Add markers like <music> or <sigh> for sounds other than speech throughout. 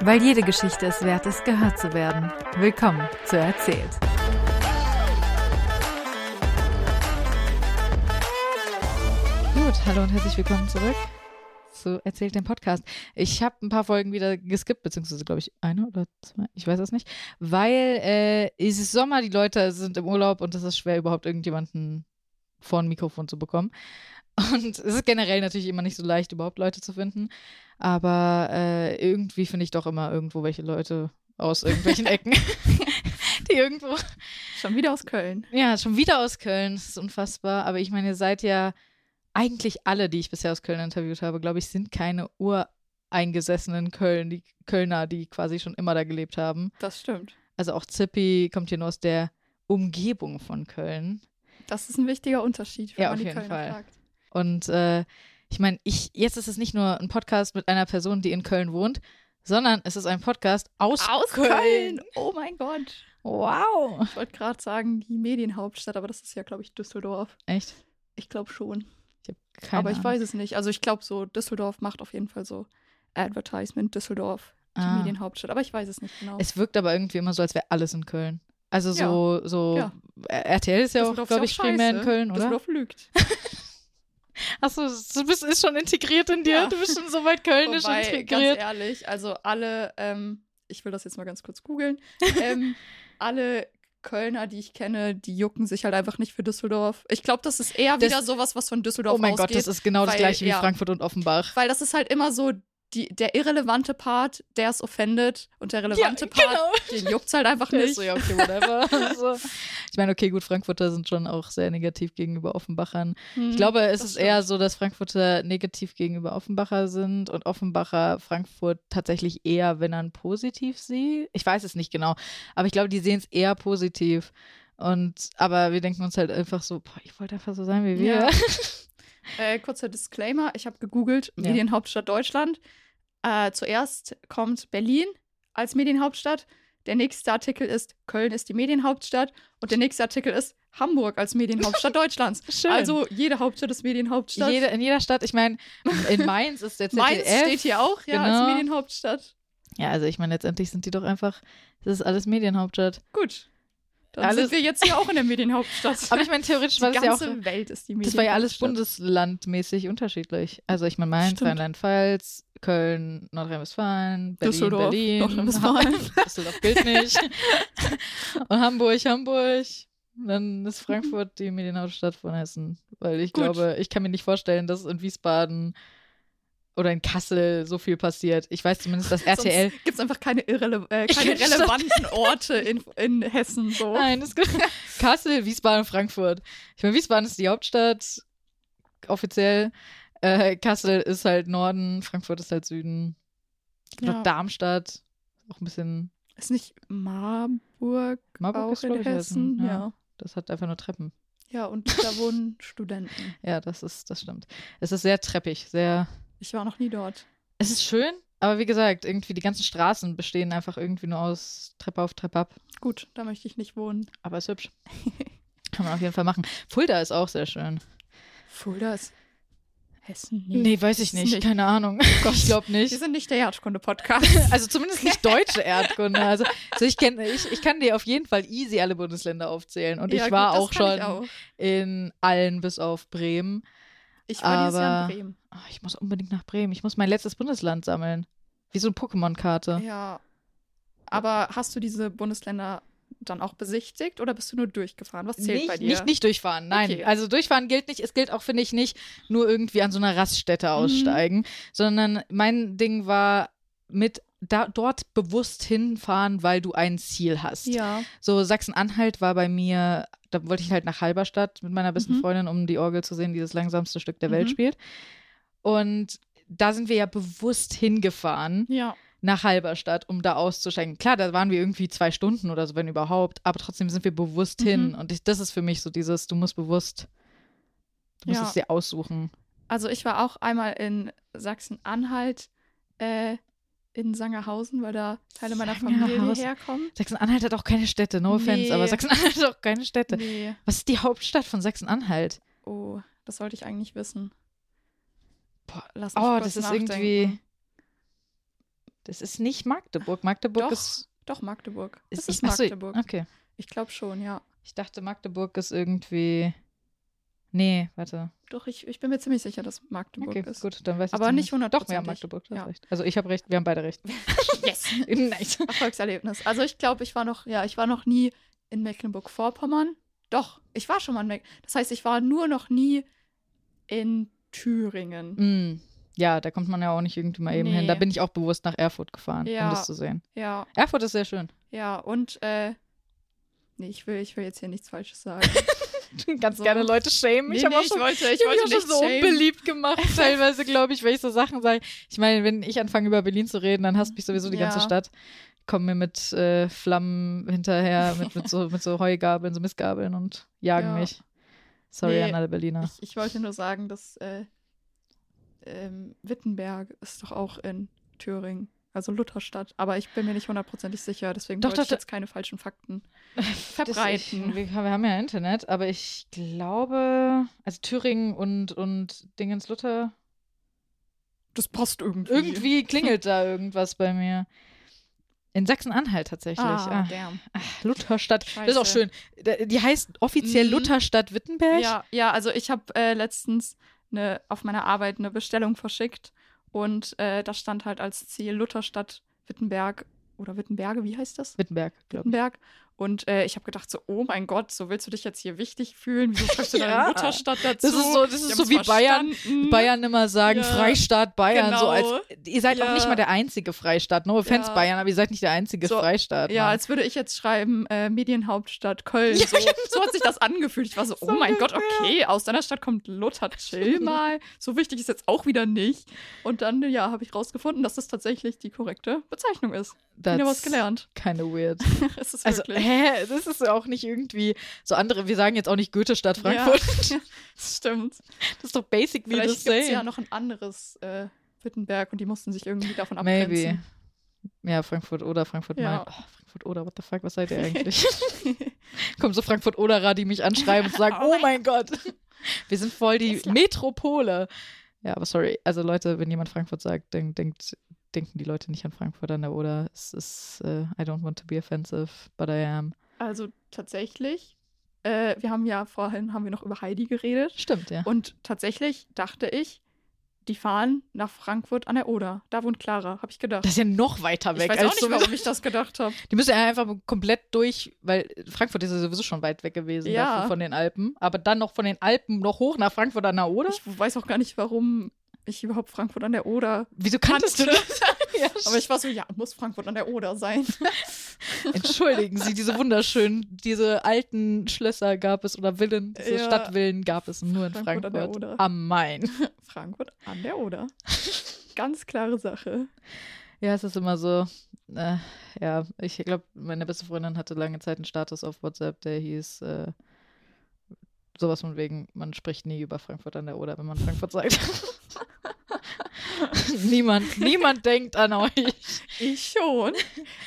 Weil jede Geschichte es wert ist, gehört zu werden. Willkommen zu Erzählt. Gut, hallo und herzlich willkommen zurück zu Erzählt dem Podcast. Ich habe ein paar Folgen wieder geskippt, beziehungsweise glaube ich eine oder zwei, ich weiß es nicht, weil äh, es ist Sommer, die Leute sind im Urlaub und es ist schwer, überhaupt irgendjemanden vor ein Mikrofon zu bekommen. Und es ist generell natürlich immer nicht so leicht, überhaupt Leute zu finden. Aber äh, irgendwie finde ich doch immer irgendwo welche Leute aus irgendwelchen <laughs> Ecken, die irgendwo. Schon wieder aus Köln. Ja, schon wieder aus Köln. Das ist unfassbar. Aber ich meine, ihr seid ja eigentlich alle, die ich bisher aus Köln interviewt habe, glaube ich, sind keine ureingesessenen Köln, die Kölner, die quasi schon immer da gelebt haben. Das stimmt. Also auch Zippi kommt hier nur aus der Umgebung von Köln. Das ist ein wichtiger Unterschied, wenn Ja, man auf die jeden Kölner Fall. fragt. Und äh, ich meine, ich, jetzt ist es nicht nur ein Podcast mit einer Person, die in Köln wohnt, sondern es ist ein Podcast aus, Aus Köln. Oh mein Gott. Wow. Ich wollte gerade sagen, die Medienhauptstadt, aber das ist ja, glaube ich, Düsseldorf. Echt? Ich glaube schon. Ich habe keine aber ich Ahnung. weiß es nicht. Also ich glaube so, Düsseldorf macht auf jeden Fall so Advertisement Düsseldorf, die Ah. Medienhauptstadt. Aber ich weiß es nicht genau. Es wirkt aber irgendwie immer so, als wäre alles in Köln. Also so, so Ja. RTL ist ja auch, glaube ich, ja primär in. Köln, oder? Düsseldorf lügt. <laughs> Achso, du bist ist schon integriert in dir. Ja. Du bist schon so weit kölnisch Wobei, ganz integriert. ehrlich, also alle, ähm, ich will das jetzt mal ganz kurz googeln, <laughs> ähm, alle Kölner, die ich kenne, die jucken sich halt einfach nicht für Düsseldorf. Ich glaube, das ist eher Das- wieder sowas, was von Düsseldorf Oh mein ausgeht. Gott, das ist genau das weil- gleiche wie ja. Frankfurt und Offenbach. Weil das ist halt immer so die, der irrelevante Part, der es offendet und der relevante Part, genau. den juckt's halt einfach nicht. ist so, ja, okay, whatever. <laughs> so. Ich meine, okay, gut, Frankfurter sind schon auch sehr negativ gegenüber Offenbachern. Hm, Ich glaube, es ist eher so, dass Frankfurter negativ gegenüber Offenbacher sind und Offenbacher Frankfurt tatsächlich eher, wenn er positiv sieht. Ich weiß es nicht genau, aber ich glaube, die sehen es eher positiv. Und aber wir denken uns halt einfach so, boah, ich wollte einfach so sein wie wir. Ja. <laughs> Äh, kurzer Disclaimer, ich habe gegoogelt, Ja. Medienhauptstadt Deutschland. Äh, zuerst kommt Berlin als Medienhauptstadt. Der nächste Artikel ist, Köln ist die Medienhauptstadt. Und der nächste Artikel ist, Hamburg als Medienhauptstadt <laughs> Deutschlands. Schön. Also jede Hauptstadt ist Medienhauptstadt. Jede, in jeder Stadt, ich meine, in Mainz ist ZDF. Mainz steht hier auch, ja, Genau. als Medienhauptstadt. Ja, also ich meine, letztendlich sind die doch einfach, das ist alles Medienhauptstadt. Gut. Dann Alles- sind wir jetzt hier auch in der Medienhauptstadt. <laughs> Aber ich meine, theoretisch war die das ja auch ganze Welt ist die Das Medienhauptstadt. war ja alles bundeslandmäßig unterschiedlich. Also ich meine Mainz. Rheinland-Pfalz, Köln, Nordrhein-Westfalen, Berlin, Düsseldorf, Berlin. Nordrhein-Westfalen. Düsseldorf gilt nicht. <laughs> Und Hamburg, Hamburg. Dann ist Frankfurt die Medienhauptstadt von Hessen. Weil ich Gut. glaube, ich kann mir nicht vorstellen, dass in Wiesbaden oder in Kassel so viel passiert. Ich weiß zumindest, dass RTL. Gibt es einfach keine, irrele äh, keine <laughs> relevanten Orte in, in Hessen. So. Nein, das gibt Kassel, Wiesbaden, Frankfurt. Ich meine, Wiesbaden ist die Hauptstadt, offiziell. Äh, Kassel ist halt Norden, Frankfurt ist halt Süden. Ja. Darmstadt, auch ein bisschen. Ist nicht Marburg, Marburg auch ist, in Hessen? Ja. Ja. Das hat einfach nur Treppen. ja. und da <laughs> wohnen Studenten. Ja, das ist, das stimmt. Es ist sehr treppig, sehr. Ich war noch nie dort. Es ist schön, aber wie gesagt, irgendwie die ganzen Straßen bestehen einfach irgendwie nur aus Treppe auf Treppe ab. Gut, da möchte ich nicht wohnen. Aber ist hübsch. <laughs> Kann man auf jeden Fall machen. Fulda ist auch sehr schön. Fulda ist Hessen? Nee, weiß ich ist nicht. Keine Ahnung. ich glaube nicht. Wir sind nicht der Erdkunde-Podcast. <laughs> Also zumindest nicht deutsche Erdkunde. Also, also ich, kenn, ich, ich kann dir auf jeden Fall easy alle Bundesländer aufzählen. Und Ja, ich war gut, auch schon auch. in allen bis auf Bremen. ich war dieses Jahr aber- in Bremen. Oh, ich muss unbedingt nach Bremen. Ich muss mein letztes Bundesland sammeln. Wie so eine Pokémon-Karte. Ja. Aber hast du diese Bundesländer dann auch besichtigt oder bist du nur durchgefahren? Was zählt nicht, bei dir? nicht, nicht durchfahren, nein. Okay. Also durchfahren gilt nicht. Es gilt auch, finde ich, nicht nur irgendwie an so einer Raststätte aussteigen, sondern mein Ding war mit da, dort bewusst hinfahren, weil du ein Ziel hast. Ja. So Sachsen-Anhalt war bei mir, da wollte ich halt nach Halberstadt mit meiner besten Mhm. Freundin, um die Orgel zu sehen, die das langsamste Stück der Welt Mhm. spielt. Und da sind wir ja bewusst hingefahren Ja. Nach Halberstadt, um da auszusteigen. Klar, da waren wir irgendwie zwei Stunden oder so, wenn überhaupt, aber trotzdem sind wir bewusst Mhm. hin. Und ich, das ist für mich so dieses, du musst bewusst, du musst Ja. es dir aussuchen. Also ich war auch einmal in Sachsen-Anhalt, äh, in Sangerhausen, weil da Teile meiner Familie herkommen. Sachsen-Anhalt hat auch keine Städte, no offense, Nee. aber Sachsen-Anhalt hat auch keine Städte. Nee. Was ist die Hauptstadt von Sachsen-Anhalt? Oh, das sollte ich eigentlich wissen. Boah, Lass mich Oh, das ist nachdenken. irgendwie. Das ist nicht Magdeburg. Magdeburg Doch, ist. Doch, Magdeburg. ist Das ist ach so, Magdeburg. okay. Ich glaube schon, ja. Ich dachte, Magdeburg ist irgendwie. Nee, warte. Doch, ich, ich bin mir ziemlich sicher, dass Magdeburg Okay, ist. gut, dann weiß ich Aber nicht Doch, wir haben. Magdeburg, du hast Ja. recht. Also ich habe recht, wir haben beide recht. <laughs> Yes. <laughs> nice. Erfolgserlebnis. Also ich glaube, ich war noch, ja, ich war noch nie in Mecklenburg-Vorpommern. Doch, ich war schon mal in Meck. Das heißt, ich war nur noch nie in Thüringen. Mm, ja, da kommt man ja auch nicht irgendwie mal eben hin. Da Nee. bin ich auch bewusst nach Erfurt gefahren, um Ja. das zu sehen. Ja, Erfurt ist sehr schön. ja, und äh, nee, ich will, ich will jetzt hier nichts Falsches sagen. <laughs> Ganz So. gerne Leute shamen. Nee, ich habe nee, auch schon wollte, ich Ich wollte auch nicht schon so shamen. unbeliebt gemacht, <laughs> teilweise, glaube ich, weil ich so Sachen sage. Ich meine, wenn ich anfange, über Berlin zu reden, dann hasst mich sowieso die ganze Ja. Stadt. Kommen mir mit äh, Flammen hinterher, mit, mit, so, mit so Heugabeln, so Missgabeln und jagen Ja. mich. Sorry Nee, an alle Berliner. Ich, ich wollte nur sagen, dass äh, ähm, Wittenberg ist doch auch in Thüringen, also Lutherstadt. Aber ich bin mir nicht hundertprozentig sicher, deswegen Doch, wollte doch, ich jetzt keine falschen Fakten <laughs> verbreiten. Ich, wir, wir haben ja Internet, aber ich glaube, also Thüringen und, und Dingens Luther, das passt irgendwie. irgendwie klingelt da irgendwas bei mir. In Sachsen-Anhalt tatsächlich. Ah, Ah, damn. ach, Lutherstadt. Das ist auch Scheiße. schön. Die heißt offiziell Mhm. Lutherstadt Wittenberg. Ja, ja, also ich habe äh, letztens eine, auf meiner Arbeit eine Bestellung verschickt und äh, da stand halt als Ziel Lutherstadt Wittenberg oder Wittenberge, wie heißt das? Wittenberg, glaube ich. Wittenberg. Und äh, ich habe gedacht so, oh mein Gott, so willst du dich jetzt hier wichtig fühlen? Wieso schreibst du <laughs> Ja. deine Lutherstadt dazu? Das ist so, das ist so wie Bayern. verstanden. Bayern immer sagen, Ja. Freistaat Bayern. So als, Genau. ihr seid auch Ja. nicht mal der einzige Freistaat. No offense Ja. Bayern, aber ihr seid nicht der einzige So, Freistaat. Ja, Mann. als würde ich jetzt schreiben, äh, Medienhauptstadt Köln. <laughs> Ja, so, genau. so hat sich das angefühlt. Ich war so, oh mein Gott, okay, aus deiner Stadt kommt Luther, chill <laughs> mal. So wichtig ist jetzt auch wieder nicht. Und dann, ja, habe ich rausgefunden, dass das tatsächlich die korrekte Bezeichnung ist. Wieder was gelernt. Kind of weird. Es ist Also, wirklich. Hä, das ist auch nicht irgendwie so andere, wir sagen jetzt auch nicht Goethe-Stadt Frankfurt. <laughs> Ja, das stimmt. Das ist doch basically Vielleicht es same. ja noch ein anderes äh, Wittenberg und die mussten sich irgendwie davon Maybe. abgrenzen. Ja, Frankfurt oder Frankfurt Ja. Main. Oh, Frankfurt oder, what the fuck, was seid ihr <laughs> eigentlich? <laughs> Kommen so Frankfurt oderer, die mich anschreiben und sagen, Oh oh mein Gott, wir sind voll die. Metropole. Ja, aber sorry, also Leute, wenn jemand Frankfurt sagt, dann denkt, denken die Leute nicht an Frankfurt an der Oder. Es ist, äh, I don't want to be offensive, but I am. Also tatsächlich, äh, wir haben ja vorhin haben wir noch über Heidi geredet. Stimmt, ja. Und tatsächlich dachte ich, die fahren nach Frankfurt an der Oder. Da wohnt Clara, habe ich gedacht. Das ist ja noch weiter ich weg weiß als auch nicht, warum ich <laughs> das gedacht habe. Die müssen ja einfach komplett durch, weil Frankfurt ist ja sowieso schon weit weg gewesen Ja. dafür von den Alpen. Aber dann noch von den Alpen noch hoch nach Frankfurt an der Oder? Ich weiß auch gar nicht, warum ich überhaupt Frankfurt an der Oder. Wieso kanntest du kannte. das? <laughs> <laughs> ja, Aber ich war so, ja, muss Frankfurt an der Oder sein. <laughs> Entschuldigen Sie, diese wunderschönen, diese alten Schlösser gab es oder Villen, diese Ja. Stadtvillen gab es nur in Frankfurt an der Frankfurt Oder. am Main. Frankfurt an der Oder. Ganz klare Sache. Ja, es ist immer so. Äh, ja, ich glaube, meine beste Freundin hatte lange Zeit einen Status auf WhatsApp, der hieß äh, sowas von wegen, man spricht nie über Frankfurt an der Oder, wenn man Frankfurt sagt. <laughs> niemand, niemand denkt an euch. Ich schon.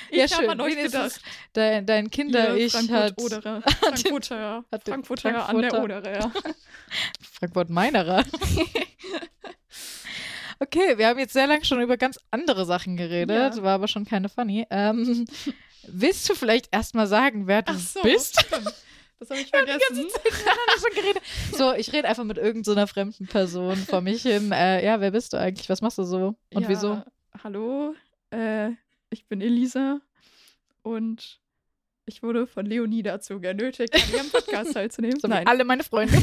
Ich Ja, habe schön. an euch gedacht. Dein, dein Kinder-Ich Ihr hat Frankfurt-Oderer. Frankfurter. <laughs> hat den Frankfurter an der Frankfurter- Oder, ja. <laughs> Frankfurt Meinerer. okay, wir haben jetzt sehr lange schon über ganz andere Sachen geredet, Ja. war aber schon keine funny. Ähm, willst du vielleicht erstmal sagen, wer du so, bist? stimmt. Das habe ich vergessen. schon geredet. So, ich rede einfach mit irgendeiner fremden Person vor mich hin. Äh, ja, wer bist du eigentlich? Was machst du so? Und ja, wieso? Hallo, äh, ich bin Elisa und ich wurde von Leonie dazu genötigt, an ihrem Podcast <laughs> teilzunehmen. So Nein, alle meine Freunde.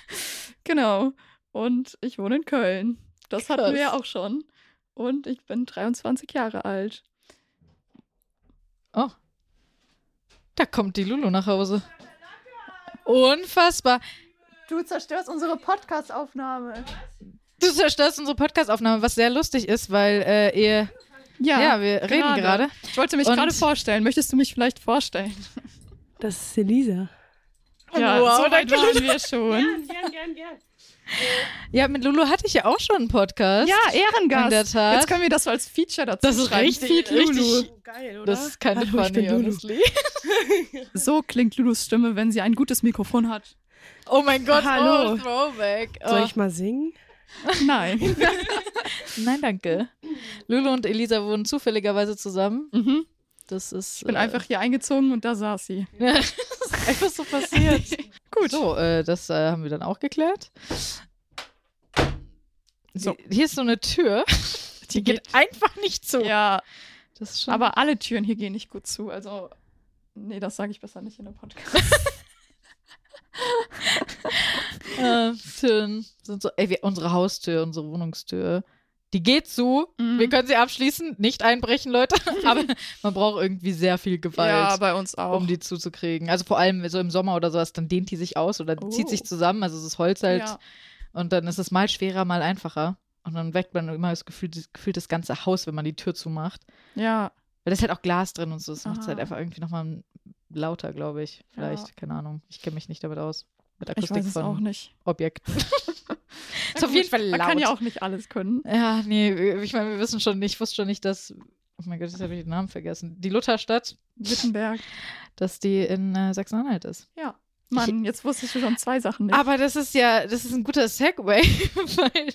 <laughs> genau. Und ich wohne in Köln. Das hatten wir Krass. ja auch schon. Und ich bin 23 Jahre alt. Oh. Da kommt die Lulu nach Hause. Unfassbar. Du zerstörst unsere Podcast-Aufnahme. Du zerstörst unsere Podcast-Aufnahme, was sehr lustig ist, weil äh, ihr. Ja, wir reden gerade. Ich wollte mich gerade vorstellen. Möchtest du mich vielleicht vorstellen? Das ist Elisa. Ja, Wow, so weit waren wir schon. Gern, gern, gern. Ja, mit Lulu hatte ich ja auch schon einen Podcast. Ja, Ehrengast. In der Tat. Jetzt können wir das so als Feature dazu Das ist schreiben. richtig- richtig- Lulu. Geil, oder? Das ist keine Hallo, ich bin funny, Lulu. honestly. <laughs> So klingt Lulus Stimme, wenn sie ein gutes Mikrofon hat. Oh mein Gott, Hallo. oh, Throwback. Oh. Soll ich mal singen? Nein. <laughs> Nein, danke. Lulu und Elisa wohnen zufälligerweise zusammen. Mhm. Das ist. Ich bin äh, einfach hier eingezogen und da saß sie. <laughs> das ist einfach so passiert. Gut. So, äh, das äh, haben wir dann auch geklärt. So. Die, hier ist so eine Tür. Die geht einfach nicht zu. Ja, Das ist schon. aber alle Türen hier gehen nicht gut zu. Also, nee, das sage ich besser nicht in der Podcast. <laughs> äh, Türen sind so. Ey, wir, unsere Haustür, unsere Wohnungstür. Die geht zu. Mhm. Wir können sie abschließen. Nicht einbrechen, Leute. <laughs> Aber man braucht irgendwie sehr viel Gewalt. ja, bei uns auch. um die zuzukriegen. Also vor allem so im Sommer oder sowas, dann dehnt die sich aus oder Oh. zieht sich zusammen. Also es ist Holz halt. ja. Und dann ist es mal schwerer, mal einfacher. Und dann weckt man immer das Gefühl, das, Gefühl das ganze Haus, wenn man die Tür zumacht. ja, Weil da ist halt auch Glas drin und so. Das macht es halt Ah. einfach irgendwie nochmal lauter, glaube ich. Vielleicht, Ja. keine Ahnung. Ich kenne mich nicht damit aus. Mit ich Akustik weiß es auch von nicht. Objekten. <laughs> Ist auf jeden Fall Man kann ja laut. auch nicht alles können. Ja, nee, ich meine, wir wissen schon, ich wusste schon nicht, dass. Oh mein Gott, jetzt habe ich den Namen vergessen. Die Lutherstadt, Wittenberg. dass die in äh, Sachsen-Anhalt ist. Ja. Mann, jetzt wusstest du schon zwei Sachen nicht. Aber das ist ja, das ist ein guter Segway, <laughs> weil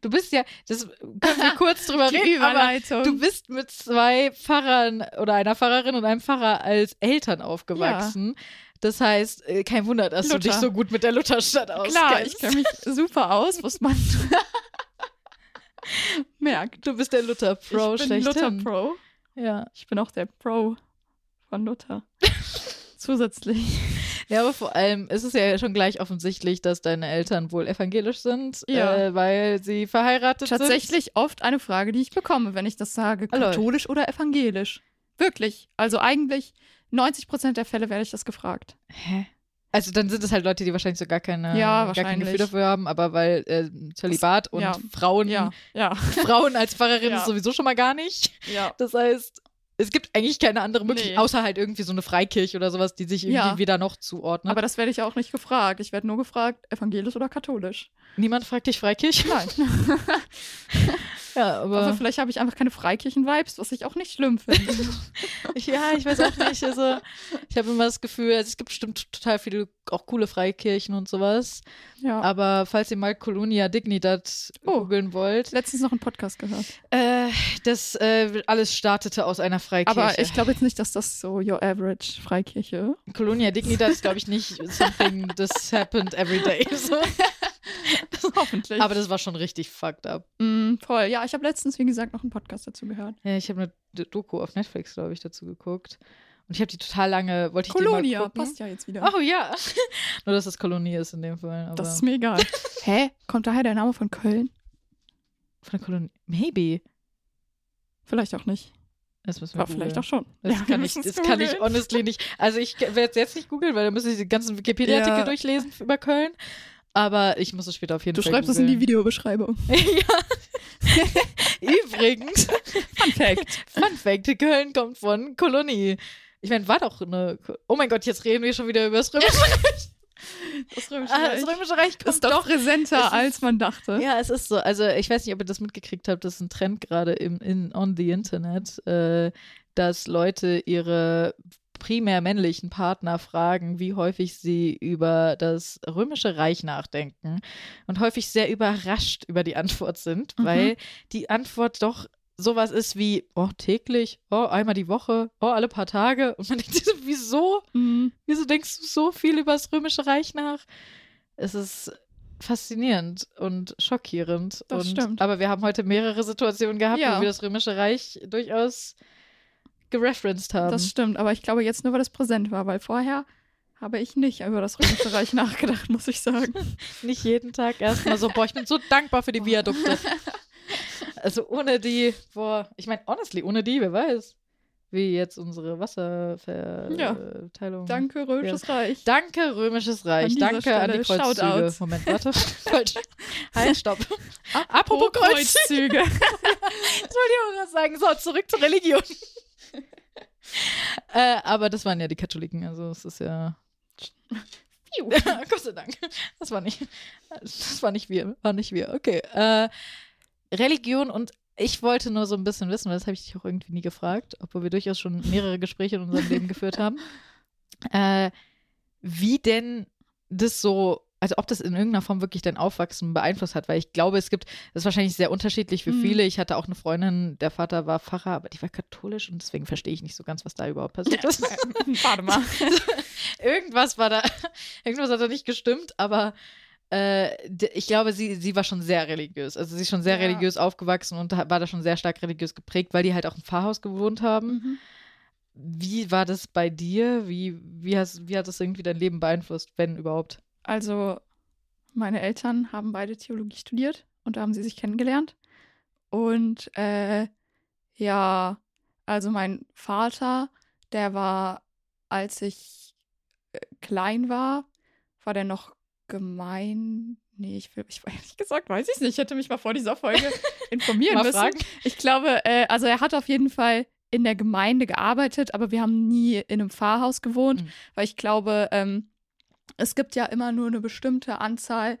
du bist ja, das können wir <laughs> kurz drüber reden, aber du bist mit zwei Pfarrern oder einer Pfarrerin und einem Pfarrer als Eltern aufgewachsen. Das heißt, äh, kein Wunder, dass du Luther. dich so gut mit der Lutherstadt auskennst. Klar, ich kenne mich <laughs> super aus, was man <laughs> merkt. Du bist der Luther-Pro ich bin schlechthin. Luther Pro. Ja. Ich bin auch der Pro von Luther. Zusätzlich. Ja, aber vor allem ist es ja schon gleich offensichtlich, dass deine Eltern wohl evangelisch sind, Ja. äh, weil sie verheiratet sind. Tatsächlich oft eine Frage, die ich bekomme, wenn ich das sage. Ah. Katholisch oder evangelisch? Wirklich. Also eigentlich 90 Prozent der Fälle werde ich das gefragt. Hä? Also dann sind es halt Leute, die wahrscheinlich so gar keine, Ja, gar kein. Gefühl dafür haben, aber weil äh, Zölibat und ja. Frauen, Ja, <laughs> Frauen als Pfarrerin ist sowieso schon mal gar nicht. ja. Das heißt, es gibt eigentlich keine andere Möglichkeit, Nee. außer halt irgendwie so eine Freikirche oder sowas, die sich irgendwie Ja. wieder noch zuordnet. Aber das werde ich auch nicht gefragt. Ich werde nur gefragt, evangelisch oder katholisch. Niemand fragt dich Freikirche? Nein. <laughs> <laughs> Ja, <laughs> aber Aber vielleicht habe ich einfach keine Freikirchen-Vibes, was ich auch nicht schlimm finde. <laughs> ja, ich weiß auch nicht. Also ich habe immer das Gefühl, also es gibt bestimmt total viele auch coole Freikirchen und sowas. ja. Aber falls ihr mal Colonia Dignidad Oh. googeln wollt, Letztens noch einen Podcast gehört. Äh, das äh, alles startete aus einer Freikirche. Aber ich glaube jetzt nicht, dass das so your average Freikirche. Colonia Dignidad ist, glaube ich, nicht <laughs> something this happened every day. So. <laughs> Hoffentlich. Aber das war schon richtig fucked up. Mm, voll. Ja, ich habe letztens, wie gesagt, noch einen Podcast dazu gehört. Ja, ich habe eine Doku auf Netflix, glaube ich, dazu geguckt. Und ich habe die total lange, wollte ich die mal Kolonia, gucken. passt ja jetzt wieder. Oh ja. <laughs> Nur, dass es Kolonie ist in dem Fall. Das ist mir egal. <laughs> Hä? Kommt daher der Name von Köln? von der Kolonie. Maybe. Vielleicht auch nicht. Das müssen wir Aber vielleicht auch schon. Das, Ja, kann ich, das kann ich honestly nicht. Also ich werde es jetzt nicht googeln, weil da müsste ich die ganzen Wikipedia-Artikel Ja. durchlesen über Köln. Aber ich muss es später auf jeden Du Fall schreibst es in die. Videobeschreibung. <laughs> ja. <laughs> Übrigens, Fun Fact. Fun Fact, Köln kommt von Kolonie. Ich meine, war doch eine. Ko- Oh mein Gott, jetzt reden wir schon wieder über das Römische <laughs> Reich. Das Römische Ah, Reich Das Römische Reich kommt ist doch präsenter, es ist- als man dachte. Ja, es ist so. Also ich weiß nicht, ob ihr das mitgekriegt habt, das ist ein Trend gerade im in on the Internet, äh, dass Leute ihre primär männlichen Partner fragen, wie häufig sie über das Römische Reich nachdenken und häufig sehr überrascht über die Antwort sind, Mhm. weil die Antwort doch sowas ist wie, oh, täglich, oh, einmal die Woche, oh, alle paar Tage. Und man <laughs> denkt sich so, wieso? Mhm. Wieso denkst du so viel über das Römische Reich nach? Es ist faszinierend und schockierend. Das und, stimmt. Aber wir haben heute mehrere Situationen gehabt, Ja. wo wir das Römische Reich durchaus gereferenced haben. Das stimmt, aber ich glaube jetzt nur, weil es präsent war, weil vorher habe ich nicht über das Römische Reich <laughs> nachgedacht, muss ich sagen. <laughs> Nicht jeden Tag erstmal so, boah, ich bin so dankbar für die Viadukte. <laughs> also ohne die, boah, ich meine, honestly, ohne die, wer weiß, wie jetzt unsere Wasserverteilung. Danke, Römisches Reich. Danke, Römisches Reich. Danke an die Stelle Kreuzzüge. Shoutouts. Moment, warte. Falsch. Halt, stopp. Apropos Kreuzzüge. Kreuzzüge. Das wollte ich auch gerade sagen. So, zurück zur Religion. Äh, aber das waren ja die Katholiken, also es ist <laughs> ja. Gott sei Dank. Das war nicht. Das war nicht wir. War nicht wir. Okay. Äh, Religion und ich wollte nur so ein bisschen wissen, weil das habe ich dich auch irgendwie nie gefragt, obwohl wir durchaus schon mehrere Gespräche in unserem Leben geführt haben. Äh, wie denn das so, also ob das in irgendeiner Form wirklich dein Aufwachsen beeinflusst hat, weil ich glaube, es gibt, das ist wahrscheinlich sehr unterschiedlich für Mhm. viele. Ich hatte auch eine Freundin, der Vater war Pfarrer, aber die war katholisch und deswegen verstehe ich nicht so ganz, was da überhaupt passiert ist. <laughs> Warte mal. <laughs> irgendwas war da, <laughs> irgendwas hat da nicht gestimmt, aber äh, ich glaube, sie, sie war schon sehr religiös. Also sie ist schon sehr Ja. religiös aufgewachsen und war da schon sehr stark religiös geprägt, weil die halt auch im Pfarrhaus gewohnt haben. Mhm. Wie war das bei dir? Wie, wie, hast, wie hat das irgendwie dein Leben beeinflusst, wenn überhaupt? Also, meine Eltern haben beide Theologie studiert und da haben sie sich kennengelernt. Und äh, ja, also mein Vater, der war, als ich äh, klein war, war der noch gemein. Nee, ich will, ich <laughs> ehrlich gesagt, weiß ich nicht. Ich hätte mich mal vor dieser Folge <laughs> informieren müssen. fragen. Ich glaube, äh, also er hat auf jeden Fall in der Gemeinde gearbeitet, aber wir haben nie in einem Pfarrhaus gewohnt, Mhm. weil ich glaube, ähm, es gibt ja immer nur eine bestimmte Anzahl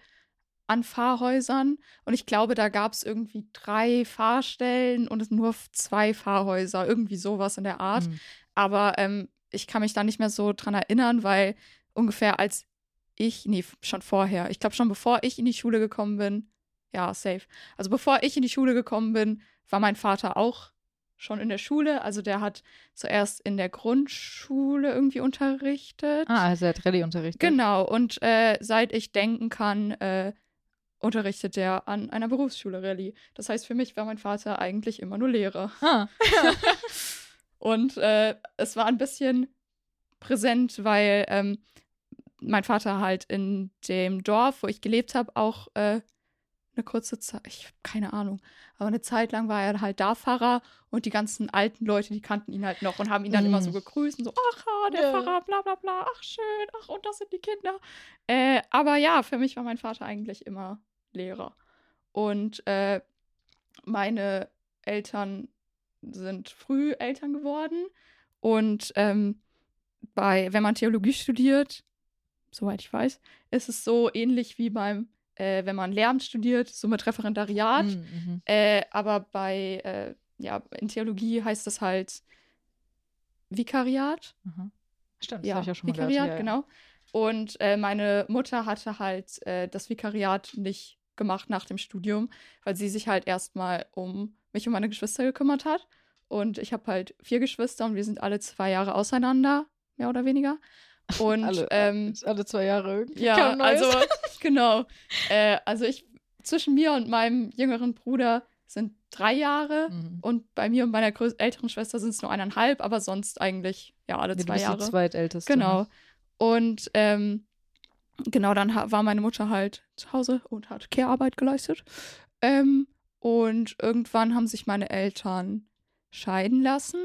an Pfarrhäusern und ich glaube, da gab es irgendwie drei Pfarrstellen und nur zwei Pfarrhäuser, irgendwie sowas in der Art. Mhm. Aber ähm, ich kann mich da nicht mehr so dran erinnern, weil ungefähr als ich, nee, schon vorher, ich glaube schon bevor ich in die Schule gekommen bin, ja, safe. Also bevor ich in die Schule gekommen bin, war mein Vater auch schon in der Schule. Also der hat zuerst in der Grundschule irgendwie unterrichtet. Ah, also er hat Rallye unterrichtet. Genau, und äh, seit ich denken kann, äh, unterrichtet er an einer Berufsschule Rallye. Das heißt, für mich war mein Vater eigentlich immer nur Lehrer. Ah, <laughs> Und äh, es war ein bisschen präsent, weil ähm, mein Vater halt in dem Dorf, wo ich gelebt habe, auch äh, eine kurze Zeit, ich habe keine Ahnung, aber eine Zeit lang war er halt da Pfarrer und die ganzen alten Leute, die kannten ihn halt noch und haben ihn dann immer so Mhm. gegrüßt und so, ach, der Ja. Pfarrer, bla bla bla, ach schön, ach, und das sind die Kinder. Äh, aber ja, für mich war mein Vater eigentlich immer Lehrer. Und äh, meine Eltern sind früh Eltern geworden. Und ähm, bei, wenn man Theologie studiert, soweit ich weiß, ist es so ähnlich wie beim, äh, wenn man Lehramt studiert, so mit Referendariat. Mhm, mhm. Äh, aber bei, äh, ja, in Theologie heißt das halt Vikariat. Aha. Stimmt, das Ja, habe ich auch schon mal Vikariat, gehört. Ja, ja. genau. Und äh, meine Mutter hatte halt äh, das Vikariat nicht gemacht nach dem Studium, weil sie sich halt erstmal um mich und meine Geschwister gekümmert hat. Und ich habe halt vier Geschwister und wir sind alle zwei Jahre auseinander, mehr oder weniger. Und Alle, ähm, alle zwei Jahre irgendwie. ja, also <laughs> genau. Äh, also ich zwischen mir und meinem jüngeren Bruder sind drei Jahre Mhm. und bei mir und meiner älteren Schwester sind es nur eineinhalb, aber sonst eigentlich ja alle Ja, zwei Jahre. die zweitälteste. Genau. Und ähm, genau, dann war meine Mutter halt zu Hause und hat Care-Arbeit geleistet. Ähm, und irgendwann haben sich meine Eltern scheiden lassen.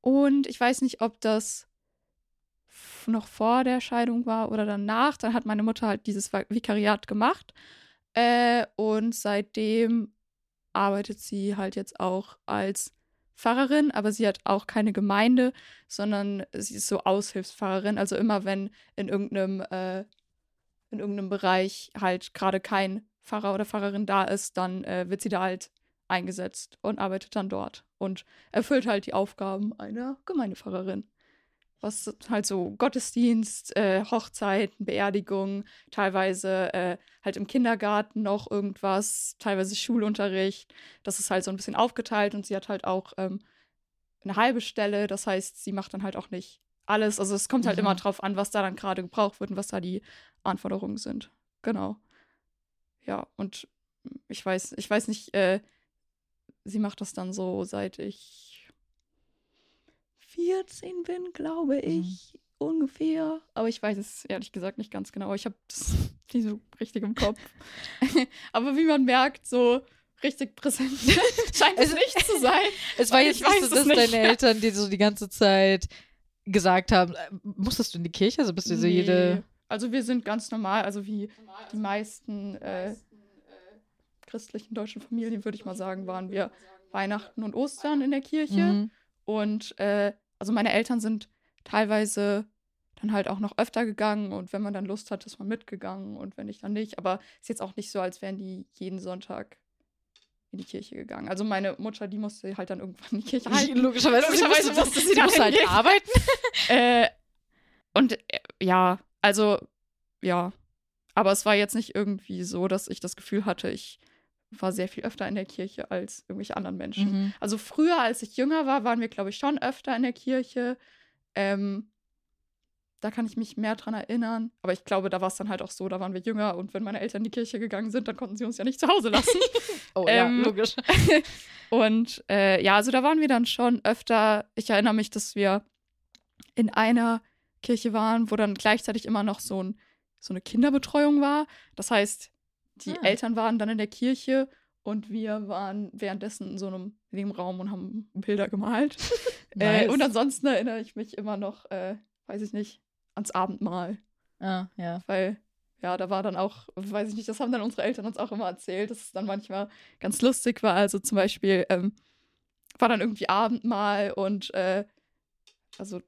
Und ich weiß nicht, ob das noch vor der Scheidung war oder danach. Dann hat meine Mutter halt dieses Vikariat gemacht. Äh, und seitdem arbeitet sie halt jetzt auch als Pfarrerin, aber sie hat auch keine Gemeinde, sondern sie ist so Aushilfspfarrerin. Also immer wenn in irgendeinem, äh, in irgendeinem Bereich halt gerade kein Pfarrer oder Pfarrerin da ist, dann äh, wird sie da halt eingesetzt und arbeitet dann dort und erfüllt halt die Aufgaben einer Gemeindepfarrerin. Was halt so Gottesdienst, äh, Hochzeiten, Beerdigungen, teilweise äh, halt im Kindergarten noch irgendwas, teilweise Schulunterricht. Das ist halt so ein bisschen aufgeteilt und sie hat halt auch ähm, eine halbe Stelle. Das heißt, sie macht dann halt auch nicht alles. Also es kommt halt Mhm. immer drauf an, was da dann gerade gebraucht wird und was da die Anforderungen sind. Genau. Ja, und ich weiß, ich weiß nicht, äh, sie macht das dann so, seit ich 14 bin, glaube ich. Ungefähr. Aber ich weiß es ehrlich gesagt nicht ganz genau. Ich habe das <laughs> nicht so richtig im Kopf. <laughs> Aber wie man merkt, so richtig präsent <laughs> scheint es Es- nicht zu sein. Es war jetzt nicht so, dass nicht. deine Eltern dir so die ganze Zeit gesagt haben, äh, musstest du in die Kirche? Also bist du so Nee. jede. Also wir sind ganz normal, also wie die meisten äh, christlichen deutschen Familien, würde ich mal sagen, waren wir Weihnachten und Ostern in der Kirche. Mhm. Und äh, also meine Eltern sind teilweise dann halt auch noch öfter gegangen und wenn man dann Lust hat, ist man mitgegangen und wenn nicht, dann nicht. Aber ist jetzt auch nicht so, als wären die jeden Sonntag in die Kirche gegangen. Also meine Mutter, die musste halt dann irgendwann in die Kirche halten. Logischerweise, Logischerweise musste, musste sie dann musste halt hingehen. arbeiten. <laughs> äh, und äh, ja, also ja. aber es war jetzt nicht irgendwie so, dass ich das Gefühl hatte, ich war sehr viel öfter in der Kirche als irgendwelche anderen Menschen. Mhm. Also früher, als ich jünger war, waren wir, glaube ich, schon öfter in der Kirche. Ähm, da kann ich mich mehr dran erinnern. Aber ich glaube, da war es dann halt auch so, da waren wir jünger und wenn meine Eltern in die Kirche gegangen sind, dann konnten sie uns ja nicht zu Hause lassen. <laughs> oh Ähm, ja, logisch. <laughs> und äh, ja, also da waren wir dann schon öfter. Ich erinnere mich, dass wir in einer Kirche waren, wo dann gleichzeitig immer noch so, ein, so eine Kinderbetreuung war. Das heißt, die Ah. Eltern waren dann in der Kirche und wir waren währenddessen in so einem Nebenraum und haben Bilder gemalt. <laughs> äh, Nice. und ansonsten erinnere ich mich immer noch, äh, weiß ich nicht, ans Abendmahl. Ah, ja. Weil, ja, da war dann auch, weiß ich nicht, das haben dann unsere Eltern uns auch immer erzählt, dass es dann manchmal ganz lustig war. Also zum Beispiel ähm, war dann irgendwie Abendmahl und äh, also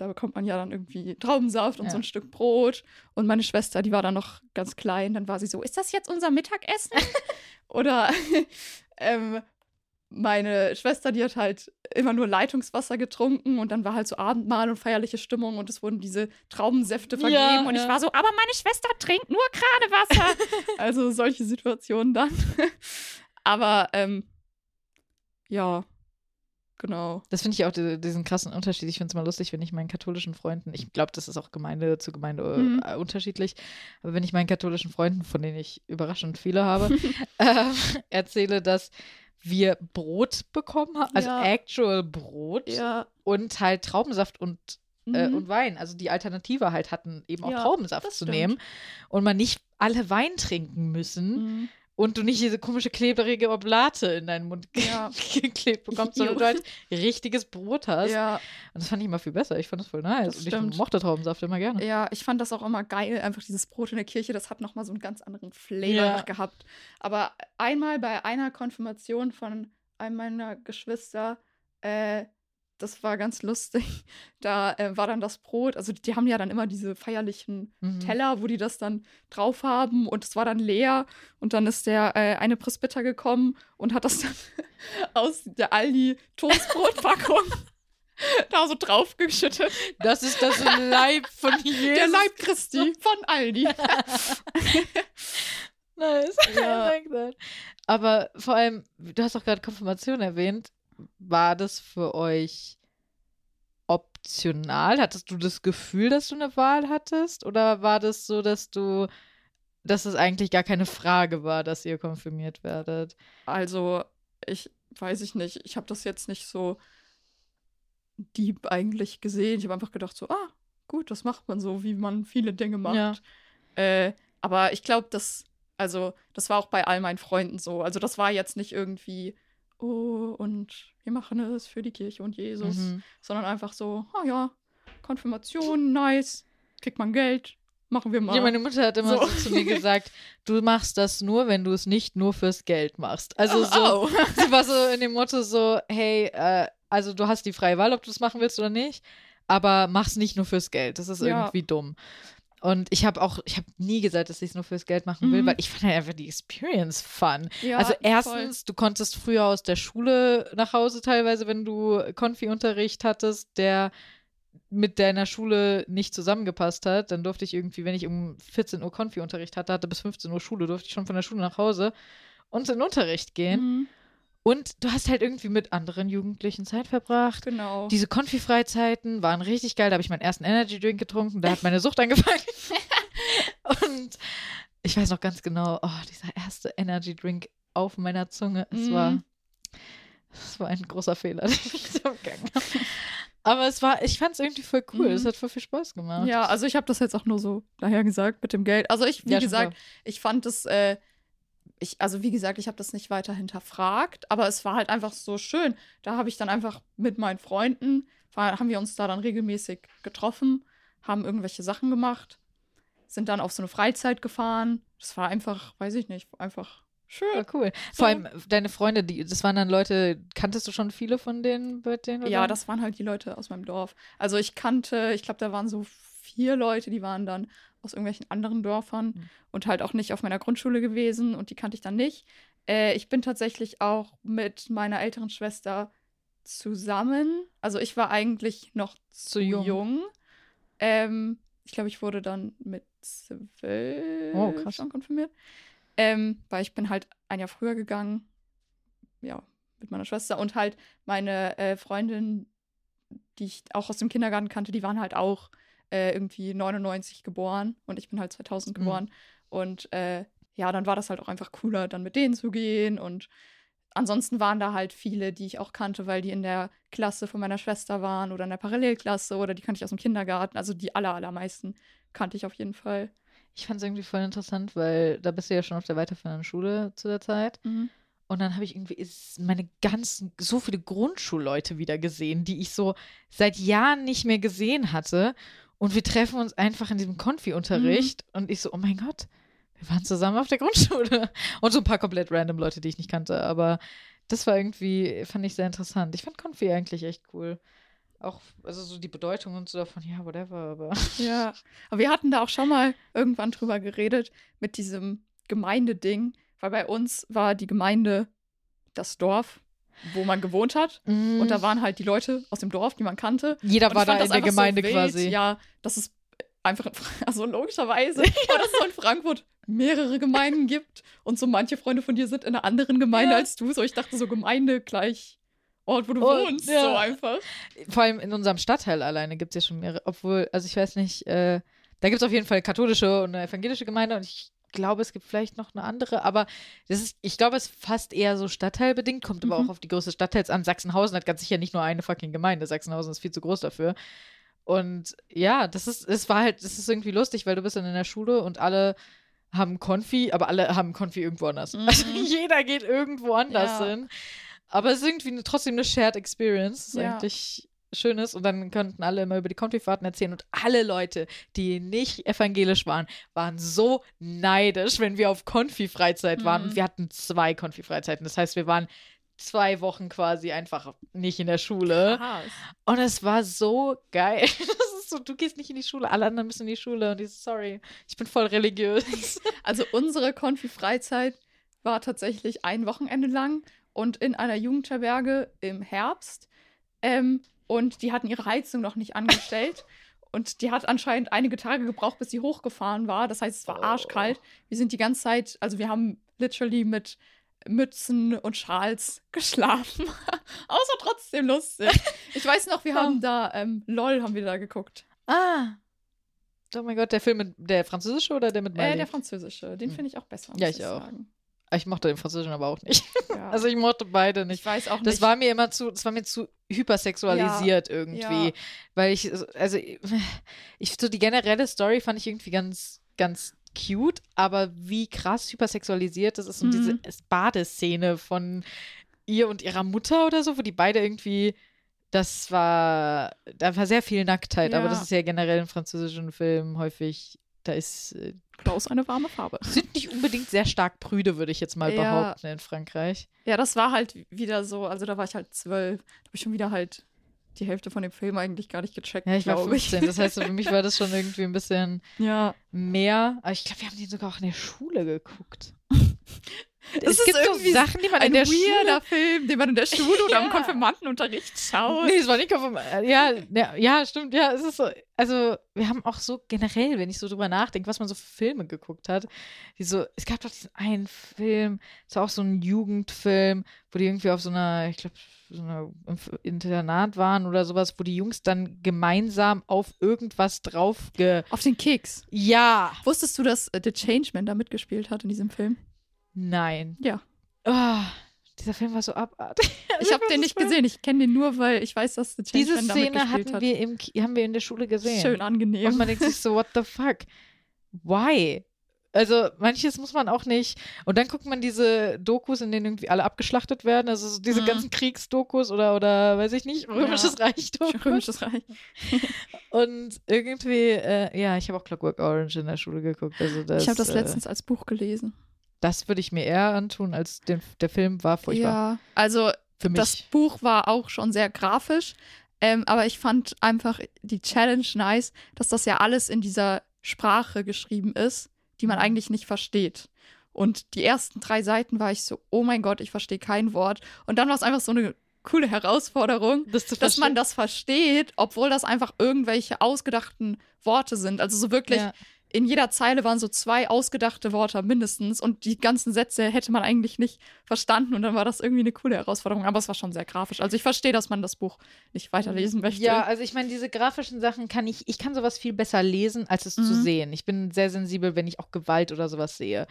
da bekommt man ja dann irgendwie Traubensaft und Ja. so ein Stück Brot. Und meine Schwester, die war dann noch ganz klein, dann war sie so, ist das jetzt unser Mittagessen? <laughs> Oder <laughs> ähm, meine Schwester, die hat halt immer nur Leitungswasser getrunken und dann war halt so Abendmahl und feierliche Stimmung und es wurden diese Traubensäfte vergeben Ja, und ich ja. war so, aber meine Schwester trinkt nur gerade Wasser. <laughs> also solche Situationen dann. aber ähm, ja, genau. Das finde ich auch die, diesen krassen Unterschied. Ich finde es mal lustig, wenn ich meinen katholischen Freunden, ich glaube, das ist auch Gemeinde zu Gemeinde Mhm. äh, unterschiedlich, aber wenn ich meinen katholischen Freunden, von denen ich überraschend viele habe, <laughs> ähm, erzähle, dass wir Brot bekommen haben, also Ja. actual Brot Ja. und halt Traubensaft und, äh, Mhm. und Wein. Also die Alternative halt hatten, eben auch Ja, Traubensaft zu stimmt. nehmen und man nicht alle Wein trinken müssen Mhm. Und du nicht diese komische klebrige Oblate in deinen Mund <laughs> Ja. geklebt bekommst, sondern du halt richtiges Brot hast. Ja, Und das fand ich immer viel besser. Ich fand das voll nice. Das und ich mochte Traubensaft immer gerne. ja, ich fand das auch immer geil, einfach dieses Brot in der Kirche, das hat nochmal so einen ganz anderen Flavor Ja. gehabt. Aber einmal bei einer Konfirmation von einem meiner Geschwister, äh, das war ganz lustig. <laughs> Da äh, war dann das Brot, also die haben ja dann immer diese feierlichen Mhm. Teller, wo die das dann drauf haben und es war dann leer und dann ist der äh, eine Prisbitter gekommen und hat das dann <laughs> aus der Aldi Toastbrotpackung <laughs> da so draufgeschüttet. Das ist das Leib von Jesus. Der Leib Christi von Aldi. Nice. Ja. Aber vor allem, du hast auch gerade Konfirmation erwähnt. War das für euch optional? Hattest du das Gefühl, dass du eine Wahl hattest? Oder war das so, dass du, dass es eigentlich gar keine Frage war, dass ihr konfirmiert werdet? Also, ich weiß ich nicht. Ich habe das jetzt nicht so deep eigentlich gesehen. Ich habe einfach gedacht so, ah, gut, das macht man so, wie man viele Dinge macht. Ja. Äh, aber ich glaube, das, also, das war auch bei all meinen Freunden so. Also, das war jetzt nicht irgendwie, oh, und wir machen es für die Kirche und Jesus, Mhm. sondern einfach so, ah ja, Konfirmation, nice, kriegt man Geld, machen wir mal. Ja, meine Mutter hat immer so. So. zu mir gesagt, du machst das nur, wenn du es nicht nur fürs Geld machst. Also so, oh. <laughs> sie war so in dem Motto so, hey, äh, also du hast die freie Wahl, ob du es machen willst oder nicht, aber mach's nicht nur fürs Geld. Das ist Ja. irgendwie dumm. Und ich habe auch, ich habe nie gesagt, dass ich es nur fürs Geld machen will, Mhm. weil ich fand halt einfach die Experience fun. Ja, also voll. erstens, du konntest früher aus der Schule nach Hause teilweise, wenn du Konfi-Unterricht hattest, der mit deiner Schule nicht zusammengepasst hat, dann durfte ich irgendwie, wenn ich um 14 Uhr Konfi-Unterricht hatte, hatte bis 15 Uhr Schule, durfte ich schon von der Schule nach Hause und in den Unterricht gehen. Mhm, Und du hast halt irgendwie mit anderen Jugendlichen Zeit verbracht. genau. Diese Konfi-Freizeiten waren richtig geil. Da habe ich meinen ersten Energy-Drink getrunken. Da hat meine Sucht angefangen. <laughs> und ich weiß noch ganz genau, oh, dieser erste Energy-Drink auf meiner Zunge. Es Mhm. war, es war ein großer Fehler, <laughs> den ich so begangen habe. Aber es war, ich fand es irgendwie voll cool. Mhm. Es hat voll viel Spaß gemacht. Ja, also ich habe das jetzt auch nur so daher gesagt mit dem Geld. Also ich, wie Ja, gesagt, ich fand es, äh, ich, also wie gesagt, ich habe das nicht weiter hinterfragt, aber es war halt einfach so schön. Da habe ich dann einfach mit meinen Freunden, war, haben wir uns da dann regelmäßig getroffen, haben irgendwelche Sachen gemacht, sind dann auf so eine Freizeit gefahren. Das war einfach, weiß ich nicht, einfach schön. War cool. So. Vor allem deine Freunde, die, das waren dann Leute, kanntest du schon viele von denen bei denen? oder? Ja, das waren halt die Leute aus meinem Dorf. Also ich kannte, ich glaube, da waren so vier Leute, die waren dann aus irgendwelchen anderen Dörfern Mhm. und halt auch nicht auf meiner Grundschule gewesen und die kannte ich dann nicht. Äh, ich bin tatsächlich auch mit meiner älteren Schwester zusammen. Also ich war eigentlich noch zu jung. jung. Ähm, ich glaube, ich wurde dann mit zwölf Oh, krass. schon konfirmiert. Ähm, weil ich bin halt ein Jahr früher gegangen. Ja, mit meiner Schwester. Und halt meine äh, Freundin, die ich auch aus dem Kindergarten kannte, die waren halt auch äh, irgendwie 99 geboren. Und ich bin halt 2000 Mhm. geboren. Und äh, ja, dann war das halt auch einfach cooler, dann mit denen zu gehen. Und ansonsten waren da halt viele, die ich auch kannte, weil die in der Klasse von meiner Schwester waren oder in der Parallelklasse oder die kannte ich aus dem Kindergarten. Also die aller, allermeisten kannte ich auf jeden Fall. Ich fand es irgendwie voll interessant, weil da bist du ja schon auf der weiterführenden Schule zu der Zeit. Und dann habe ich irgendwie meine ganzen, so viele Grundschulleute wieder gesehen, die ich so seit Jahren nicht mehr gesehen hatte. Und wir treffen uns einfach in diesem Konfi-Unterricht. Und ich so, oh mein Gott, wir waren zusammen auf der <laughs> Grundschule. Und so ein paar komplett random Leute, die ich nicht kannte. Aber das war irgendwie, fand ich sehr interessant. Ich fand Konfi eigentlich echt cool. Auch, also so die Bedeutung und so davon, ja, whatever, aber. <laughs> Ja, aber wir hatten da auch schon mal irgendwann drüber geredet mit diesem Gemeindeding, weil bei uns war die Gemeinde das Dorf, wo man gewohnt hat. Und da waren halt die Leute aus dem Dorf, die man kannte. Jeder Und war da das in der Gemeinde so quasi. Ja, dass es einfach, <laughs> also logischerweise, <laughs> weil es so in Frankfurt mehrere Gemeinden gibt und so manche Freunde von dir sind in einer anderen Gemeinde Ja. als du. So, ich dachte so Gemeinde gleich Ort, wo du Oh, wohnst, ja. so einfach. Vor allem in unserem Stadtteil alleine gibt es ja schon mehrere, obwohl, also ich weiß nicht, äh, da gibt es auf jeden Fall katholische und eine evangelische Gemeinde und ich glaube, es gibt vielleicht noch eine andere, aber das ist, ich glaube, es ist fast eher so stadtteilbedingt, kommt aber Mhm. auch auf die Größe des Stadtteils an. Sachsenhausen hat ganz sicher nicht nur eine fucking Gemeinde. Sachsenhausen ist viel zu groß dafür. Und ja, das ist, es war halt, das ist irgendwie lustig, weil du bist dann in der Schule und alle haben Konfi, aber alle haben Konfi irgendwo anders. <laughs> Mhm. Also jeder geht irgendwo anders Ja. hin. Aber es ist irgendwie eine, trotzdem eine Shared Experience. Das ist Ja. eigentlich schön ist. Und dann konnten alle immer über die Konfifahrten erzählen. Und alle Leute, die nicht evangelisch waren, waren so neidisch, wenn wir auf Konfi-Freizeit waren. Mhm. Wir hatten zwei Konfi-Freizeiten. Das heißt, wir waren zwei Wochen quasi einfach nicht in der Schule. Krass. Und es war so geil. <laughs> So, du gehst nicht in die Schule, alle anderen müssen in die Schule. Und ich so, sorry, ich bin voll religiös. <laughs> Also unsere Konfi-Freizeit war tatsächlich ein Wochenende lang und in einer Jugendherberge im Herbst. Ähm, und die hatten ihre Heizung noch nicht angestellt. <laughs> Und die hat anscheinend einige Tage gebraucht, bis sie hochgefahren war. Das heißt, es war Oh. arschkalt. Wir sind die ganze Zeit, also wir haben literally mit Mützen und Schals geschlafen. <laughs> Außer trotzdem lustig. Ich weiß noch, wir Ja. haben da, ähm, LOL haben wir da geguckt. Ah. Oh mein Gott, der Film mit der französische oder der mit Miley? Äh, der französische. Den Hm. finde ich auch besser. Ja, muss ich auch. Sagen. Ich mochte den französischen aber auch nicht. <laughs> Ja. Also ich mochte beide nicht. ich weiß auch Das nicht. war mir immer zu, das war mir zu hypersexualisiert irgendwie. ja. Weil ich, also ich, so die generelle Story fand ich irgendwie ganz, ganz cute, aber wie krass hypersexualisiert das ist und diese Mhm. Badeszene von ihr und ihrer Mutter oder so, wo die beide irgendwie, das war, da war sehr viel Nacktheit, aber Ja. das ist ja generell in französischen Filmen häufig, da ist, äh, Klaus eine warme Farbe. <laughs> sind nicht unbedingt sehr stark prüde, würde ich jetzt mal Ja. behaupten in Frankreich. Ja, das war halt wieder so, also da war ich halt zwölf. Da habe ich schon wieder halt die Hälfte von dem Film eigentlich gar nicht gecheckt, Ja, ich war glaube 15. Das heißt, <laughs> für mich war das schon irgendwie ein bisschen Ja. mehr. Aber ich glaube, wir haben den sogar auch in der Schule geguckt. <laughs> Das es gibt so Sachen, die man Ein in der Schule. <laughs> Film, den man in der Schule oder im Ja. Konfirmandenunterricht schaut. Nee, es war nicht Konfirm ja, ja, ja, stimmt, ja, es ist so. Also, wir haben auch so generell, wenn ich so drüber nachdenke, was man so für Filme geguckt hat. Die so, es gab doch diesen einen Film, es war auch so ein Jugendfilm, wo die irgendwie auf so einer, ich glaube, so einer Internat waren oder sowas, wo die Jungs dann gemeinsam auf irgendwas drauf. Auf den Keks. Ja! Wusstest du, dass äh, The Changeman da mitgespielt hat in diesem Film? Nein. Ja. Ah, dieser Film war so abartig. <laughs> Ich habe den nicht gesehen. Ich kenne den nur, weil ich weiß, dass The Diese Szene hatten hat. wir, im, haben wir in der Schule gesehen. Schön angenehm. Und man denkt sich so, what the fuck? Why? Also manches muss man auch nicht. Und dann guckt man diese Dokus, in denen irgendwie alle abgeschlachtet werden. Also so diese Mhm. ganzen Kriegsdokus oder, oder weiß ich nicht, römisches Reich Dokus. <laughs> Römisches Reich. <laughs> Und irgendwie, äh, ja, ich habe auch Clockwork Orange in der Schule geguckt. Also das, ich habe das äh, letztens als Buch gelesen. Das würde ich mir eher antun, als den, der Film war furchtbar. Ja, also Für mich. das Buch war auch schon sehr grafisch, ähm, aber ich fand einfach die Challenge nice, dass das ja alles in dieser Sprache geschrieben ist, die man Mhm. eigentlich nicht versteht. Und die ersten drei Seiten war ich so, oh mein Gott, ich verstehe kein Wort. Und dann war es einfach so eine coole Herausforderung, das dass man das versteht, obwohl das einfach irgendwelche ausgedachten Worte sind. Also so wirklich Ja. In jeder Zeile waren so zwei ausgedachte Worte mindestens und die ganzen Sätze hätte man eigentlich nicht verstanden und dann war das irgendwie eine coole Herausforderung. Aber es war schon sehr grafisch. Also ich verstehe, dass man das Buch nicht weiterlesen möchte. Ja, also ich meine, diese grafischen Sachen kann ich, ich kann sowas viel besser lesen, als es mhm. zu sehen. Ich bin sehr sensibel, wenn ich auch Gewalt oder sowas sehe.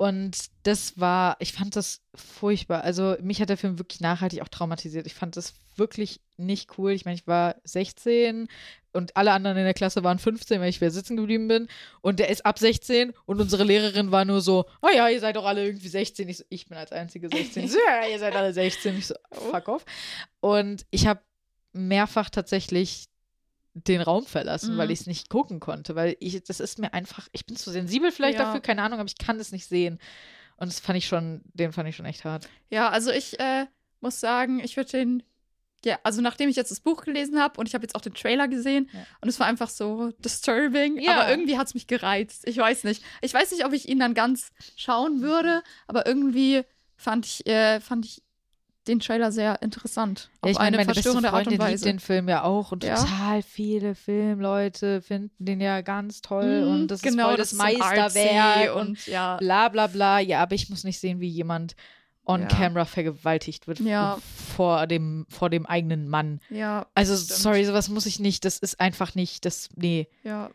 Und das war, ich fand das furchtbar. Also mich hat der Film wirklich nachhaltig auch traumatisiert. Ich fand das wirklich nicht cool. Ich meine, ich war 16 und alle anderen in der Klasse waren 15, weil ich wieder sitzen geblieben bin. Und der ist ab 16 und unsere Lehrerin war nur so, oh ja, ihr seid doch alle irgendwie 16. Ich so, ich bin als einzige 16. So, ja, ihr seid alle 16. Ich so, fuck off. Und ich habe mehrfach tatsächlich den Raum verlassen, mhm. weil ich es nicht gucken konnte, weil ich, das ist mir einfach, ich bin zu sensibel vielleicht ja. dafür, keine Ahnung, aber ich kann es nicht sehen. Und das fand ich schon, den fand ich schon echt hart. Ja, also ich äh, muss sagen, ich würde den, ja, also nachdem ich jetzt das Buch gelesen habe und ich habe jetzt auch den Trailer gesehen ja. und es war einfach so disturbing, ja. aber irgendwie hat es mich gereizt. Ich weiß nicht. Ich weiß nicht, ob ich ihn dann ganz schauen würde, aber irgendwie fand ich, äh, fand ich den Trailer sehr interessant. Ja, auf meine, eine verstörende Art und Weise. liebt den Film ja auch und ja. total viele Filmleute finden den ja ganz toll mhm, und das genau, ist voll das, das Meisterwerk und, und ja. bla bla bla. Ja, aber ich muss nicht sehen, wie jemand on ja. camera vergewaltigt wird ja. vor dem vor dem eigenen Mann. Ja. Also sorry, sowas muss ich nicht. Das ist einfach nicht. Das nee. Ja.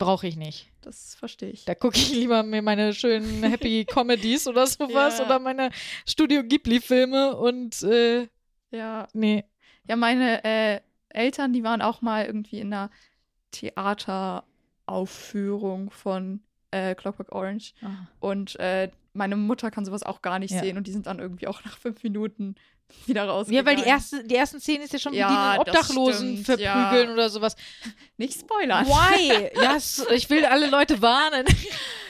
Brauche ich nicht. Das verstehe ich. Da gucke ich lieber mir meine schönen Happy <laughs> Comedies oder sowas ja. oder meine Studio Ghibli-Filme und äh, ja. Nee. Ja, meine äh, Eltern, die waren auch mal irgendwie in einer Theateraufführung von äh, Clockwork Orange. Ah. Und äh, meine Mutter kann sowas auch gar nicht ja. sehen und die sind dann irgendwie auch nach fünf Minuten <laughs> wieder rausgegangen. Ja, weil die, erste, die ersten Szenen ist ja schon, wie ja, die Obdachlosen stimmt, verprügeln ja. oder sowas. <laughs> Nicht spoilern. Why? <laughs> ja, ich will alle Leute warnen.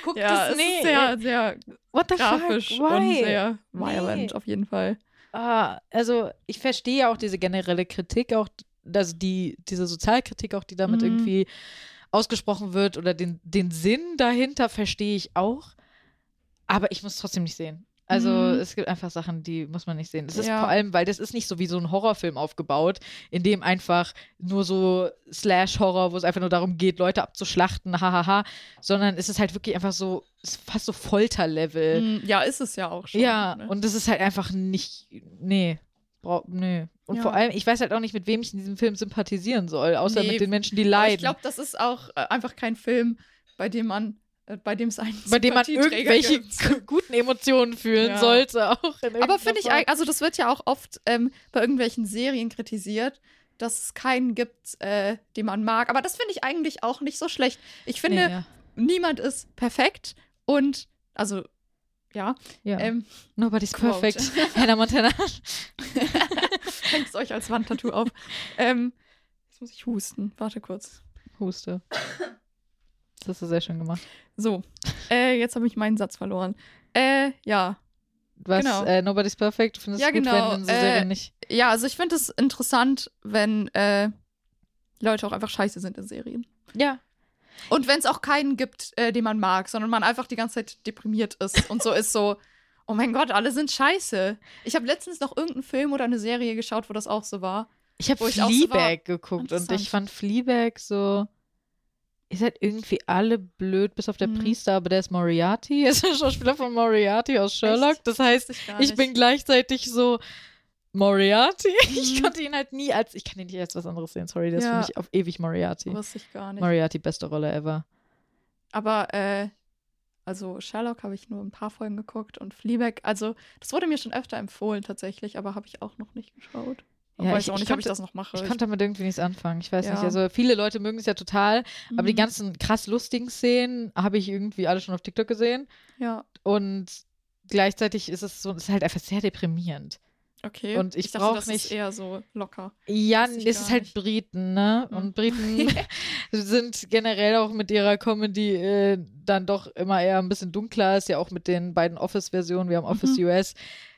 Guckt ja, das nicht. sehr, sehr What the grafisch fuck? Why? und sehr violent nee. auf jeden Fall. Ah, also ich verstehe auch diese generelle Kritik, auch also die, diese Sozialkritik auch, die damit mhm. irgendwie ausgesprochen wird oder den, den Sinn dahinter verstehe ich auch. Aber ich muss trotzdem nicht sehen. Also mhm. es gibt einfach Sachen, die muss man nicht sehen. Das ist ja. vor allem, weil das ist nicht so wie so ein Horrorfilm aufgebaut, in dem einfach nur so Slash-Horror, wo es einfach nur darum geht, Leute abzuschlachten, hahaha, sondern es ist halt wirklich einfach so, es ist fast so Folterlevel. Mhm. Ja, ist es ja auch schon. Ja, ne? und das ist halt einfach nicht, nee, Bra nee. Und ja. vor allem, ich weiß halt auch nicht, mit wem ich in diesem Film sympathisieren soll, außer nee, mit den Menschen, die leiden. Ich glaube, das ist auch äh, einfach kein Film, bei dem man bei dem es einen bei dem man irgendwelche <laughs> guten Emotionen fühlen ja. sollte auch. Aber finde ich, also das wird ja auch oft ähm, bei irgendwelchen Serien kritisiert, dass es keinen gibt, äh, den man mag. Aber das finde ich eigentlich auch nicht so schlecht. Ich finde, nee, ja. niemand ist perfekt und also ja. ja. Ähm, Nobody's quote. perfect. <laughs> Hannah Montana. Hängt es euch als Wandtattoo auf. Ähm, jetzt muss ich husten. Warte kurz. Huste. Das hast du sehr schön gemacht. So, äh, jetzt habe ich meinen Satz verloren. Äh, ja. Was? Genau. Äh, Nobody's Perfect? Du findest ja, es gut, genau. wenn so äh, Serien nicht. Ja, also ich finde es interessant, wenn äh, Leute auch einfach scheiße sind in Serien. Ja. Und wenn es auch keinen gibt, äh, den man mag, sondern man einfach die ganze Zeit deprimiert ist und so ist so, <laughs> oh mein Gott, alle sind scheiße. Ich habe letztens noch irgendeinen Film oder eine Serie geschaut, wo das auch so war. Ich habe Fleabag so geguckt und ich fand Fleabag so ihr seid irgendwie alle blöd, bis auf der mhm. Priester, aber der ist Moriarty, <laughs> er ist der Schauspieler von Moriarty aus Sherlock. Echt? Das heißt, ich, ich bin gleichzeitig so Moriarty. <laughs> Mhm. Ich konnte ihn halt nie als, ich kann ihn nicht als was anderes sehen, sorry, der ja. ist für mich auf ewig Moriarty. Wusste ich gar nicht. Moriarty, beste Rolle ever. Aber, äh, also Sherlock habe ich nur ein paar Folgen geguckt und Fleabag, also das wurde mir schon öfter empfohlen tatsächlich, aber habe ich auch noch nicht geschaut. Ja, weiß ich auch nicht, ich konnte, ob ich das noch mache. Ich, konnte damit irgendwie nichts anfangen. Ich weiß ja. nicht. Also viele Leute mögen es ja total, mhm. aber die mhm. ganzen krass lustigen Szenen habe ich irgendwie alle schon auf TikTok gesehen. Ja. Und gleichzeitig ist es so, es ist halt einfach sehr deprimierend. Okay. Und ich, ich brauche nicht. Ist eher so locker. Ja, es ist halt nicht. Briten, ne? Mhm. Und Briten <laughs> sind generell auch mit ihrer Comedy äh, dann doch immer eher ein bisschen dunkler. Ist ja auch mit den beiden Office-Versionen. Wir haben Office mhm. US.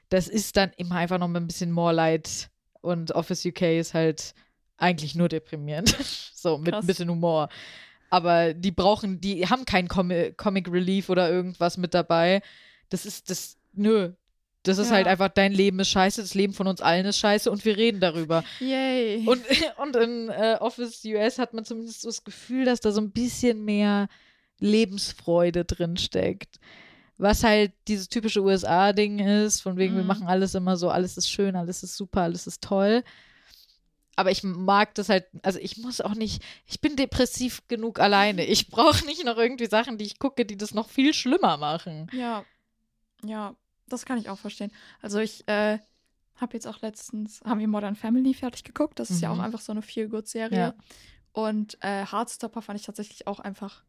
Das ist dann immer einfach noch ein bisschen more light und Office UK ist halt eigentlich nur deprimierend. <laughs> so, mit ein bisschen Humor. Aber die brauchen, die haben keinen Com Comic Relief oder irgendwas mit dabei. Das ist das, nö. Das ist ja. halt einfach, dein Leben ist scheiße, das Leben von uns allen ist scheiße und wir reden darüber. Yay. Und, <laughs> und in äh, Office US hat man zumindest so das Gefühl, dass da so ein bisschen mehr Lebensfreude drinsteckt. Was halt dieses typische USA-Ding ist, von wegen, wir Mhm. machen alles immer so, alles ist schön, alles ist super, alles ist toll. Aber ich mag das halt, also ich muss auch nicht, ich bin depressiv genug alleine. Ich brauche nicht noch irgendwie Sachen, die ich gucke, die das noch viel schlimmer machen. Ja, ja, das kann ich auch verstehen. Also ich äh, habe jetzt auch letztens, haben wir Modern Family fertig geguckt. Das ist ja auch Mhm. einfach so eine Feel-Good-Serie. Ja. Und äh, Heartstopper fand ich tatsächlich auch einfach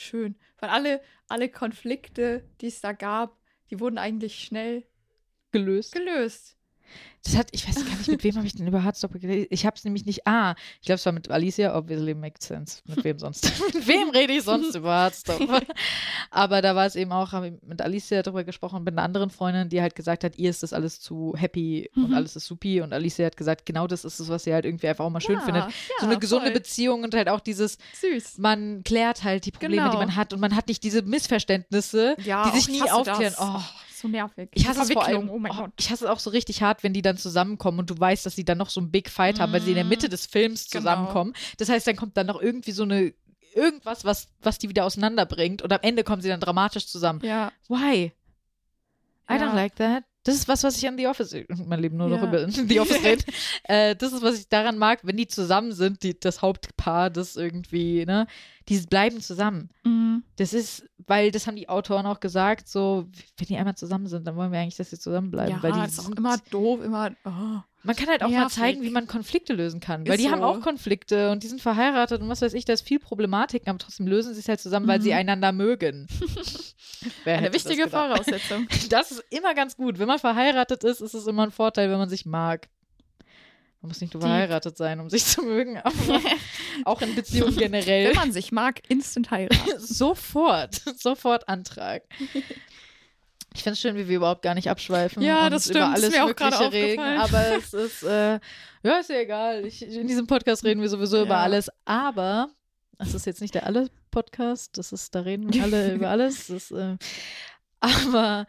schön. Weil alle, alle Konflikte, die es da gab, die wurden eigentlich schnell Gelöst. gelöst. Das hat, ich weiß gar nicht, mit wem habe ich denn über Hardstopper gelesen? Ich habe es nämlich nicht. Ah, ich glaube, es war mit Alicia, obviously makes sense. Mit wem sonst? <laughs> mit wem rede ich sonst über Hardstopper? <laughs> Aber da war es eben auch, habe ich mit Alicia darüber gesprochen, mit einer anderen Freundin, die halt gesagt hat, ihr ist das alles zu happy und Mhm. alles ist supi. Und Alicia hat gesagt, genau das ist es, was sie halt irgendwie einfach auch mal schön ja, findet. Ja, So eine gesunde voll. Beziehung und halt auch dieses, Süß. man klärt halt die Probleme, die Genau. man hat und man hat nicht diese Missverständnisse, Ja, die sich nie aufklären. Das. Oh. So nervig. Ich hasse es vor allem. Oh mein oh, Gott. Ich hasse es auch so richtig hart, wenn die dann zusammenkommen und du weißt, dass sie dann noch so einen Big Fight haben, weil sie in der Mitte des Films Genau. zusammenkommen. Das heißt, dann kommt dann noch irgendwie so eine irgendwas, was, was die wieder auseinanderbringt und am Ende kommen sie dann dramatisch zusammen. Ja. Why? I don't Ja. like that. Das ist was, was ich an The Office, mein Leben nur noch Ja. über <laughs> The Office rede. äh, das ist, was ich daran mag, wenn die zusammen sind, die, das Hauptpaar, das irgendwie, ne, die bleiben zusammen. Mhm. Das ist, weil das haben die Autoren auch gesagt, so, wenn die einmal zusammen sind, dann wollen wir eigentlich, dass sie zusammenbleiben. Ja, weil die ist auch immer doof, immer. Oh. Man kann halt auch mal nervig. zeigen, wie man Konflikte lösen kann. Weil die haben so. auch Konflikte und die sind verheiratet und was weiß ich, da ist viel Problematik, aber trotzdem lösen sie es halt zusammen, weil Mhm. sie einander mögen. <laughs> Eine das wichtige gedacht? Voraussetzung. <laughs> Das ist immer ganz gut. Wenn man verheiratet ist, ist es immer ein Vorteil, wenn man sich mag. Man muss nicht nur verheiratet sein, um sich <laughs> zu mögen, aber auch in Beziehungen generell. Wenn man sich mag, instant heiraten. sofort, sofort Antrag. Ich finde es schön, wie wir überhaupt gar nicht abschweifen Ja, das über stimmt. Ist alles mir auch gerade reden. aufgefallen. Aber es ist, äh, ja, ist ja egal. Ich, in diesem Podcast reden wir sowieso über Ja. alles. Aber das ist jetzt nicht der Alle-Podcast. Das ist, da reden wir alle <laughs> über alles. Das, äh, aber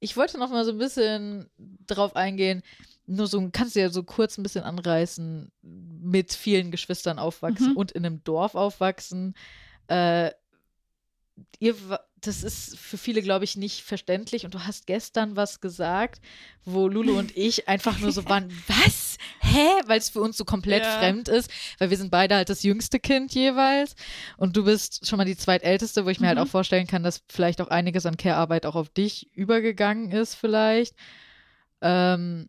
ich wollte noch mal so ein bisschen drauf eingehen. Nur so, kannst du ja so kurz ein bisschen anreißen, mit vielen Geschwistern aufwachsen Mhm. und in einem Dorf aufwachsen. Äh, ihr, das ist für viele, glaube ich, nicht verständlich. Und du hast gestern was gesagt, wo Lulu und ich <laughs> einfach nur so waren, was? Hä? Weil es für uns so komplett Ja. fremd ist, weil wir sind beide halt das jüngste Kind jeweils. Und du bist schon mal die zweitälteste, wo ich mir halt Mhm. auch vorstellen kann, dass vielleicht auch einiges an Care-Arbeit auch auf dich übergegangen ist, vielleicht. Ähm,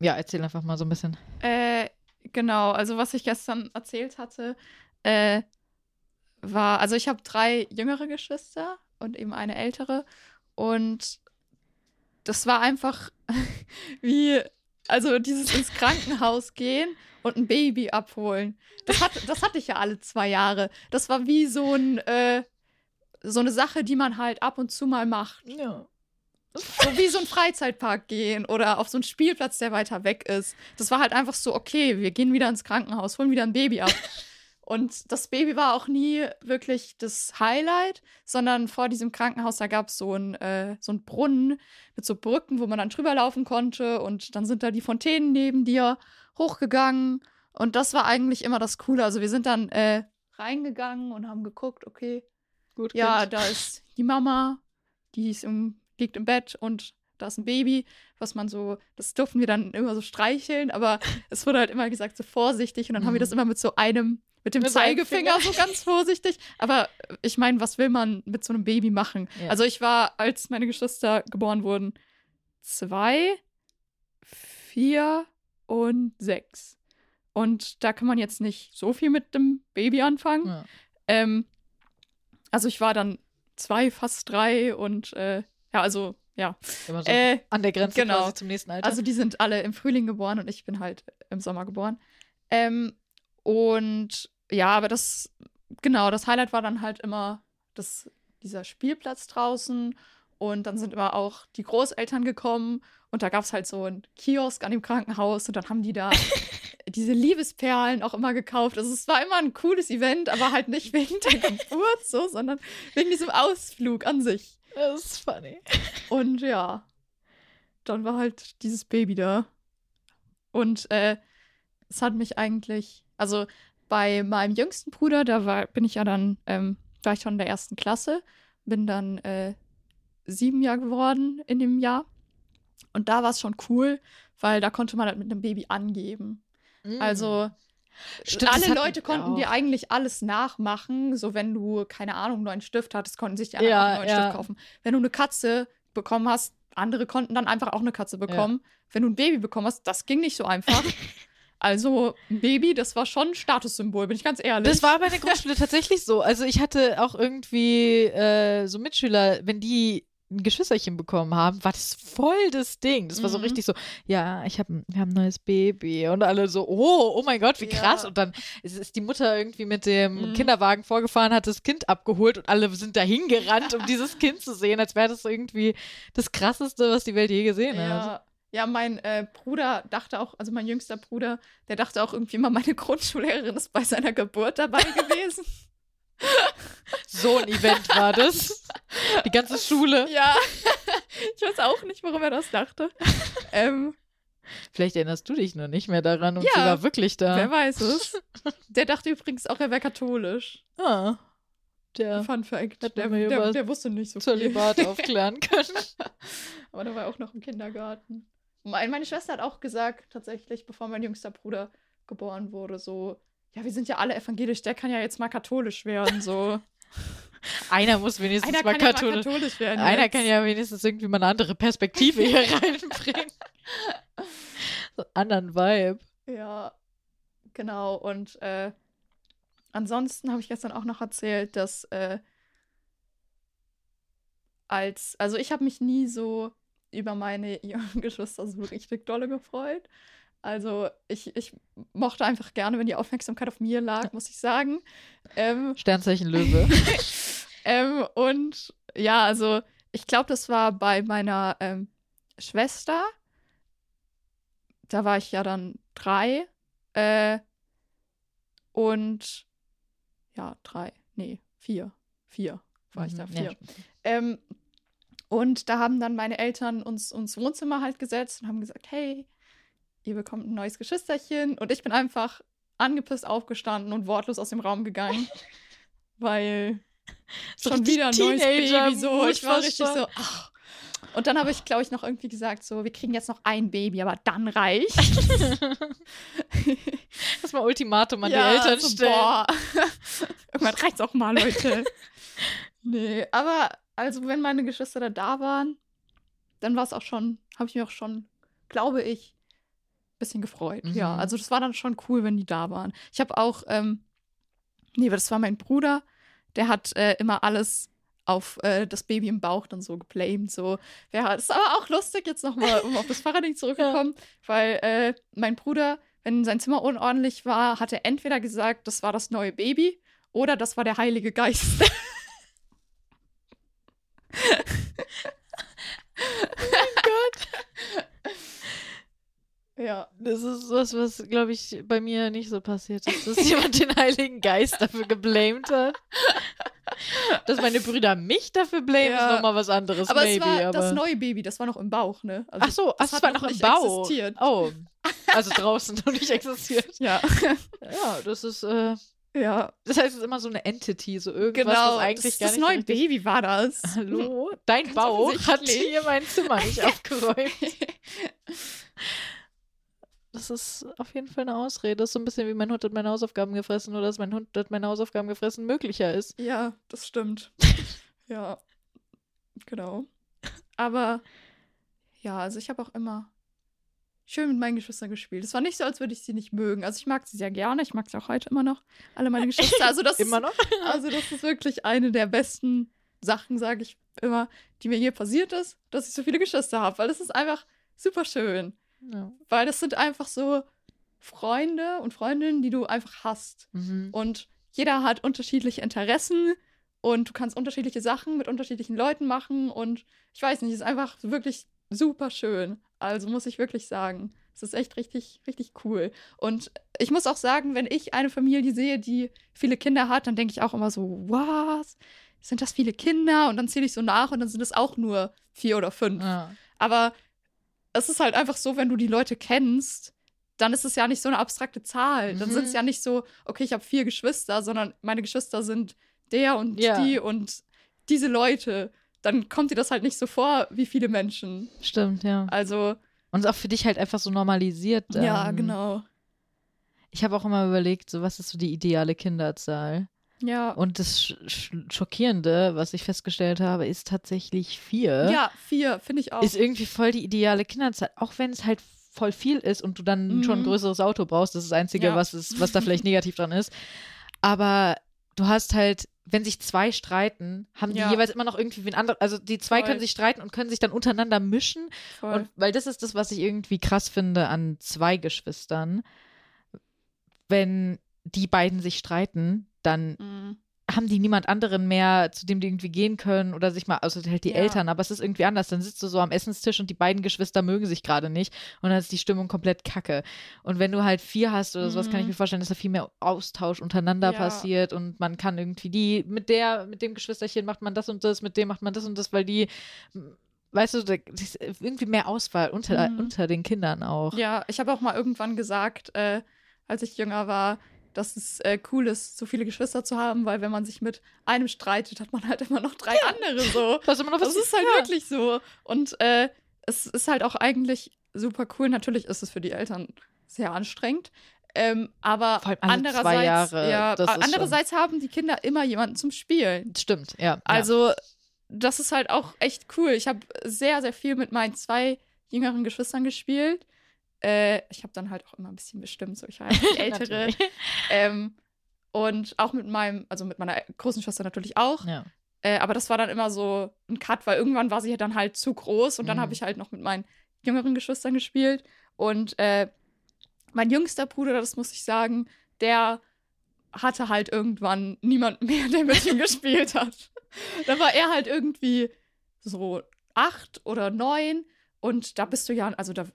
ja, erzähl einfach mal so ein bisschen. Äh, genau, also was ich gestern erzählt hatte, äh, war, also ich habe drei jüngere Geschwister und eben eine ältere. Und das war einfach <laughs> wie, also dieses ins Krankenhaus gehen und ein Baby abholen. Das, hat, das hatte ich ja alle zwei Jahre. Das war wie so ein, äh, so eine Sache, die man halt ab und zu mal macht. Ja. So wie so ein Freizeitpark gehen oder auf so einen Spielplatz, der weiter weg ist. Das war halt einfach so, okay, wir gehen wieder ins Krankenhaus, holen wieder ein Baby ab. Und das Baby war auch nie wirklich das Highlight, sondern vor diesem Krankenhaus, da gab es so einen äh, so einen Brunnen mit so Brücken, wo man dann drüber laufen konnte. Und dann sind da die Fontänen neben dir hochgegangen. Und das war eigentlich immer das Coole. Also wir sind dann äh, reingegangen und haben geguckt, okay, Gut, ja, Kind. da ist die Mama, die ist im, liegt im Bett und da ist ein Baby, was man so, das durften wir dann immer so streicheln, aber es wurde halt immer gesagt, so vorsichtig und dann haben wir das Mhm. immer mit so einem, mit dem Mit Zeigefinger Finger. so ganz vorsichtig. Aber ich meine, was will man mit so einem Baby machen? Ja. Also ich war, als meine Geschwister geboren wurden, zwei, vier und sechs. Und da kann man jetzt nicht so viel mit dem Baby anfangen. Ja. Ähm, also ich war dann zwei, fast drei und äh, ja, also ja. Immer so Äh, an der Grenze genau. quasi zum nächsten Alter. also die sind alle im Frühling geboren und ich bin halt im Sommer geboren. Ähm, und ja, aber das, genau, das Highlight war dann halt immer das, dieser Spielplatz draußen. Und dann sind immer auch die Großeltern gekommen und da gab es halt so einen Kiosk an dem Krankenhaus und dann haben die da <laughs> diese Liebesperlen auch immer gekauft. Also es war immer ein cooles Event, aber halt nicht wegen der Geburt so, sondern wegen diesem Ausflug an sich. das ist funny. Und ja, dann war halt dieses Baby da. Und äh, es hat mich eigentlich, also bei meinem jüngsten Bruder, da war, bin ich ja dann ähm, war ich schon in der ersten Klasse, bin dann äh, sieben Jahre geworden in dem Jahr. Und da war es schon cool, weil da konnte man halt mit einem Baby angeben. Mm. Also Stimmt, alle Leute konnten dir eigentlich alles nachmachen. So, wenn du, keine Ahnung, einen neuen Stift hattest, konnten sich die anderen Ja, auch einen neuen ja. Stift kaufen. Wenn du eine Katze bekommen hast, andere konnten dann einfach auch eine Katze bekommen. Wenn du ein Baby bekommen hast, das ging nicht so einfach. <laughs> also, ein Baby, das war schon ein Statussymbol, bin ich ganz ehrlich. Das war bei der <laughs> Grundschule tatsächlich so. Also ich hatte auch irgendwie äh, so Mitschüler, wenn die ein Geschwisterchen bekommen haben, war das voll das Ding. Das war so Mhm. richtig so, ja, ich hab, ein- wir haben ein neues Baby. Und alle so, oh, oh mein Gott, wie Ja. krass. Und dann ist, ist die Mutter irgendwie mit dem Mhm. Kinderwagen vorgefahren, hat das Kind abgeholt und alle sind dahin gerannt, um dieses Kind zu sehen, als wäre das irgendwie das Krasseste, was die Welt je gesehen hat. Ja, mein äh, Bruder dachte auch, also mein jüngster Bruder, der dachte auch irgendwie immer, meine Grundschullehrerin ist bei seiner Geburt dabei gewesen. <laughs> So ein Event war das. Die ganze Schule. <laughs> ja, ich weiß auch nicht, warum er das dachte. ähm, Vielleicht erinnerst du dich nur nicht mehr daran und sie Ja, war wirklich da. Wer weiß <laughs> es. Der dachte übrigens auch, er wäre katholisch. Ah, der Fun Fact. Der, der, der wusste nicht so viel. Zölibat aufklären können. Aber da war er auch noch im Kindergarten. Mein, meine Schwester hat auch gesagt, tatsächlich, bevor mein jüngster Bruder geboren wurde, so, ja, wir sind ja alle evangelisch, der kann ja jetzt mal katholisch werden, so. <laughs> Einer muss wenigstens Einer mal kann ja mal katholisch. katholisch werden. Einer jetzt. kann ja wenigstens irgendwie mal eine andere Perspektive hier <laughs> reinbringen. So einen anderen Vibe. Ja, genau. Und äh, ansonsten habe ich gestern auch noch erzählt, dass äh, als, also ich habe mich nie so über meine <laughs> jüngeren Geschwister so richtig dolle gefreut. Also ich, ich mochte einfach gerne, wenn die Aufmerksamkeit auf mir lag, muss ich sagen. Ähm, <laughs> Sternzeichen Löwe. <laughs> ähm, und ja, also ich glaube, das war bei meiner ähm, Schwester. Da war ich ja dann drei. Äh, und ja, drei. Nee, vier. Vier war ich da. Mhm, Vier. ja. Und da haben dann meine Eltern uns ins Wohnzimmer halt gesetzt und haben gesagt, hey, ihr bekommt ein neues Geschwisterchen. Und ich bin einfach angepisst aufgestanden und wortlos aus dem Raum gegangen. <laughs> weil So schon wieder ein neues Baby. So, ich war richtig so, ach. Und dann habe ich, glaube ich, noch irgendwie gesagt, so, wir kriegen jetzt noch ein Baby, aber dann reicht. Erstmal <laughs> Ultimatum an Ja, die Eltern so, stellen. Boah. <laughs> Irgendwann reicht's auch mal, Leute. nee, aber also wenn meine Geschwister da, da waren, dann war es auch schon, habe ich mich auch schon, glaube ich, ein bisschen gefreut. Ja, Mhm. also das war dann schon cool, wenn die da waren. Ich habe auch, ähm, nee, das war mein Bruder, der hat äh, immer alles auf äh, das Baby im Bauch dann so geblamed. So. Ja, das ist aber auch lustig, jetzt nochmal, um auf das Fahrradding <laughs> zurückzukommen, weil äh, mein Bruder, wenn sein Zimmer unordentlich war, hat er entweder gesagt, das war das neue Baby oder das war der Heilige Geist. <laughs> Ja. Das ist was, was, glaube ich, bei mir nicht so passiert ist, dass <laughs> jemand den Heiligen Geist dafür geblamed hat. Dass meine Brüder mich dafür blamen, Ja. ist nochmal was anderes, Aber maybe. es war aber das neue Baby, das war noch im Bauch, ne? Also Ach so, ach, das das hat war noch noch im nicht Bau. existiert. Oh. Also draußen noch nicht existiert. Ja. <laughs> Ja, das ist, äh, ja. das heißt, es ist immer so eine Entity, so irgendwas, Genau. was eigentlich das, gar das nicht neue so richtig- Baby war das. <laughs> Hallo? Dein Ganz Bauch hat hier mein Zimmer nicht aufgeräumt. Das ist auf jeden Fall eine Ausrede. Das ist so ein bisschen wie mein Hund hat meine Hausaufgaben gefressen oder dass mein Hund hat meine Hausaufgaben gefressen möglicher ist. Ja, das stimmt. <laughs> ja. Genau. Aber ja, also ich habe auch immer schön mit meinen Geschwistern gespielt. Es war nicht so, als würde ich sie nicht mögen. Also ich mag sie sehr gerne. Ich mag sie auch heute immer noch. Alle meine Geschwister. Also das <laughs> Immer ist, noch? <laughs> Also das ist wirklich eine der besten Sachen, sage ich immer, die mir je passiert ist, dass ich so viele Geschwister habe. Weil das ist einfach super schön. Ja. Weil das sind einfach so Freunde und Freundinnen, die du einfach hast. Mhm. Und jeder hat unterschiedliche Interessen und du kannst unterschiedliche Sachen mit unterschiedlichen Leuten machen. Und ich weiß nicht, es ist einfach wirklich super schön. Also muss ich wirklich sagen, es ist echt richtig, richtig cool. Und ich muss auch sagen, wenn ich eine Familie sehe, die viele Kinder hat, dann denke ich auch immer so, was? Sind das viele Kinder? Und dann zähle ich so nach und dann sind es auch nur vier oder fünf. Ja. Aber es ist halt einfach so, wenn du die Leute kennst, dann ist es ja nicht so eine abstrakte Zahl. Dann Mhm. sind es ja nicht so, okay, ich habe vier Geschwister, sondern meine Geschwister sind der und Ja. die und diese Leute, dann kommt dir das halt nicht so vor, wie viele Menschen. Stimmt, ja. Also, Und ist auch für dich halt einfach so normalisiert. ja, ähm, genau. Ich habe auch immer überlegt, so was ist so die ideale Kinderzahl? Ja. Und das Sch Sch Schockierende, was ich festgestellt habe, ist tatsächlich vier. ja, vier, finde ich auch. Ist irgendwie voll die ideale Kinderzahl. Auch wenn es halt voll viel ist und du dann Mhm. schon ein größeres Auto brauchst. Das ist das Einzige, Ja. was, ist, was da vielleicht <laughs> negativ dran ist. Aber du hast halt, wenn sich zwei streiten, haben die Ja. jeweils immer noch irgendwie wen anderen. Also die zwei Voll. können sich streiten und können sich dann untereinander mischen. Voll. Und weil das ist das, was ich irgendwie krass finde an zwei Geschwistern. Wenn die beiden sich streiten, dann Mhm. haben die niemand anderen mehr, zu dem die irgendwie gehen können oder sich mal, außer halt die Ja. Eltern, aber es ist irgendwie anders. Dann sitzt du so am Essenstisch und die beiden Geschwister mögen sich gerade nicht und dann ist die Stimmung komplett kacke. Und wenn du halt vier hast oder sowas, kann ich Mhm. mir vorstellen, dass da viel mehr Austausch untereinander Ja. passiert und man kann irgendwie die, mit der, mit dem Geschwisterchen macht man das und das, mit dem macht man das und das, weil die, weißt du, da ist irgendwie mehr Auswahl unter, Mhm. unter den Kindern auch. Ja, ich habe auch mal irgendwann gesagt, äh, als ich jünger war, dass es äh, cool ist, so viele Geschwister zu haben, weil wenn man sich mit einem streitet, hat man halt immer noch drei andere so. <laughs> Das ist halt ja. wirklich so. Und äh, es ist halt auch eigentlich super cool. Natürlich ist es für die Eltern sehr anstrengend. Ähm, aber andererseits, ja, andererseits haben die Kinder immer jemanden zum Spielen. Stimmt, ja. Also, das ist halt auch echt cool. Ich habe sehr, sehr viel mit meinen zwei jüngeren Geschwistern gespielt. Äh, ich habe dann halt auch immer ein bisschen bestimmt, so ich war die <laughs> ältere. Ähm, und auch mit meinem, also mit meiner großen Schwester natürlich auch. ja. Äh, aber das war dann immer so ein Cut, weil irgendwann war sie dann halt zu groß und dann Mhm. habe ich halt noch mit meinen jüngeren Geschwistern gespielt. Und äh, mein jüngster Bruder, das muss ich sagen, der hatte halt irgendwann niemand mehr, der mit ihm <laughs> gespielt hat. Da war er halt irgendwie so acht oder neun und da bist du ja, also da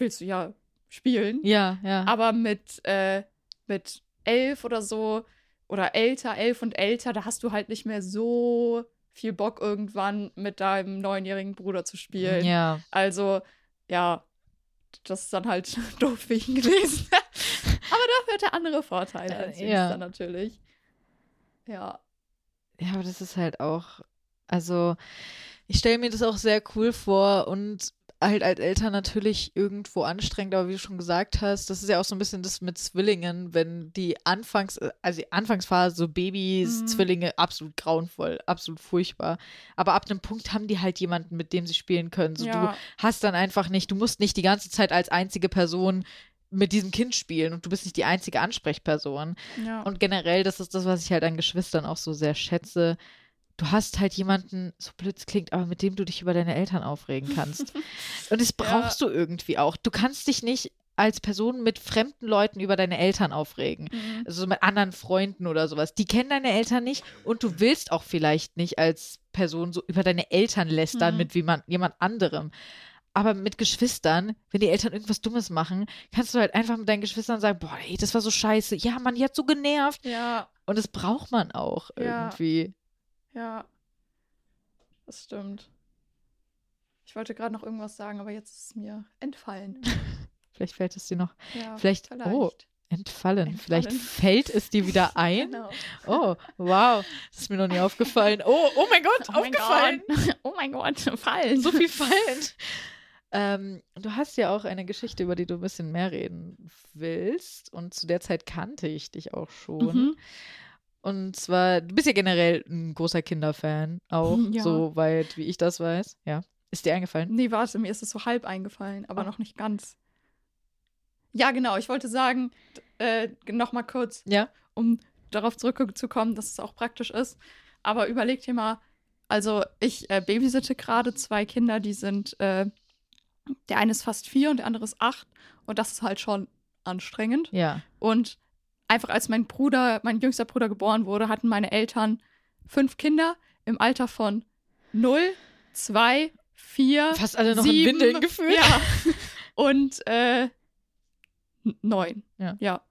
willst du ja spielen. Ja, ja. Aber mit, äh, mit elf oder so oder älter, elf und älter, da hast du halt nicht mehr so viel Bock irgendwann mit deinem neunjährigen Bruder zu spielen. Ja. Also, ja, das ist dann halt <laughs> doof für ihn gewesen. <laughs> Aber dafür hat er andere Vorteile Äh, als ja. Jüngster natürlich. Ja. Ja, aber das ist halt auch, also ich stelle mir das auch sehr cool vor und halt als Eltern natürlich irgendwo anstrengend, aber wie du schon gesagt hast, das ist ja auch so ein bisschen das mit Zwillingen, wenn die Anfangs, also die Anfangsphase, so Babys, Mhm. Zwillinge, absolut grauenvoll, absolut furchtbar. Aber ab einem Punkt haben die halt jemanden, mit dem sie spielen können. So, ja. Du hast dann einfach nicht, du musst nicht die ganze Zeit als einzige Person mit diesem Kind spielen und du bist nicht die einzige Ansprechperson. ja. Und generell, das ist das, was ich halt an Geschwistern auch so sehr schätze. Du hast halt jemanden, so blöd es klingt, aber mit dem du dich über deine Eltern aufregen kannst. <laughs> Und das brauchst du irgendwie auch. Du kannst dich nicht als Person mit fremden Leuten über deine Eltern aufregen. Mhm. Also mit anderen Freunden oder sowas. Die kennen deine Eltern nicht und du willst auch vielleicht nicht als Person so über deine Eltern lästern Mhm. mit jemand, jemand anderem. Aber mit Geschwistern, wenn die Eltern irgendwas Dummes machen, kannst du halt einfach mit deinen Geschwistern sagen, boah, ey, das war so scheiße. Ja, Mann, die hat so genervt. ja, Und das braucht man auch Ja. irgendwie. Ja. Das stimmt. Ich wollte gerade noch irgendwas sagen, aber jetzt ist es mir entfallen. <laughs> Vielleicht fällt es dir noch Ja, Vielleicht- oh, entfallen. Vielleicht Entfallen. fällt es dir wieder <laughs> ein. Genau. Oh, wow. Das ist mir noch nie aufgefallen. Oh, oh mein Gott, Oh mein aufgefallen. Gott. <laughs> Oh mein Gott, fallen. So viel fallen. Ähm, du hast ja auch eine Geschichte, über die du ein bisschen mehr reden willst. Und zu der Zeit kannte ich dich auch schon. Mhm. Und zwar, du bist ja generell ein großer Kinderfan, auch, <laughs> Ja. soweit wie ich das weiß. Ja. Ist dir eingefallen? Nee, warte, mir ist es so halb eingefallen, aber Oh. noch nicht ganz. Ja, genau, ich wollte sagen, äh, noch mal kurz, Ja. um darauf zurückzukommen, dass es auch praktisch ist. Aber überleg dir mal, also ich äh, babysitte gerade zwei Kinder, die sind, äh, der eine ist fast vier und der andere ist acht. Und das ist halt schon anstrengend. Ja. Und einfach als mein Bruder, mein jüngster Bruder geboren wurde, hatten meine Eltern fünf Kinder im Alter von 0, 2, 4, Fast alle noch sieben, in Windeln gefühlt. Ja. Und äh, neun. Ja. ja.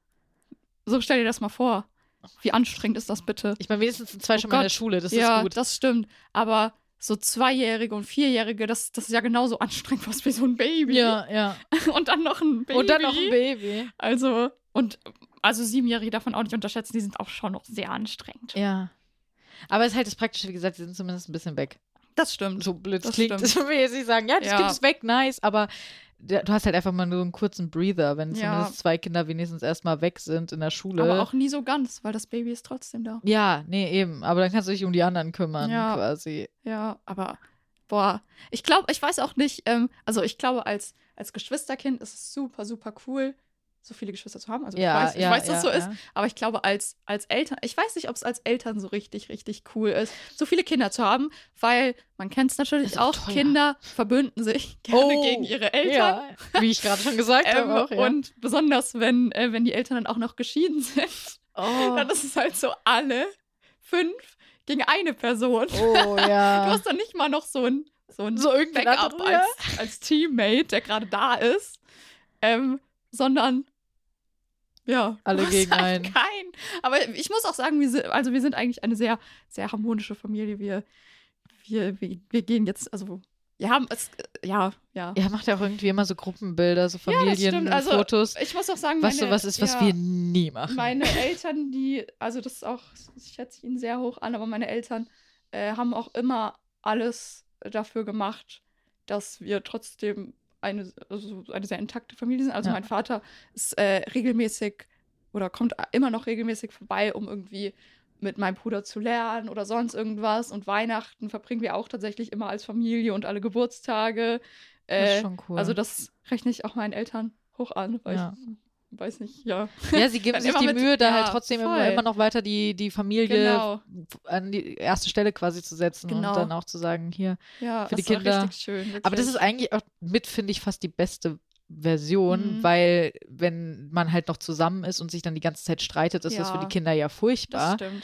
So stell dir das mal vor. Wie anstrengend ist das bitte? Ich meine, wenigstens sind zwei Oh schon mal in der. Schule, das ja, ist gut. das stimmt. Aber so Zweijährige und Vierjährige, das, das ist ja genauso anstrengend was wie so ein Baby. Ja, ja. <laughs> Und dann noch ein Baby. Und dann noch ein Baby. Also, und also Siebenjährige davon auch nicht unterschätzen, die sind auch schon noch sehr anstrengend. Ja. Aber es ist halt das Praktische, wie gesagt, sie sind zumindest ein bisschen weg. Das stimmt. So blöd Das klingt. stimmt. Das will ich jetzt nicht sagen, ja, das Ja. Kind ist weg, nice, aber du hast halt einfach mal nur einen kurzen Breather, wenn Ja. zumindest zwei Kinder wenigstens erstmal weg sind in der Schule. Aber auch nie so ganz, weil das Baby ist trotzdem da. ja, nee, eben. Aber dann kannst du dich um die anderen kümmern, Ja. quasi. Ja, aber boah, ich glaube, ich weiß auch nicht, ähm, also ich glaube, als, als Geschwisterkind ist es super, super cool, so viele Geschwister zu haben. Also Ja, ich weiß, ich ja, weiß dass ja, es so ist, aber ich glaube, als, als Eltern, ich weiß nicht, ob es als Eltern so richtig, richtig cool ist, so viele Kinder zu haben, weil man kennt es natürlich auch auch. Kinder verbünden sich <laughs> gerne gegen ihre Eltern. Wie ich gerade schon gesagt Ähm, habe. Auch. Und besonders, wenn, äh, wenn die Eltern dann auch noch geschieden sind, oh, dann ist es halt so alle fünf gegen eine Person. oh ja. <laughs> Du hast dann nicht mal noch so ein, so ein So Backup als, als Teammate, der gerade da ist, ähm, sondern ja, Alle gegen halt einen. Keinen. Aber ich muss auch sagen, wir sind, also wir sind eigentlich eine sehr, sehr harmonische Familie. Wir, wir, wir, wir gehen jetzt, also wir haben es, äh, ja, ja. Ja, macht ja auch irgendwie immer so Gruppenbilder, so Ja, das stimmt. Also, Familienfotos. Ich muss auch sagen, was meine, so was ist, was ja, wir nie machen. Meine <laughs> Eltern, die, also das ist auch, ich schätze ihn sehr hoch an, aber meine Eltern äh, haben auch immer alles dafür gemacht, dass wir trotzdem eine, also eine sehr intakte Familie sind. Also Ja. mein Vater ist äh, regelmäßig oder kommt immer noch regelmäßig vorbei, um irgendwie mit meinem Bruder zu lernen oder sonst irgendwas. Und Weihnachten verbringen wir auch tatsächlich immer als Familie und alle Geburtstage. das ist Äh, schon cool. Also das rechne ich auch meinen Eltern hoch an, weil Ja. ich weiß nicht, ja. ja, sie geben sich die mit- Mühe, da ja, halt trotzdem immer, immer noch weiter die, die Familie Genau. an die erste Stelle quasi zu setzen Genau. und dann auch zu sagen, hier. Ja, Für die das Kinder. schön. Aber das ist eigentlich auch mit, finde ich, fast die beste Version, Mhm. weil wenn man halt noch zusammen ist und sich dann die ganze Zeit streitet, ist das für Ja. die Kinder ja das furchtbar. stimmt.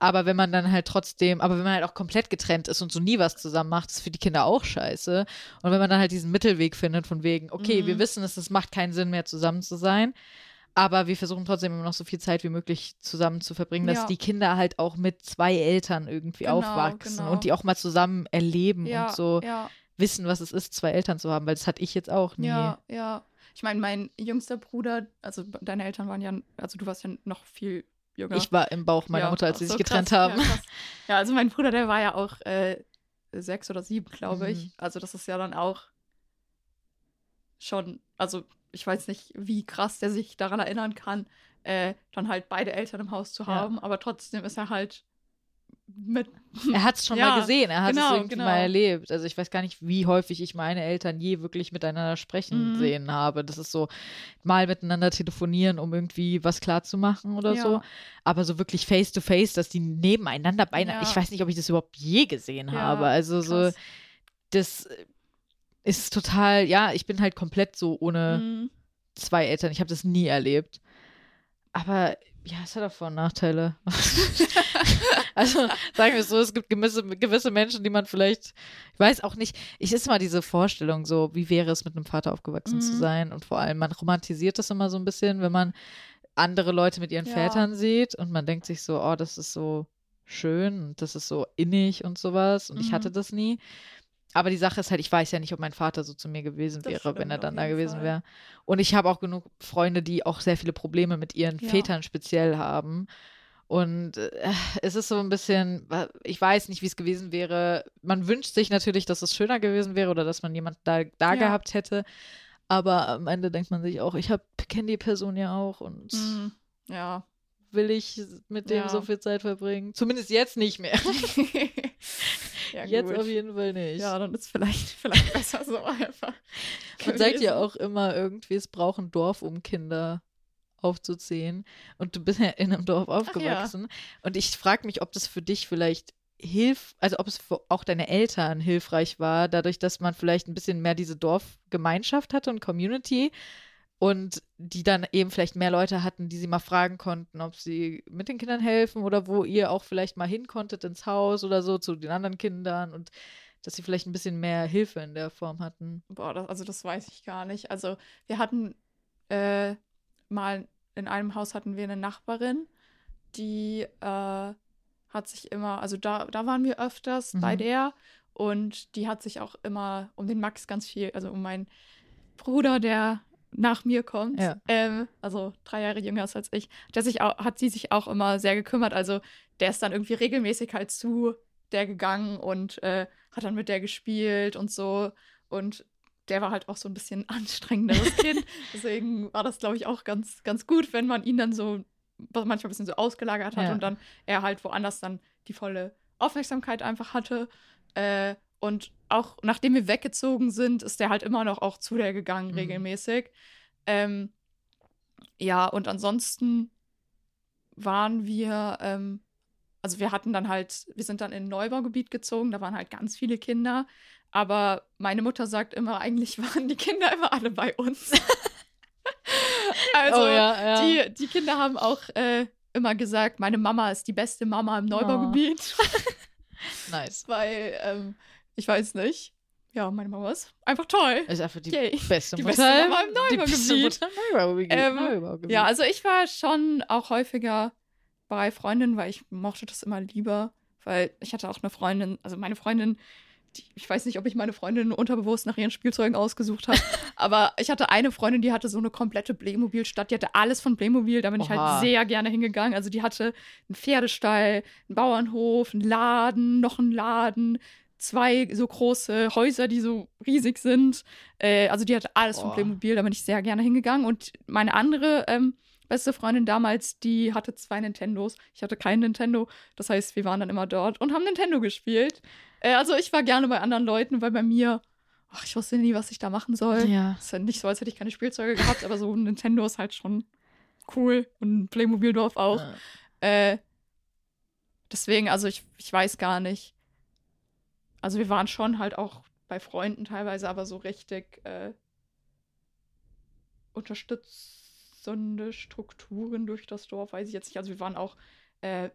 Aber wenn man dann halt trotzdem, aber wenn man halt auch komplett getrennt ist und so nie was zusammen macht, ist für die Kinder auch scheiße. Und wenn man dann halt diesen Mittelweg findet, von wegen, okay, Mhm. wir wissen es, es macht keinen Sinn mehr zusammen zu sein, aber wir versuchen trotzdem immer noch so viel Zeit wie möglich zusammen zu verbringen, dass Ja. die Kinder halt auch mit zwei Eltern irgendwie Genau, aufwachsen genau. und die auch mal zusammen erleben Ja, und so ja, wissen, was es ist, zwei Eltern zu haben, weil das hatte ich jetzt auch nie. ja, ja. Ich meine, mein jüngster Bruder, also deine Eltern waren ja, also du warst ja noch viel jünger. Ich war im Bauch meiner Ja, Mutter, als sie so, sich getrennt krass, haben. Ja, ja, also mein Bruder, der war ja auch äh, sechs oder sieben, glaube Mhm. ich. Also das ist ja dann auch schon, also ich weiß nicht, wie krass der sich daran erinnern kann, äh, dann halt beide Eltern im Haus zu haben, aber trotzdem ist er halt mit. <laughs> Er hat es schon Ja, mal gesehen, er hat genau, es irgendwie genau. mal erlebt. Also ich weiß gar nicht, wie häufig ich meine Eltern je wirklich miteinander sprechen Mhm. sehen habe. Das ist so mal miteinander telefonieren, um irgendwie was klarzumachen oder Ja. so. Aber so wirklich face to face, dass die nebeneinander beinahe. Ja. Ich weiß nicht, ob ich das überhaupt je gesehen habe. Also so, krass. das ist total, ja, ich bin halt komplett so ohne Mhm. zwei Eltern. Ich habe das nie erlebt. Aber ja, es hat auch Vor- und Nachteile. <laughs> also sagen wir es so, es gibt gewisse, gewisse Menschen, die man vielleicht, ich weiß auch nicht, ich ist immer diese Vorstellung so, wie wäre es mit einem Vater aufgewachsen zu Mhm. sein und vor allem, man romantisiert das immer so ein bisschen, wenn man andere Leute mit ihren Ja. Vätern sieht und man denkt sich so, oh, das ist so schön und das ist so innig und sowas und ich Mhm. hatte das nie. Aber die Sache ist halt, ich weiß ja nicht, ob mein Vater so zu mir gewesen Das wäre, wenn er dann da gewesen wäre. Und ich habe auch genug Freunde, die auch sehr viele Probleme mit ihren Ja. Vätern speziell haben. Und äh, es ist so ein bisschen, ich weiß nicht, wie es gewesen wäre. Man wünscht sich natürlich, dass es schöner gewesen wäre oder dass man jemanden da, da Ja. gehabt hätte. Aber am Ende denkt man sich auch, ich kenne die Person ja auch und Mhm. Ja. Will ich mit dem Ja. so viel Zeit verbringen? Zumindest jetzt nicht mehr. <laughs> ja jetzt auf jeden Fall nicht. Ja, dann ist vielleicht, vielleicht besser so einfach. Man sagt ja auch immer irgendwie, es braucht ein Dorf, um Kinder aufzuziehen. Und du bist ja in einem Dorf aufgewachsen. Und ich frage mich, ob das für dich vielleicht hilf, also ob es für auch deine Eltern hilfreich war, dadurch, dass man vielleicht ein bisschen mehr diese Dorfgemeinschaft hatte und Community und die dann eben vielleicht mehr Leute hatten, die sie mal fragen konnten, ob sie mit den Kindern helfen oder wo ihr auch vielleicht mal hin konntet ins Haus oder so zu den anderen Kindern und dass sie vielleicht ein bisschen mehr Hilfe in der Form hatten. Boah, das, also das weiß ich gar nicht. Also wir hatten äh, mal in einem Haus hatten wir eine Nachbarin, die äh, hat sich immer, also da, da waren wir öfters bei Mhm. der und die hat sich auch immer um den Max ganz viel, also um meinen Bruder, der nach mir kommt, Ja. ähm, also drei Jahre jünger ist als ich, der sich auch, hat sie sich auch immer sehr gekümmert. Also der ist dann irgendwie regelmäßig halt zu der gegangen und äh, hat dann mit der gespielt und so. Und der war halt auch so ein bisschen <laughs> anstrengenderes Kind. <laughs> Deswegen war das, glaube ich, auch ganz, ganz gut, wenn man ihn dann so manchmal ein bisschen so ausgelagert hat Ja. und dann er halt woanders dann die volle Aufmerksamkeit einfach hatte. Äh, und auch nachdem wir weggezogen sind, ist der halt immer noch auch zu der gegangen, Mhm. regelmäßig. Ähm, ja, und ansonsten waren wir, ähm, also wir hatten dann halt, wir sind dann in ein Neubaugebiet gezogen, da waren halt ganz viele Kinder. Aber meine Mutter sagt immer, eigentlich <laughs> waren die Kinder immer alle bei uns. <laughs> also oh ja, ja. die, die Kinder haben auch äh, immer gesagt, meine Mama ist die beste Mama im Neubaugebiet. <laughs> nice. Weil, ähm, ich weiß nicht. Ja, meine Mama ist einfach toll. Ist einfach die Yay. beste Die Mutter. beste Mama im Neubaugebiet. Neubaugebiet. Ähm. Ja, also ich war schon auch häufiger bei Freundinnen, weil ich mochte das immer lieber. Weil ich hatte auch eine Freundin, also meine Freundin, die, ich weiß nicht, ob ich meine Freundin unterbewusst nach ihren Spielzeugen ausgesucht habe, <laughs> aber ich hatte eine Freundin, die hatte so eine komplette Playmobil-Stadt. Die hatte alles von Playmobil, da bin ich Oha. halt sehr gerne hingegangen. Also die hatte einen Pferdestall, einen Bauernhof, einen Laden, noch einen Laden, zwei so große Häuser, die so riesig sind. Äh, also die hatte alles von Boah. Playmobil, da bin ich sehr gerne hingegangen. Und meine andere ähm, beste Freundin damals, die hatte zwei Nintendos. Ich hatte kein Nintendo. Das heißt, wir waren dann immer dort und haben Nintendo gespielt. Äh, also ich war gerne bei anderen Leuten, weil bei mir, ach, ich wusste nie, was ich da machen soll. ja. Es ist ja nicht so, als hätte ich keine Spielzeuge gehabt, aber so ein Nintendo ist halt schon cool. Und ein Playmobil-Dorf auch. Ja. Äh, deswegen, also ich, ich weiß gar nicht. Also wir waren schon halt auch bei Freunden teilweise, aber so richtig äh, unterstützende Strukturen durch das Dorf, weiß ich jetzt nicht. Also wir waren auch äh,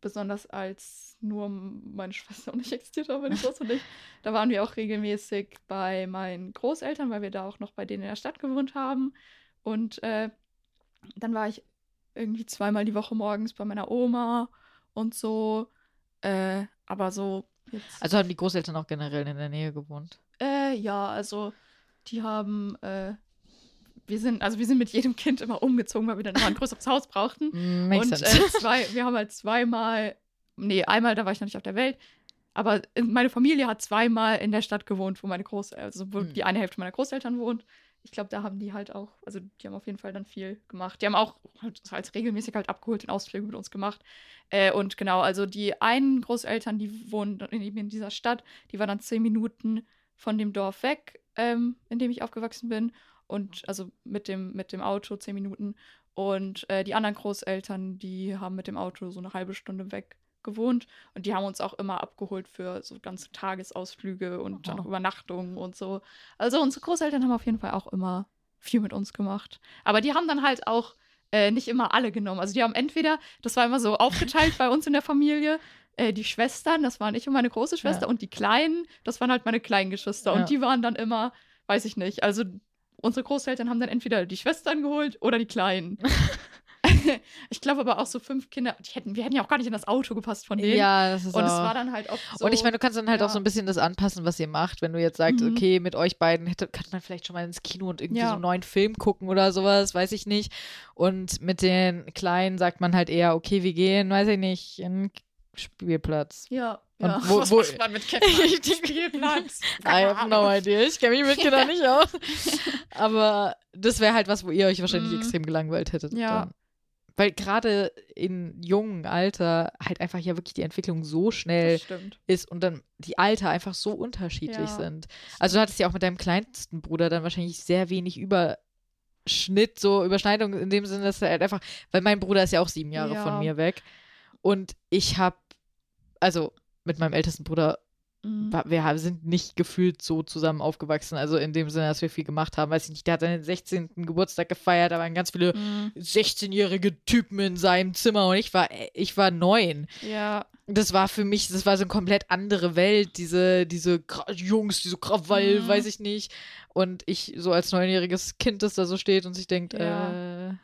besonders als nur meine Schwester und ich existiert haben, meine Groß und ich, <laughs> da waren wir auch regelmäßig bei meinen Großeltern, weil wir da auch noch bei denen in der Stadt gewohnt haben. Und äh, dann war ich irgendwie zweimal die Woche morgens bei meiner Oma und so. Äh, aber so jetzt. Also haben die Großeltern auch generell in der Nähe gewohnt. Äh, ja, also die haben, äh, wir sind, also wir sind mit jedem Kind immer umgezogen, weil wir dann immer ein größeres Haus brauchten. Mm, und äh, <laughs> zwei, wir haben halt zweimal, nee, einmal, da war ich noch nicht auf der Welt, aber meine Familie hat zweimal in der Stadt gewohnt, wo meine Großeltern, also wo Hm. die eine Hälfte meiner Großeltern wohnt. Ich glaube, da haben die halt auch, also die haben auf jeden Fall dann viel gemacht. Die haben auch halt als regelmäßig halt abgeholt den Ausflüge mit uns gemacht. Äh, und genau, also die einen Großeltern, die wohnen eben in dieser Stadt, die waren dann zehn Minuten von dem Dorf weg, ähm, in dem ich aufgewachsen bin. Und also mit dem, mit dem Auto zehn Minuten. Und äh, die anderen Großeltern, die haben mit dem Auto so eine halbe Stunde weg gewohnt. Und die haben uns auch immer abgeholt für so ganze Tagesausflüge und dann noch Übernachtungen und so. Also unsere Großeltern haben auf jeden Fall auch immer viel mit uns gemacht. Aber die haben dann halt auch äh, nicht immer alle genommen. Also die haben entweder, das war immer so aufgeteilt <laughs> bei uns in der Familie, äh, die Schwestern, das waren ich und meine große Schwester, Ja. und die Kleinen, das waren halt meine kleinen Geschwister. Ja. Und die waren dann immer, weiß ich nicht, also unsere Großeltern haben dann entweder die Schwestern geholt oder die Kleinen. <laughs> <laughs> ich glaube aber auch so fünf Kinder, die hätten, wir hätten ja auch gar nicht in das Auto gepasst von denen. Ja, das ist und es auch. war dann halt auch so. und ich meine, du kannst dann halt auch ja. so ein bisschen das anpassen, was ihr macht. Wenn du jetzt sagst, Mhm. okay, mit euch beiden hätte, könnte man vielleicht schon mal ins Kino und irgendwie Ja. so einen neuen Film gucken oder sowas, weiß ich nicht. Und mit den Kleinen sagt man halt eher, okay, wir gehen, weiß ich nicht, in den Spielplatz. Ja, Und ja. wo- <laughs> Was wo- macht man mit Kindern? <laughs> Spielplatz. I have no idea. Ich kenne mich mit Kindern nicht aus. Aber das wäre halt was, wo ihr euch wahrscheinlich Mhm. extrem gelangweilt hättet. Ja. Dann. Weil gerade in jungen Alter halt einfach ja wirklich die Entwicklung so schnell ist und dann die Alter einfach so unterschiedlich Ja. sind. Also du hattest ja auch mit deinem kleinsten Bruder dann wahrscheinlich sehr wenig Überschnitt, so Überschneidung in dem Sinne, dass er halt einfach, weil mein Bruder ist ja auch sieben Jahre Ja. von mir weg und ich habe, also mit meinem ältesten Bruder Mhm. wir sind nicht gefühlt so zusammen aufgewachsen, also in dem Sinne, dass wir viel gemacht haben. Weiß ich nicht, der hat seinen 16. Geburtstag gefeiert, da waren ganz viele Mhm. 16-jährige Typen in seinem Zimmer und ich war, ich war neun. Ja, Das war für mich, das war so eine komplett andere Welt, diese, diese Jungs, diese Krawall, Mhm. weiß ich nicht. Und ich so als neunjähriges Kind, das da so steht und sich denkt, Ja. äh,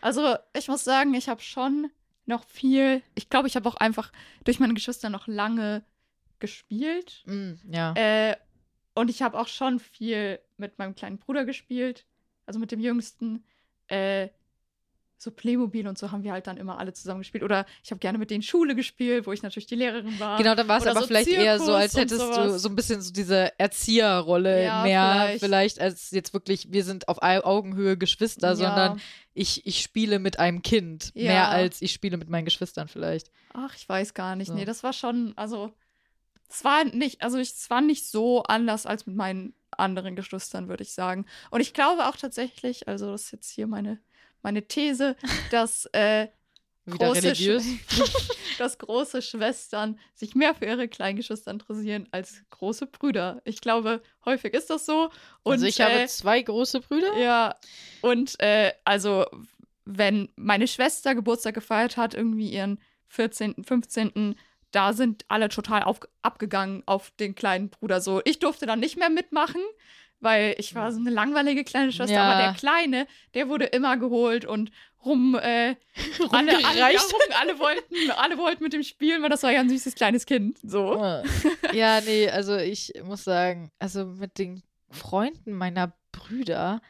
also ich muss sagen, ich habe schon noch viel. Ich glaube, ich habe auch einfach durch meine Geschwister noch lange gespielt. mh, ja. Äh, und ich habe auch schon viel mit meinem kleinen Bruder gespielt. also mit dem Jüngsten, äh, so Playmobil und so haben wir halt dann immer alle zusammen gespielt. Oder ich habe gerne mit denen Schule gespielt, wo ich natürlich die Lehrerin war. Genau, dann war es aber so vielleicht Zirkus eher so, als hättest du so ein bisschen so diese Erzieherrolle ja, mehr vielleicht. vielleicht. als jetzt wirklich, wir sind auf Augenhöhe Geschwister, ja. sondern ich, ich spiele mit einem Kind. Ja. Mehr als ich spiele mit meinen Geschwistern vielleicht. Ach, ich weiß gar nicht. So. Nee, das war schon, also es war nicht, also es war nicht so anders als mit meinen anderen Geschwistern, würde ich sagen. Und ich glaube auch tatsächlich, also das ist jetzt hier meine meine These, <laughs> dass äh, große, <laughs> dass große Schwestern sich mehr für ihre Kleingeschwister interessieren als große Brüder. Ich glaube, häufig ist das so. Und, also ich äh, habe zwei große Brüder. Ja. Und äh, also, wenn meine Schwester Geburtstag gefeiert hat, irgendwie ihren 14., 15., da sind alle total auf, abgegangen auf den kleinen Bruder. So, ich durfte dann nicht mehr mitmachen, weil ich war so eine langweilige kleine Schwester, ja. aber der Kleine, der wurde immer geholt und rum, äh, <laughs> alle, alle, ja, rum, alle, wollten, alle wollten mit dem spielen, weil das war ja ein süßes kleines Kind. So. Ja, nee, also ich muss sagen, also mit den Freunden meiner Brüder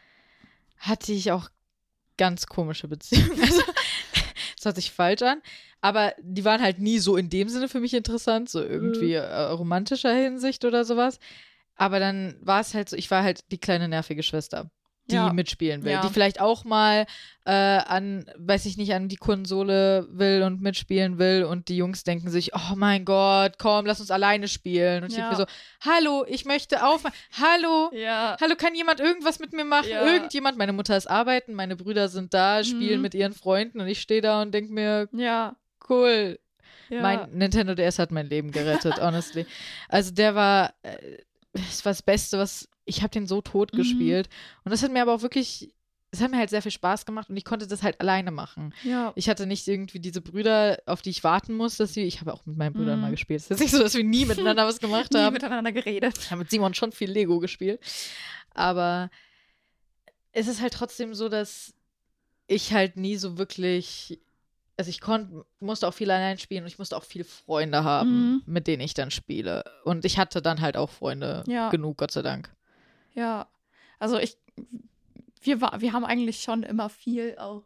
hatte ich auch ganz komische Beziehungen. Also, <laughs> <laughs> das hört sich falsch an, aber die waren halt nie so in dem Sinne für mich interessant, so irgendwie mhm. äh, romantischer Hinsicht oder sowas. Aber dann war es halt so, ich war halt die kleine nervige Schwester, die ja. mitspielen will, ja. die vielleicht auch mal äh, an, weiß ich nicht, an die Konsole will und mitspielen will und die Jungs denken sich, oh mein Gott, komm, lass uns alleine spielen. Und ich ja. denke mir so, hallo, ich möchte aufmachen, hallo, ja. hallo, kann jemand irgendwas mit mir machen? Irgendjemand, meine Mutter ist arbeiten, meine Brüder sind da, spielen mhm. mit ihren Freunden und ich stehe da und denke mir, ja, cool. Mein Nintendo DS hat mein Leben gerettet, honestly. Also der war, äh, das war das Beste, was ich habe den so tot mhm. gespielt. Und das hat mir aber auch wirklich, es hat mir halt sehr viel Spaß gemacht und ich konnte das halt alleine machen. Ja. Ich hatte nicht irgendwie diese Brüder, auf die ich warten muss, dass sie, ich habe auch mit meinen Brüdern mhm. mal gespielt. Es ist nicht so, dass wir nie miteinander was gemacht <laughs> haben. nie miteinander geredet. Ich habe mit Simon schon viel Lego gespielt. Aber es ist halt trotzdem so, dass ich halt nie so wirklich also ich konnte, musste auch viel allein spielen und ich musste auch viele Freunde haben, mhm. mit denen ich dann spiele. Und ich hatte dann halt auch Freunde ja. genug, Gott sei Dank. Ja, also ich, wir, war, wir haben eigentlich schon immer viel auch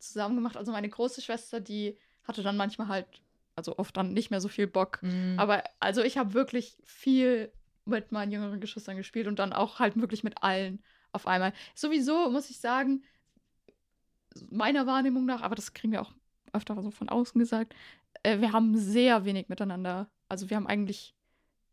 zusammen gemacht. Also meine große Schwester, die hatte dann manchmal halt, also oft dann nicht mehr so viel Bock. Mhm. Aber also ich habe wirklich viel mit meinen jüngeren Geschwistern gespielt und dann auch halt wirklich mit allen auf einmal. Sowieso muss ich sagen, meiner Wahrnehmung nach, aber das kriegen wir auch öfter so von außen gesagt, äh, wir haben sehr wenig miteinander, also wir haben eigentlich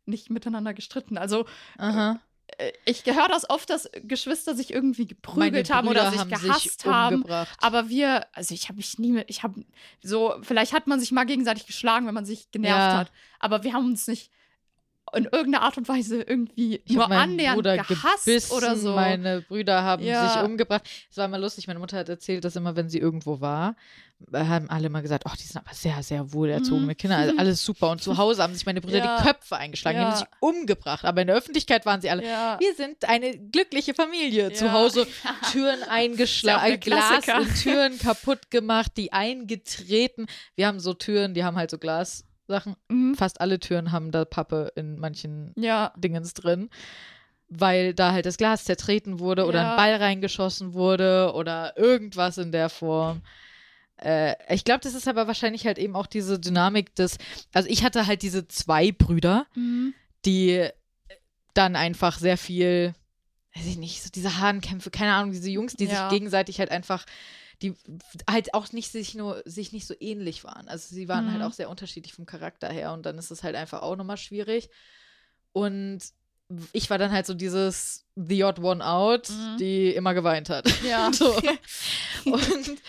nicht miteinander gestritten. Also Aha. Äh, ich höre das oft, dass Geschwister sich irgendwie geprügelt haben oder sich haben gehasst sich haben. Aber wir, also ich habe mich nie mit, ich habe so, vielleicht hat man sich mal gegenseitig geschlagen, wenn man sich genervt ja. hat. Aber wir haben uns nicht in irgendeiner Art und Weise irgendwie ich nur annähernd Bruder gehasst gebissen, oder so. Meine Brüder haben ja. sich umgebracht. Es war immer lustig. Meine Mutter hat erzählt, dass immer, wenn sie irgendwo war, haben alle immer gesagt, oh, die sind aber sehr, sehr wohlerzogene mhm. Kinder, also <laughs> alles super. Und zu Hause haben sich meine Brüder ja. die Köpfe eingeschlagen, ja. die haben sich umgebracht. Aber in der Öffentlichkeit waren sie alle, ja. wir sind eine glückliche Familie. Zu Hause <laughs> Türen eingeschlagen, Glas und Türen kaputt gemacht, die eingetreten. Wir haben so Türen, die haben halt so Glassachen. Mhm. Fast alle Türen haben da Pappe in manchen Dingens drin weil da halt das Glas zertreten wurde oder ja. ein Ball reingeschossen wurde oder irgendwas in der Form. Äh, ich glaube, das ist aber wahrscheinlich halt eben auch diese Dynamik des. Also, ich hatte halt diese zwei Brüder, mhm. die dann einfach sehr viel, weiß ich nicht, so diese Hahnkämpfe, keine Ahnung, diese Jungs, die ja. sich gegenseitig halt einfach die halt auch nicht sich nur sich nicht so ähnlich waren. Also sie waren halt mhm. halt auch sehr unterschiedlich vom Charakter her und dann ist es halt einfach auch nochmal schwierig. Und ich war dann halt so dieses The Odd One Out, mhm. die immer geweint hat. Ja. <laughs> so. <laughs> Und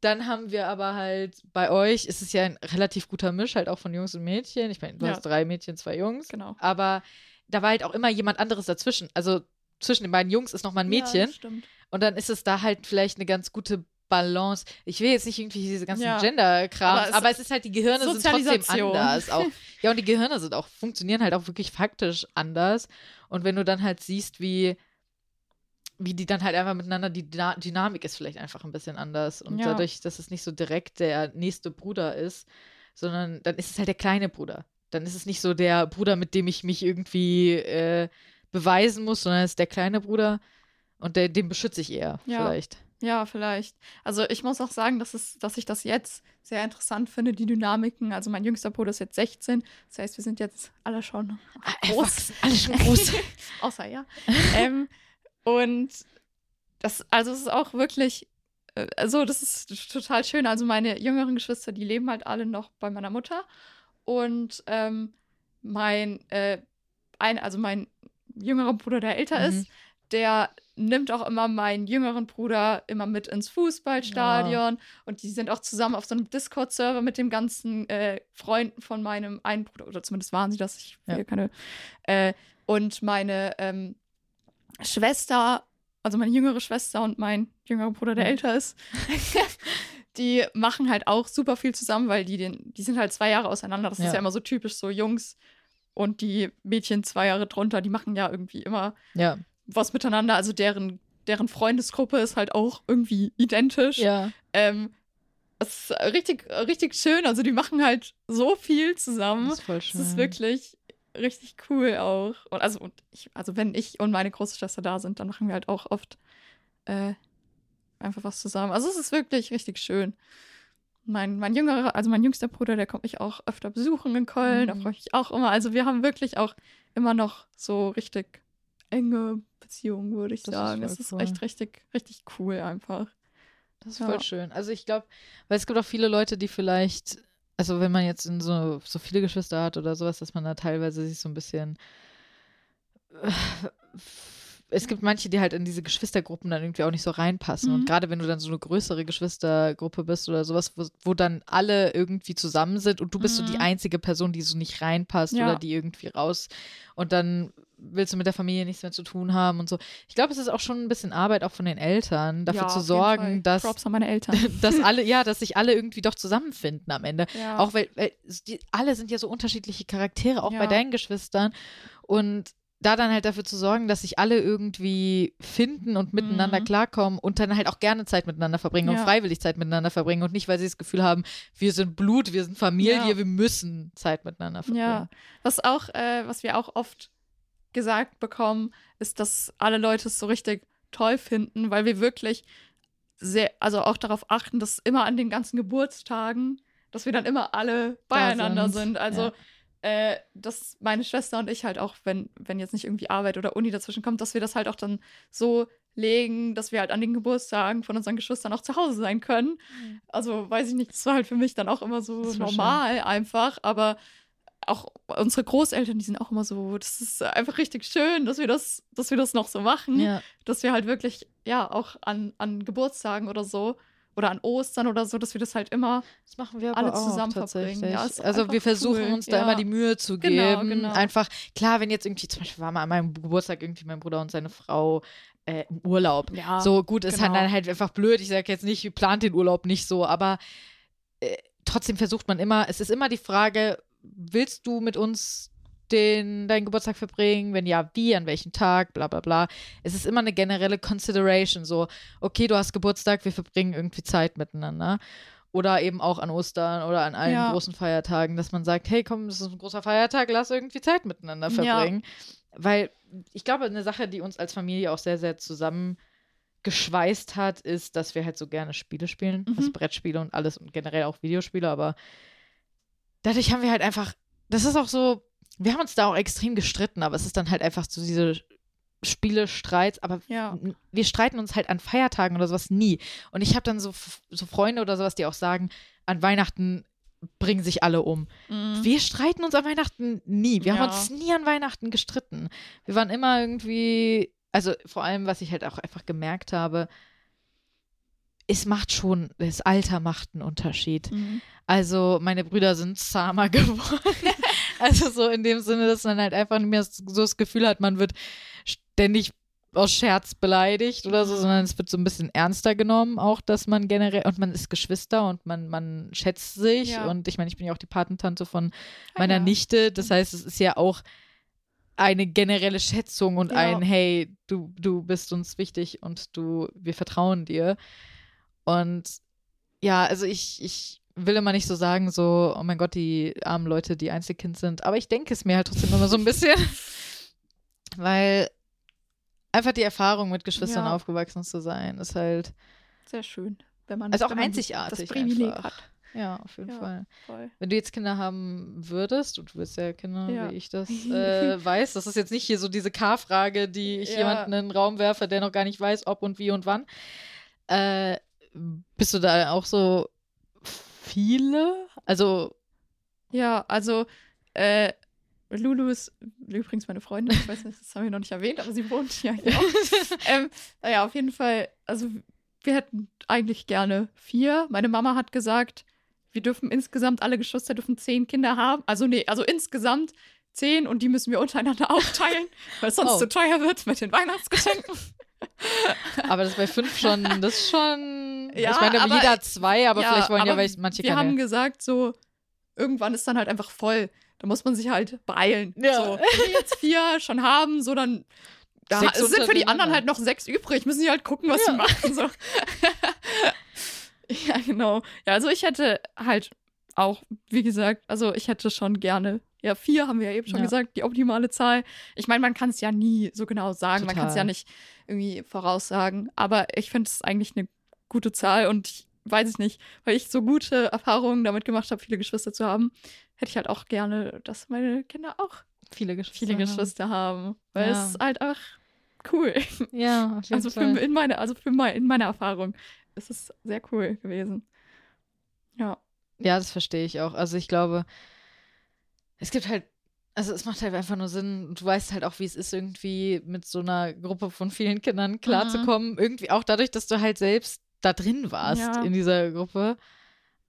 dann haben wir aber halt bei euch ist es ja ein relativ guter Misch, halt auch von Jungs und Mädchen. Ich meine, du ja. hast drei Mädchen, zwei Jungs. Genau. Aber da war halt auch immer jemand anderes dazwischen. Also zwischen den beiden Jungs ist noch mal ein Mädchen. Ja, und dann ist es da halt vielleicht eine ganz gute Balance. Ich will jetzt nicht irgendwie diese ganzen ja. Gender-Kram, aber, aber, es ist halt, die Gehirne sind trotzdem anders. Auch. <laughs> Ja, und die Gehirne sind auch, funktionieren halt auch wirklich faktisch anders. Und wenn du dann halt siehst, wie wie die dann halt einfach miteinander, die Dynamik ist vielleicht einfach ein bisschen anders. Und ja. dadurch, dass es nicht so direkt der nächste Bruder ist, sondern dann ist es halt der kleine Bruder. Dann ist es nicht so der Bruder, mit dem ich mich irgendwie äh, beweisen muss, sondern es ist der kleine Bruder. Und der, den beschütze ich eher, Ja. vielleicht. Ja, vielleicht. Also ich muss auch sagen, dass, es, dass ich das jetzt sehr interessant finde, die Dynamiken. Also mein jüngster Bruder ist jetzt 16. Das heißt, wir sind jetzt alle schon groß. Erwachsen, Alle schon groß. <laughs> Außer ja. ähm, und das, also es ist auch wirklich, äh, also das ist total schön. Also meine jüngeren Geschwister, die leben halt alle noch bei meiner Mutter. Und ähm, mein, äh, ein, also mein jüngerer Bruder, der älter Mhm. ist, der nimmt auch immer meinen jüngeren Bruder immer mit ins Fußballstadion und die sind auch zusammen auf so einem Discord-Server mit den ganzen äh, Freunden von meinem einen Bruder oder zumindest waren sie das. Ich will Ja. keine. Äh, und meine ähm, Schwester, also meine jüngere Schwester und mein jüngerer Bruder, der Ja. älter ist, <laughs> die machen halt auch super viel zusammen, weil die den, die sind halt zwei Jahre auseinander. Das Ja. ist ja immer so typisch, so Jungs und die Mädchen zwei Jahre drunter, die machen ja irgendwie immer Ja. Was miteinander. Also deren, deren Freundesgruppe ist halt auch irgendwie identisch. Ja. Ähm, es ist richtig, richtig schön. Also die machen halt so viel zusammen. Das ist voll Es schön. ist wirklich richtig cool auch. Und also, und ich, also wenn ich und meine große Schwester da sind, dann machen wir halt auch oft äh, einfach was zusammen. Also es ist wirklich richtig schön. Mein, mein jüngerer, also mein jüngster Bruder, der kommt mich auch öfter besuchen in Köln. Da Mhm. freue ich mich auch immer. Also wir haben wirklich auch immer noch so richtig enge Beziehungen, würde ich Das ist sagen. voll Es ist cool. echt richtig, richtig cool einfach. Das ist Ja. voll schön. Also ich glaube, weil es gibt auch viele Leute, die vielleicht, also wenn man jetzt in so, so viele Geschwister hat oder sowas, dass man da teilweise sich so ein bisschen. Es gibt manche, die halt in diese Geschwistergruppen dann irgendwie auch nicht so reinpassen. Mhm. Und gerade wenn du dann so eine größere Geschwistergruppe bist oder sowas, wo, wo dann alle irgendwie zusammen sind und du bist so die Mhm. einzige Person, die so nicht reinpasst Ja. oder die irgendwie raus und dann willst du mit der Familie nichts mehr zu tun haben und so. Ich glaube, es ist auch schon ein bisschen Arbeit auch von den Eltern, dafür Ja, zu sorgen, dass Props an meine Eltern. <laughs> dass alle, ja, dass sich alle irgendwie doch zusammenfinden am Ende. ja. Auch weil, weil die, alle sind ja so unterschiedliche Charaktere, auch bei Ja. deinen Geschwistern. Und da dann halt dafür zu sorgen, dass sich alle irgendwie finden und miteinander Mhm. klarkommen und dann halt auch gerne Zeit miteinander verbringen und freiwillig Zeit miteinander verbringen und nicht, weil sie das Gefühl haben, wir sind Blut, wir sind Familie, wir müssen Zeit miteinander verbringen. Ja, was auch, äh, was wir auch oft gesagt bekommen, ist, dass alle Leute es so richtig toll finden, weil wir wirklich sehr, also auch darauf achten, dass immer an den ganzen Geburtstagen, dass wir dann immer alle beieinander sind, sind. Also, ja. äh, dass meine Schwester und ich halt auch, wenn, wenn jetzt nicht irgendwie Arbeit oder Uni dazwischen kommt, dass wir das halt auch dann so legen, dass wir halt an den Geburtstagen von unseren Geschwistern auch zu Hause sein können. Also, weiß ich nicht, das war halt für mich dann auch immer so voll schön. normal einfach, aber auch unsere Großeltern, die sind auch immer so, das ist einfach richtig schön, dass wir das, dass wir das noch so machen, Ja. dass wir halt wirklich, ja, auch an, an Geburtstagen oder so oder an Ostern oder so, dass wir das halt immer, Das machen wir alle zusammen verbringen. Ja, also wir versuchen cool. uns da Ja. immer die Mühe zu geben. Genau, genau. Einfach, klar, wenn jetzt irgendwie, zum Beispiel war mal an meinem Geburtstag irgendwie mein Bruder und seine Frau äh, im Urlaub. ja, So gut, ist genau. dann halt einfach blöd. Ich sage jetzt nicht, plant den Urlaub nicht so, aber äh, trotzdem versucht man immer, es ist immer die Frage, willst du mit uns den, deinen Geburtstag verbringen? Wenn ja, wie, an welchem Tag, bla bla bla. Es ist immer eine generelle Consideration, so, okay, du hast Geburtstag, wir verbringen irgendwie Zeit miteinander. Oder eben auch an Ostern oder an allen Ja. großen Feiertagen, dass man sagt, hey, komm, das ist ein großer Feiertag, lass irgendwie Zeit miteinander Ja. verbringen. Weil ich glaube, eine Sache, die uns als Familie auch sehr, sehr zusammen geschweißt hat, ist, dass wir halt so gerne Spiele spielen, Mhm. also Brettspiele und alles und generell auch Videospiele, aber dadurch haben wir halt einfach, das ist auch so, wir haben uns da auch extrem gestritten, aber es ist dann halt einfach so diese Spiele-Streits, aber Ja. wir streiten uns halt an Feiertagen oder sowas nie. Und ich habe dann so, so Freunde oder sowas, die auch sagen, an Weihnachten bringen sich alle um. Mhm. Wir streiten uns an Weihnachten nie. Wir haben Ja. uns nie an Weihnachten gestritten. Wir waren immer irgendwie, also vor allem, was ich halt auch einfach gemerkt habe, es macht schon, das Alter macht einen Unterschied. Mhm. Also meine Brüder sind zahmer <laughs> geworden. also so in dem Sinne, dass man halt einfach nicht mehr so das Gefühl hat, man wird ständig aus Scherz beleidigt oder so, sondern es wird so ein bisschen ernster genommen, auch dass man generell, und man ist Geschwister und man, man schätzt sich. Ja. Und ich meine, ich bin ja auch die Patentante von Ah, meiner ja. Nichte. Das heißt, es ist ja auch eine generelle Schätzung und Ja. ein, hey, du, du bist uns wichtig und du, wir vertrauen dir. Und ja, also ich, ich will immer nicht so sagen, so, oh mein Gott, die armen Leute, die Einzelkind sind. Aber ich denke es mir halt trotzdem immer so ein bisschen. <laughs> Weil, Einfach die Erfahrung mit Geschwistern Ja. aufgewachsen zu sein, ist halt. Sehr schön. Wenn man, Also auch einzigartig Das Privileg einfach. hat. Ja, auf jeden Ja. Fall. Voll. Wenn du jetzt Kinder haben würdest, und du willst ja Kinder, Ja. wie ich das <laughs> äh, weiß, das ist jetzt nicht hier so diese K-Frage, die ich jemanden in den Raum werfe, der noch gar nicht weiß, ob und wie und wann. Äh, bist du da auch so viele? Also, Ja, also äh, Lulu ist übrigens meine Freundin. Ich weiß nicht, das haben wir noch nicht erwähnt, aber sie wohnt ja hier auch. <laughs> ähm, naja, auf jeden Fall, also wir hätten eigentlich gerne vier. Meine Mama hat gesagt, wir dürfen insgesamt, alle Geschwister dürfen zehn Kinder haben. Also nee, also insgesamt zehn und die müssen wir untereinander <laughs> aufteilen, weil es sonst Oh. zu teuer wird mit den Weihnachtsgeschenken. <laughs> aber das bei fünf schon, das ist schon. Ja, ich meine, aber- jeder zwei, aber Ja, vielleicht wollen ja aber welche- manche wir keine. haben gesagt, so, irgendwann ist dann halt einfach voll. Da muss man sich halt beeilen. Ja. So, wenn wir jetzt vier schon haben, so dann. Da, Sechs es sind für die anderen halt noch sechs übrig. Müssen die halt gucken, was Ja. sie machen. So. <laughs> ja, genau. Ja, also ich hätte halt auch, wie gesagt, also ich hätte schon gerne. Ja, vier haben wir ja eben schon Ja. gesagt, die optimale Zahl. Ich meine, man kann es ja nie so genau sagen. Man kann es Total. ja nicht irgendwie voraussagen. Aber ich finde es eigentlich eine gute Zahl und ich weiß es nicht, weil ich so gute Erfahrungen damit gemacht habe, viele Geschwister zu haben, hätte ich halt auch gerne, dass meine Kinder auch viele Geschwister. viele haben. Geschwister haben. Weil Ja. es ist halt einfach cool. <laughs> Ja, auf jeden Also für, Fall. in, meine, also für mein, in meiner Erfahrung ist es sehr cool gewesen. Ja. Ja, das verstehe ich auch. Also ich glaube, es gibt halt, also es macht halt einfach nur Sinn, du weißt halt auch, wie es ist, irgendwie mit so einer Gruppe von vielen Kindern klarzukommen. Irgendwie auch dadurch, dass du halt selbst da drin warst Ja. in dieser Gruppe.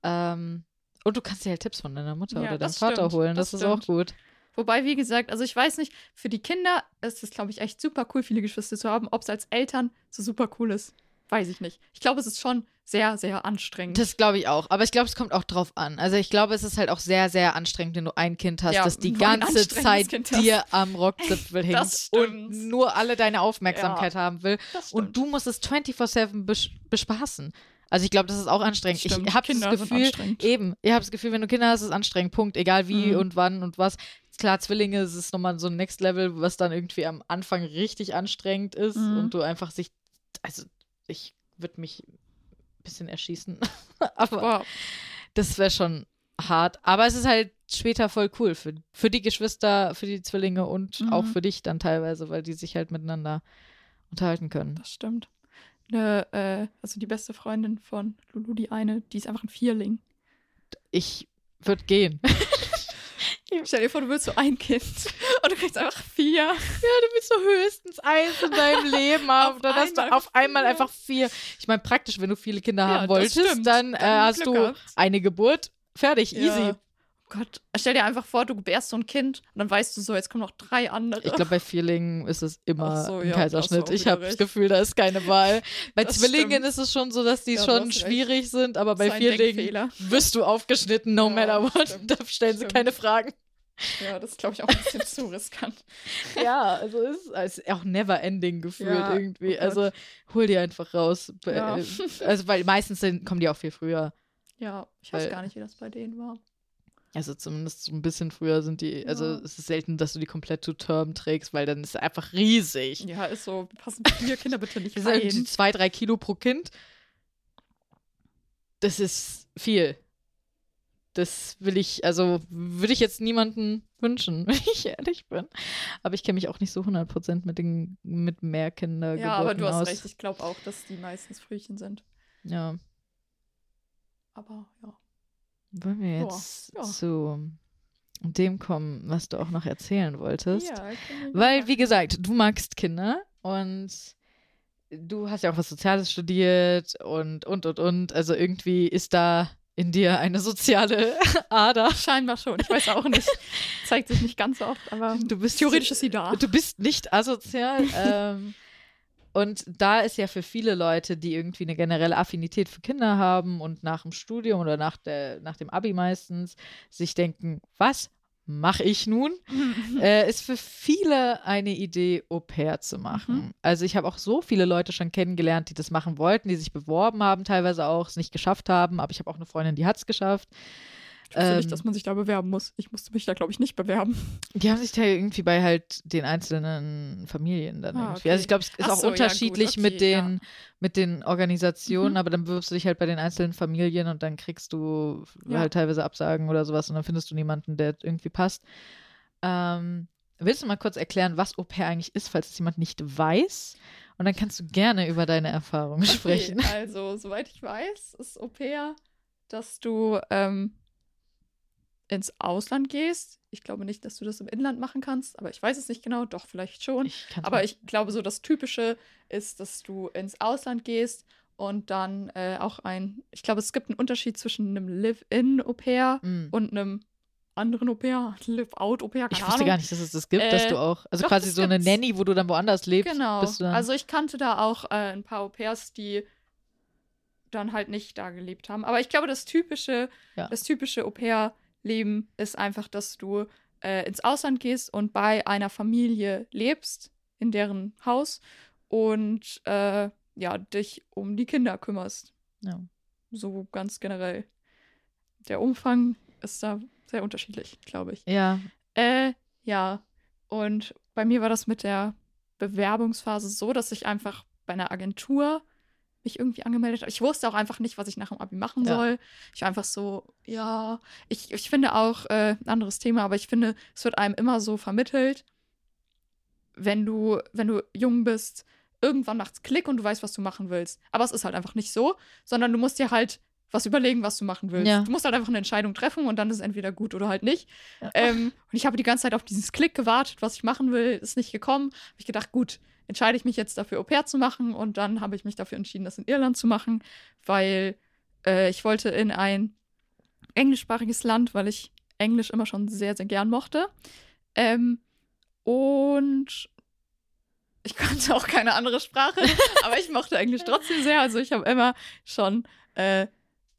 Ähm, und du kannst dir halt Tipps von deiner Mutter Ja, oder deinem Vater stimmt, holen. Das, das ist auch gut. Wobei, wie gesagt, also ich weiß nicht, für die Kinder ist es, glaube ich, echt super cool, viele Geschwister zu haben. Ob es als Eltern so super cool ist, weiß ich nicht. Ich glaube, es ist schon sehr, sehr anstrengend. Das glaube ich auch. Aber ich glaube, es kommt auch drauf an. Also ich glaube, es ist halt auch sehr, sehr anstrengend, wenn du ein Kind hast, Ja, das die ganze Zeit dir am Rockzipfel <laughs> hängt und nur alle deine Aufmerksamkeit haben will. Und du musst es 24-7 bes bespaßen. Also ich glaube, das ist auch anstrengend. Stimmt, Ich habe das Gefühl, eben, ich habe das Gefühl, wenn du Kinder hast, ist es anstrengend. Punkt. Egal wie Mhm. und wann und was. Klar, Zwillinge es ist nochmal so ein Next Level, was dann irgendwie am Anfang richtig anstrengend ist Mhm. und du einfach sich, also ich würde mich bisschen erschießen. <laughs> Aber Boah, das wäre schon hart. Aber es ist halt später voll cool für, für die Geschwister, für die Zwillinge und Mhm. auch für dich dann teilweise, weil die sich halt miteinander unterhalten können. das stimmt. Eine, äh, also die beste Freundin von Lulu, die eine, die ist einfach ein Vierling. Ich würde gehen. <laughs> Stell dir vor, du willst so ein Kind <laughs> und du kriegst einfach vier. Ja, du willst so höchstens eins in deinem <laughs> Leben haben. Auf dann hast du auf einmal vier. einfach vier. Ich meine, praktisch, wenn du viele Kinder Ja, haben wolltest, dann, äh, hast Glück du gehabt. eine Geburt. Fertig, easy. Ja. Oh Gott, stell dir einfach vor, du gebärst so ein Kind und dann weißt du so, jetzt kommen noch drei andere. Ich glaube, bei Vierlingen ist es immer so, ein ja, Kaiserschnitt. Ich habe das. Gefühl, da ist keine Wahl. <laughs> Bei Das Zwillingen stimmt. ist es schon so, dass die Ja, schon hast recht. schwierig sind, aber bei Vierlingen wirst du aufgeschnitten, no Ja, matter what. stimmt, Da stellen sie stimmt. keine Fragen. Ja, das ist, glaube ich, auch ein bisschen <laughs> zu riskant. Ja, also es ist, es ist auch never ending gefühlt Ja, irgendwie. oh also hol die einfach raus. Ja. äh, Also, weil meistens sind, kommen die auch viel früher. Ja, ich weiß gar nicht, wie das bei denen war. Also zumindest so ein bisschen früher sind die, also Ja. es ist selten, dass du die komplett to term trägst, weil dann ist es einfach riesig. Ja, ist so, passen vier <laughs> Kinder bitte nicht Das sind irgendwie rein. zwei, drei Kilo pro Kind. Das ist viel. Das will ich, also würde ich jetzt niemanden wünschen, <laughs> wenn ich ehrlich bin. Aber ich kenne mich auch nicht so 100% mit den mit mehr Kinder Ja, aber du hast aus. recht, ich glaube auch, dass die meistens Frühchen sind. Ja. Aber ja. Wollen wir jetzt ja. zu dem kommen, was du auch noch erzählen wolltest? Ja, Weil, wie gesagt, du magst Kinder und du hast ja auch was Soziales studiert und, und, und, und. Also irgendwie ist da in dir eine soziale <laughs> Ader. Scheinbar schon. Ich weiß auch nicht. <laughs> Zeigt sich nicht ganz so oft, aber Du bist theoretisch ist sie da. Du bist nicht asozial. <laughs> ähm, und da ist ja für viele Leute, die irgendwie eine generelle Affinität für Kinder haben und nach dem Studium oder nach, der, nach dem Abi meistens sich denken, was mache ich nun? <laughs> äh, ist für viele eine Idee, Au pair zu machen. Mhm. Also ich habe auch so viele Leute schon kennengelernt, die das machen wollten, die sich beworben haben, teilweise auch es nicht geschafft haben, aber ich habe auch eine Freundin, die hat es geschafft. Ich wusste ähm, nicht, dass man sich da bewerben muss. Ich musste mich da, glaube ich, nicht bewerben. Die haben sich da irgendwie bei halt den einzelnen Familien dann ah, irgendwie. Okay. Also ich glaube, es ist Ach auch so, unterschiedlich ja, okay, mit, den, ja. mit den Organisationen, mhm. aber dann bewirbst du dich halt bei den einzelnen Familien und dann kriegst du ja. halt teilweise Absagen oder sowas und dann findest du niemanden, der irgendwie passt. Ähm, willst du mal kurz erklären, was Au pair eigentlich ist, falls es jemand nicht weiß? Und dann kannst du gerne über deine Erfahrungen okay, sprechen. Also, soweit ich weiß, ist Au pair, dass du ähm, ins Ausland gehst. Ich glaube nicht, dass du das im Inland machen kannst, aber ich weiß es nicht genau. Doch, vielleicht schon. Ich aber ich glaube, so das Typische ist, dass du ins Ausland gehst und dann äh, auch ein, ich glaube, es gibt einen Unterschied zwischen einem Live-In-Au-pair mm. und einem anderen Au-pair, <laughs> Live-Out-Au-pair. Ich wusste Ahnung. gar nicht, dass es das gibt, äh, dass du auch, also doch, quasi so eine Nanny, wo du dann woanders lebst. Genau. Also ich kannte da auch äh, ein paar Au-pairs, die dann halt nicht da gelebt haben. Aber ich glaube, das typische, ja. das typische Au-pair-Leben ist einfach, dass du äh, ins Ausland gehst und bei einer Familie lebst, in deren Haus und äh, ja, dich um die Kinder kümmerst. Ja. So ganz generell. Der Umfang ist da sehr unterschiedlich, glaube ich. Ja. Äh, ja. Und bei mir war das mit der Bewerbungsphase so, dass ich einfach bei einer Agentur mich irgendwie angemeldet habe. Ich wusste auch einfach nicht, was ich nach dem Abi machen ja. soll. Ich war einfach so, ja, ich, ich finde auch, äh, ein anderes Thema, aber ich finde, es wird einem immer so vermittelt, wenn du, wenn du jung bist, irgendwann macht's Klick und du weißt, was du machen willst. Aber es ist halt einfach nicht so, sondern du musst dir halt was überlegen, was du machen willst. Ja. Du musst halt einfach eine Entscheidung treffen und dann ist es entweder gut oder halt nicht. Ja. Ähm, und ich habe die ganze Zeit auf dieses Klick gewartet, was ich machen will, ist nicht gekommen. Habe ich gedacht, gut, entscheide ich mich jetzt dafür, Au pair zu machen und dann habe ich mich dafür entschieden, das in Irland zu machen, weil äh, ich wollte in ein englischsprachiges Land, weil ich Englisch immer schon sehr, sehr gern mochte. Ähm, und ich konnte auch keine andere Sprache, <laughs> aber ich mochte Englisch trotzdem sehr. Also ich habe immer schon äh,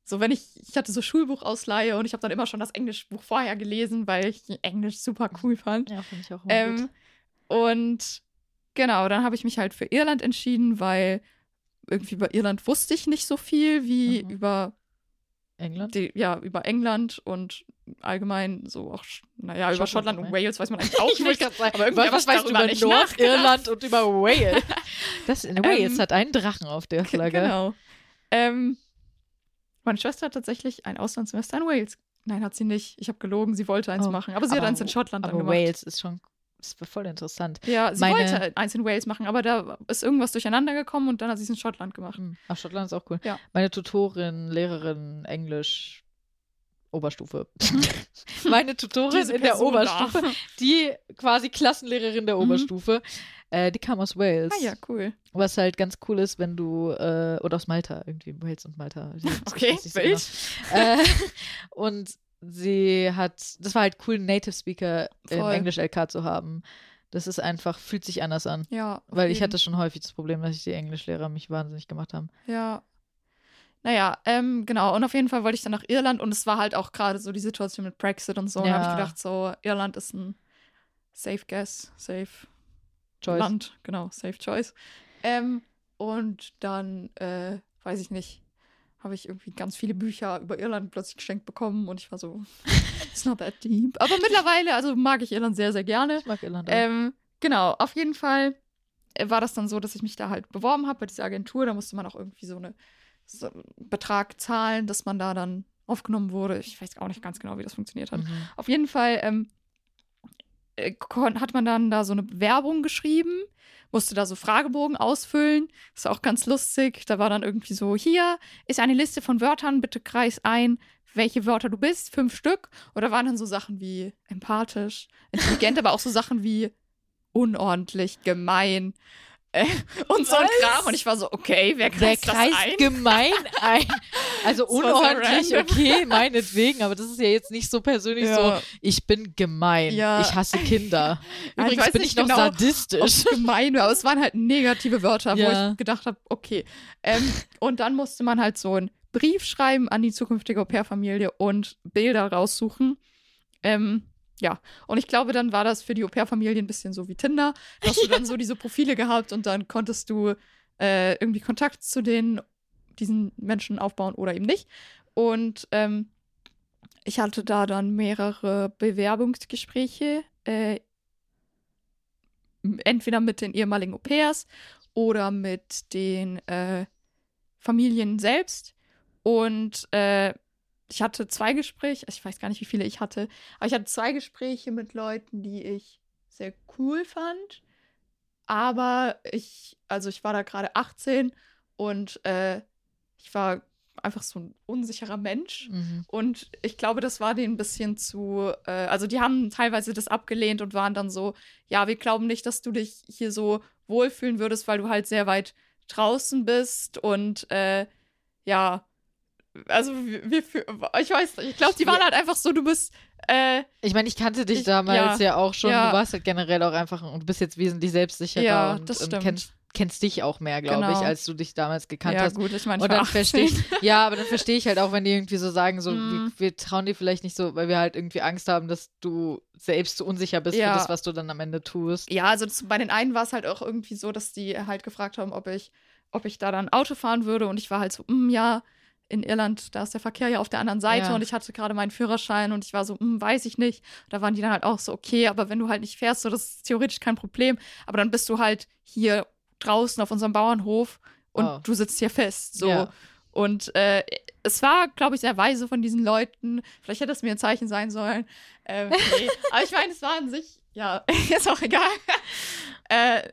so, wenn ich, ich hatte so Schulbuchausleihe und ich habe dann immer schon das Englischbuch vorher gelesen, weil ich Englisch super cool fand. Ja, finde ich auch ähm, gut. Und genau, dann habe ich mich halt für Irland entschieden, weil irgendwie über Irland wusste ich nicht so viel wie mhm. über England? Die, ja, über England und allgemein so auch, naja, über Schottland und Wales weiß man <laughs> eigentlich auch nicht. aber irgendwie was weißt du über Nordirland und über Wales? <laughs> Das in Wales ähm, hat einen Drachen auf der Flagge. Genau. Ähm, meine Schwester hat tatsächlich ein Auslandssemester in Wales. Nein, hat sie nicht. Ich habe gelogen, sie wollte eins oh, machen. Aber sie aber, hat eins in Schottland aber dann gemacht. Wales ist schon ist voll interessant. Ja, sie Meine... wollte eins in Wales machen, aber da ist irgendwas durcheinander gekommen und dann hat sie es in Schottland gemacht. Hm. Ach, Schottland ist auch cool. Ja. Meine Tutorin, Lehrerin, Englisch, Oberstufe. <laughs> Meine Tutorin in der Oberstufe, da. die quasi Klassenlehrerin der mhm. Oberstufe, äh, die kam aus Wales. Ah ja, cool. Was halt ganz cool ist, wenn du, äh, oder aus Malta, irgendwie, Wales und Malta. okay, wild. So äh, <laughs> und sie hat, das war halt cool, Native Speaker Voll. im Englisch-LK zu haben. Das ist einfach, fühlt sich anders an. Ja. Weil ich hatte schon häufig das Problem, dass ich die Englischlehrer mich wahnsinnig gemacht haben. Ja. Naja, ähm, genau. Und auf jeden Fall wollte ich dann nach Irland und es war halt auch gerade so die Situation mit Brexit und so. Ja. Und habe ich gedacht, so, Irland ist ein safe guess, safe Choice. Land, genau, Safe Choice. Ähm, und dann, äh, weiß ich nicht, habe ich irgendwie ganz viele Bücher über Irland plötzlich geschenkt bekommen und ich war so, <laughs> it's not that deep. Aber mittlerweile, also mag ich Irland sehr, sehr gerne. Ich mag Irland. Auch. Ähm, genau, auf jeden Fall äh, war das dann so, dass ich mich da halt beworben habe bei dieser Agentur. Da musste man auch irgendwie so, eine, so einen Betrag zahlen, dass man da dann aufgenommen wurde. Ich weiß auch nicht ganz genau, wie das funktioniert hat. Mhm. Auf jeden Fall ähm, äh, hat man dann da so eine Werbung geschrieben, musste da so Fragebogen ausfüllen. Das war auch ganz lustig. Da war dann irgendwie so: Hier ist eine Liste von Wörtern, bitte kreis ein, welche Wörter du bist, fünf Stück. Oder waren dann so Sachen wie empathisch, intelligent, <laughs> aber auch so Sachen wie unordentlich, gemein, <laughs> und so ein Kram. Und ich war so, okay, wer kreist, wer kreist das ein? gemein ein? <laughs> Also unordentlich, okay, meinetwegen, aber das ist ja jetzt nicht so persönlich ja. so, ich bin gemein, ja. ich hasse Kinder. <laughs> Übrigens ich bin ich noch genau, sadistisch. gemein aber es waren halt negative Wörter, ja. wo ich gedacht habe, okay. Ähm, und dann musste man halt so einen Brief schreiben an die zukünftige Au-pair-Familie und Bilder raussuchen. Ähm, ja, und ich glaube, dann war das für die Au-pair-Familie ein bisschen so wie Tinder. Da hast du dann so <laughs> diese Profile gehabt und dann konntest du äh, irgendwie Kontakt zu den, diesen Menschen aufbauen oder eben nicht. Und ähm, ich hatte da dann mehrere Bewerbungsgespräche, äh, entweder mit den ehemaligen Au-pairs oder mit den äh, Familien selbst. Und äh, ich hatte zwei Gespräche, ich weiß gar nicht, wie viele ich hatte, aber ich hatte zwei Gespräche mit Leuten, die ich sehr cool fand. Aber ich, also ich war da gerade 18 und äh, ich war einfach so ein unsicherer Mensch. Mhm. Und ich glaube, das war denen ein bisschen zu, äh, also die haben teilweise das abgelehnt und waren dann so, ja, wir glauben nicht, dass du dich hier so wohlfühlen würdest, weil du halt sehr weit draußen bist und äh, ja, also wir, wir, ich weiß ich glaube, die waren halt einfach so, du bist äh, ich meine, ich kannte dich ich, damals ja, ja, auch schon. Ja. Du warst halt generell auch einfach und bist jetzt wesentlich selbstsicherer ja, und, das und kennst kennst dich auch mehr, glaube genau. ich, als du dich damals gekannt ja, hast. Ja, gut, ich meine, und dann verstehe ich, <laughs> ja, aber dann verstehe ich halt auch, wenn die irgendwie so sagen, so, mm. wir, wir, trauen dir vielleicht nicht so, weil wir halt irgendwie Angst haben, dass du selbst so unsicher bist ja. für das, was du dann am Ende tust. Ja, also das, bei den einen war es halt auch irgendwie so, dass die halt gefragt haben, ob ich, ob ich da dann Auto fahren würde und ich war halt so, mm, ja, in Irland, da ist der Verkehr ja auf der anderen Seite ja. und ich hatte gerade meinen Führerschein und ich war so, hm, weiß ich nicht. Da waren die dann halt auch so, okay, aber wenn du halt nicht fährst, so, das ist theoretisch kein Problem. Aber dann bist du halt hier draußen auf unserem Bauernhof und oh. du sitzt hier fest. So. Ja. Und äh, es war, glaube ich, sehr weise von diesen Leuten. Vielleicht hätte es mir ein Zeichen sein sollen. Äh, <laughs> nee. Aber ich meine, es war an sich, ja, <laughs> ist auch egal. äh,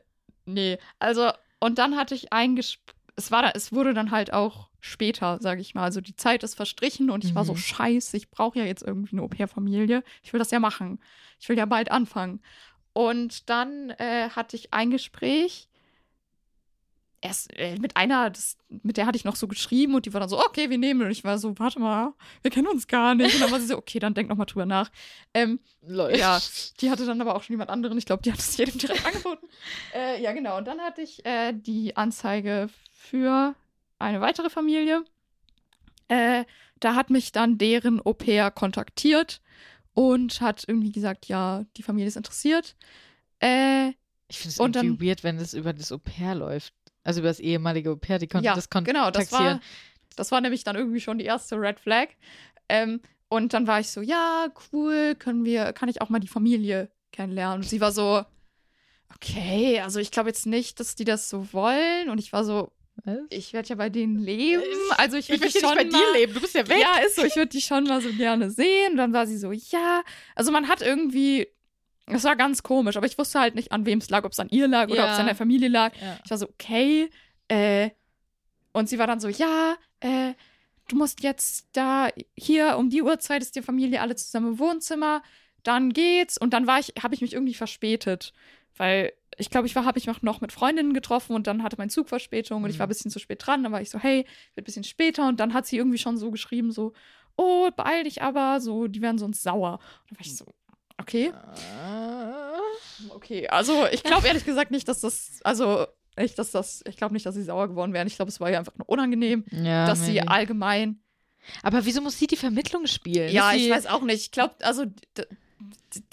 nee, also, und dann hatte ich ein Gespräch. Es, war, es wurde dann halt auch später, sage ich mal. Also die Zeit ist verstrichen und ich mhm. war so, mhm. scheiße, ich brauche ja jetzt irgendwie eine Au-pair-Familie. Ich will das ja machen. Ich will ja bald anfangen. Und dann äh, hatte ich ein Gespräch erst äh, mit einer, das, mit der hatte ich noch so geschrieben und die war dann so, okay, wir nehmen. Und ich war so, warte mal, wir kennen uns gar nicht. Und dann war sie so, okay, dann denk noch mal drüber nach. Ähm, ja, die hatte dann aber auch schon jemand anderen. Ich glaube, die hat es jedem direkt angeboten. <laughs> Äh, ja, genau. Und dann hatte ich äh, die Anzeige für eine weitere Familie. Äh, da hat mich dann deren Au pair kontaktiert und hat irgendwie gesagt, ja, die Familie ist interessiert. Äh, ich finde es irgendwie dann, weird, wenn es über das Au pair läuft. Also über das ehemalige Au pair, die konnten ja, das kontaktieren. Genau, das war, das war nämlich dann irgendwie schon die erste Red Flag. Ähm, und dann war ich so, ja, cool, können wir, kann ich auch mal die Familie kennenlernen? Und sie war so, okay, also ich glaube jetzt nicht, dass die das so wollen. Und ich war so, was? ich werde ja bei denen leben. Also ich würde schon bei mal, dir leben. Du bist ja weg. Ja, ist so. Ich würde die schon mal so gerne sehen. Und dann war sie so, ja. Also man hat irgendwie es war ganz komisch, aber ich wusste halt nicht, an wem es lag, ob es an ihr lag oder ja. ob es an der Familie lag. Ja. Ich war so, okay. Äh, und sie war dann so, ja, äh, du musst jetzt da, hier um die Uhrzeit ist die Familie alle zusammen im Wohnzimmer, dann geht's. Und dann war ich, habe ich mich irgendwie verspätet, weil ich glaube, ich war, habe ich noch mit Freundinnen getroffen und dann hatte mein Zug Verspätung und mhm. ich war ein bisschen zu spät dran. Dann war ich so, hey, wird ein bisschen später und dann hat sie irgendwie schon so geschrieben, so, oh, beeil dich aber, so, die werden sonst sauer. Und dann war ich so, Okay. Äh. Okay, also ich glaube ehrlich gesagt nicht, dass das, also echt, dass das, ich glaube nicht, dass sie sauer geworden wären. Ich glaube, es war ja einfach nur unangenehm, ja, dass maybe. sie allgemein. Aber wieso muss sie die Vermittlung spielen? Ja, ich weiß auch nicht. Ich glaube, also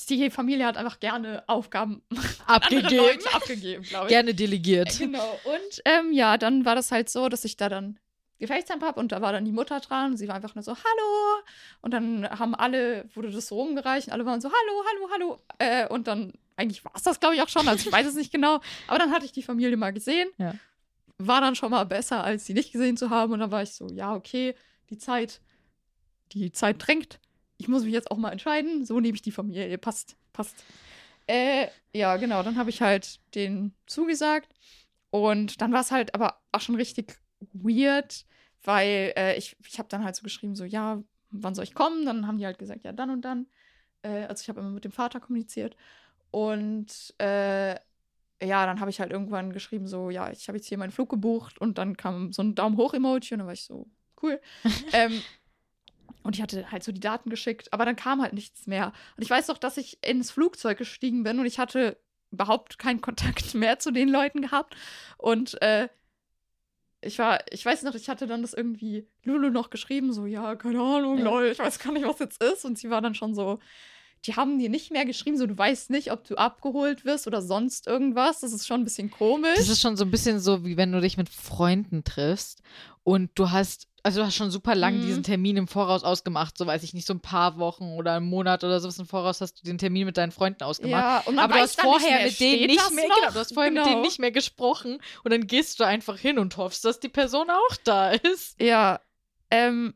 die Familie hat einfach gerne Aufgaben <laughs> abgegeben, abgegeben glaube ich. Gerne delegiert. Genau. Und ähm, ja, dann war das halt so, dass ich da dann gefacetimed habe und da war dann die Mutter dran und sie war einfach nur so, hallo. Und dann haben alle, wurde das so rumgereicht und alle waren so, hallo, hallo, hallo. Äh, und dann, eigentlich war es das, glaube ich, auch schon, also ich weiß es nicht genau. Aber dann hatte ich die Familie mal gesehen. Ja. War dann schon mal besser, als sie nicht gesehen zu haben. Und dann war ich so, ja, okay, die Zeit, die Zeit drängt. Ich muss mich jetzt auch mal entscheiden. So nehme ich die Familie. Passt, passt. Äh, ja, genau. Dann habe ich halt den zugesagt. Und dann war es halt aber auch schon richtig weird, weil äh, ich, ich habe dann halt so geschrieben, so, ja, wann soll ich kommen? Dann haben die halt gesagt, ja, dann und dann. Äh, also ich habe immer mit dem Vater kommuniziert. Und äh, ja, dann habe ich halt irgendwann geschrieben, so, ja, ich habe jetzt hier meinen Flug gebucht und dann kam so ein Daumen hoch-Emoji und dann war ich so, cool. <laughs> ähm, und ich hatte halt so die Daten geschickt, aber dann kam halt nichts mehr. Und ich weiß doch, dass ich ins Flugzeug gestiegen bin und ich hatte überhaupt keinen Kontakt <laughs> mehr zu den Leuten gehabt. Und äh, ich war, ich weiß noch, ich hatte dann das irgendwie Lulu noch geschrieben, so, ja, keine Ahnung, ja. lol, ich weiß gar nicht, was jetzt ist. Und sie war dann schon so, die haben dir nicht mehr geschrieben, so, du weißt nicht, ob du abgeholt wirst oder sonst irgendwas. Das ist schon ein bisschen komisch. Das ist schon so ein bisschen so, wie wenn du dich mit Freunden triffst und du hast also du hast schon super lang Mhm. diesen Termin im Voraus ausgemacht, so weiß ich nicht, so ein paar Wochen oder einen Monat oder sowas im Voraus hast du den Termin mit deinen Freunden ausgemacht. Ja, und Aber du weiß hast vorher mit denen nicht mehr, genau, du hast vorher mit denen Genau. nicht mehr gesprochen und dann gehst du einfach hin und hoffst, dass die Person auch da ist. Ja, ähm,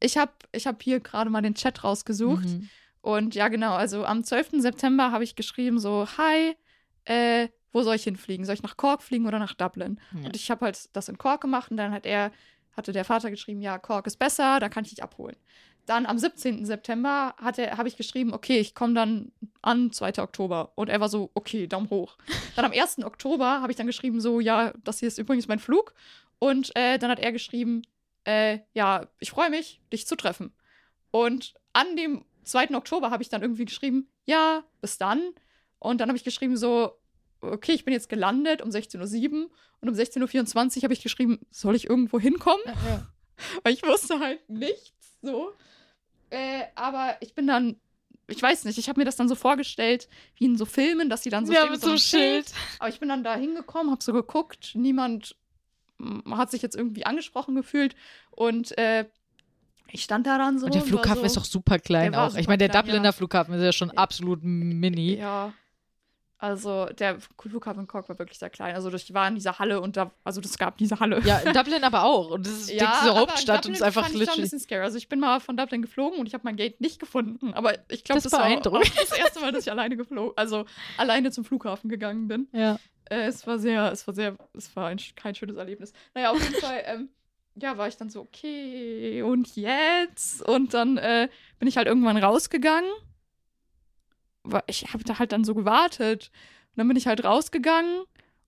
ich habe ich hab hier gerade mal den Chat rausgesucht. Mhm. Und ja, genau, also am 12. September habe ich geschrieben so, hi, äh, wo soll ich hinfliegen? Soll ich nach Cork fliegen oder nach Dublin? Ja. Und ich habe halt das in Cork gemacht und dann hat er, hatte der Vater geschrieben, ja, Cork ist besser, da kann ich dich abholen. Dann am 17. September habe ich geschrieben, okay, ich komme dann an 2. Oktober. Und er war so, okay, Daumen hoch. <laughs> Dann am 1. Oktober habe ich dann geschrieben, so, ja, das hier ist übrigens mein Flug. Und äh, dann hat er geschrieben, äh, ja, ich freue mich, dich zu treffen. Und an dem 2. Oktober habe ich dann irgendwie geschrieben, ja, bis dann. Und dann habe ich geschrieben, so, okay, ich bin jetzt gelandet um 16.07 Uhr. Und um 16.24 Uhr habe ich geschrieben, soll ich irgendwo hinkommen? Ja. <laughs> Weil ich wusste halt nichts so. Äh, aber ich bin dann, ich weiß nicht, ich habe mir das dann so vorgestellt, wie in so Filmen, dass sie dann so ja, stehen mit so einem einem Schild. Aber ich bin dann da hingekommen, habe so geguckt, niemand hat sich jetzt irgendwie angesprochen gefühlt. Und äh, ich stand da dann so. Und der Flughafen so, ist doch super klein auch. Ich meine, der Dubliner ja. Flughafen ist ja schon absolut mini. Ja. Also der Flughafen Cork war wirklich sehr klein. Also ich war in dieser Halle und da, also das gab diese Halle. Ja, in <laughs> Dublin aber auch. Und das ist Ja, diese aber Hauptstadt und es ist einfach fand ich schon ein literally. bisschen scary. Also ich bin mal von Dublin geflogen und ich habe mein Gate nicht gefunden. Aber ich glaube, Das das, war auch <laughs> das erste Mal, dass ich alleine geflogen, also alleine zum Flughafen gegangen bin. Ja. Äh, es war sehr, es war sehr, es war ein, kein schönes Erlebnis. Naja, auf jeden Fall, ähm, ja, war ich dann so, okay, und jetzt? Und dann äh, bin ich halt irgendwann rausgegangen. Ich habe da halt dann so gewartet. Und dann bin ich halt rausgegangen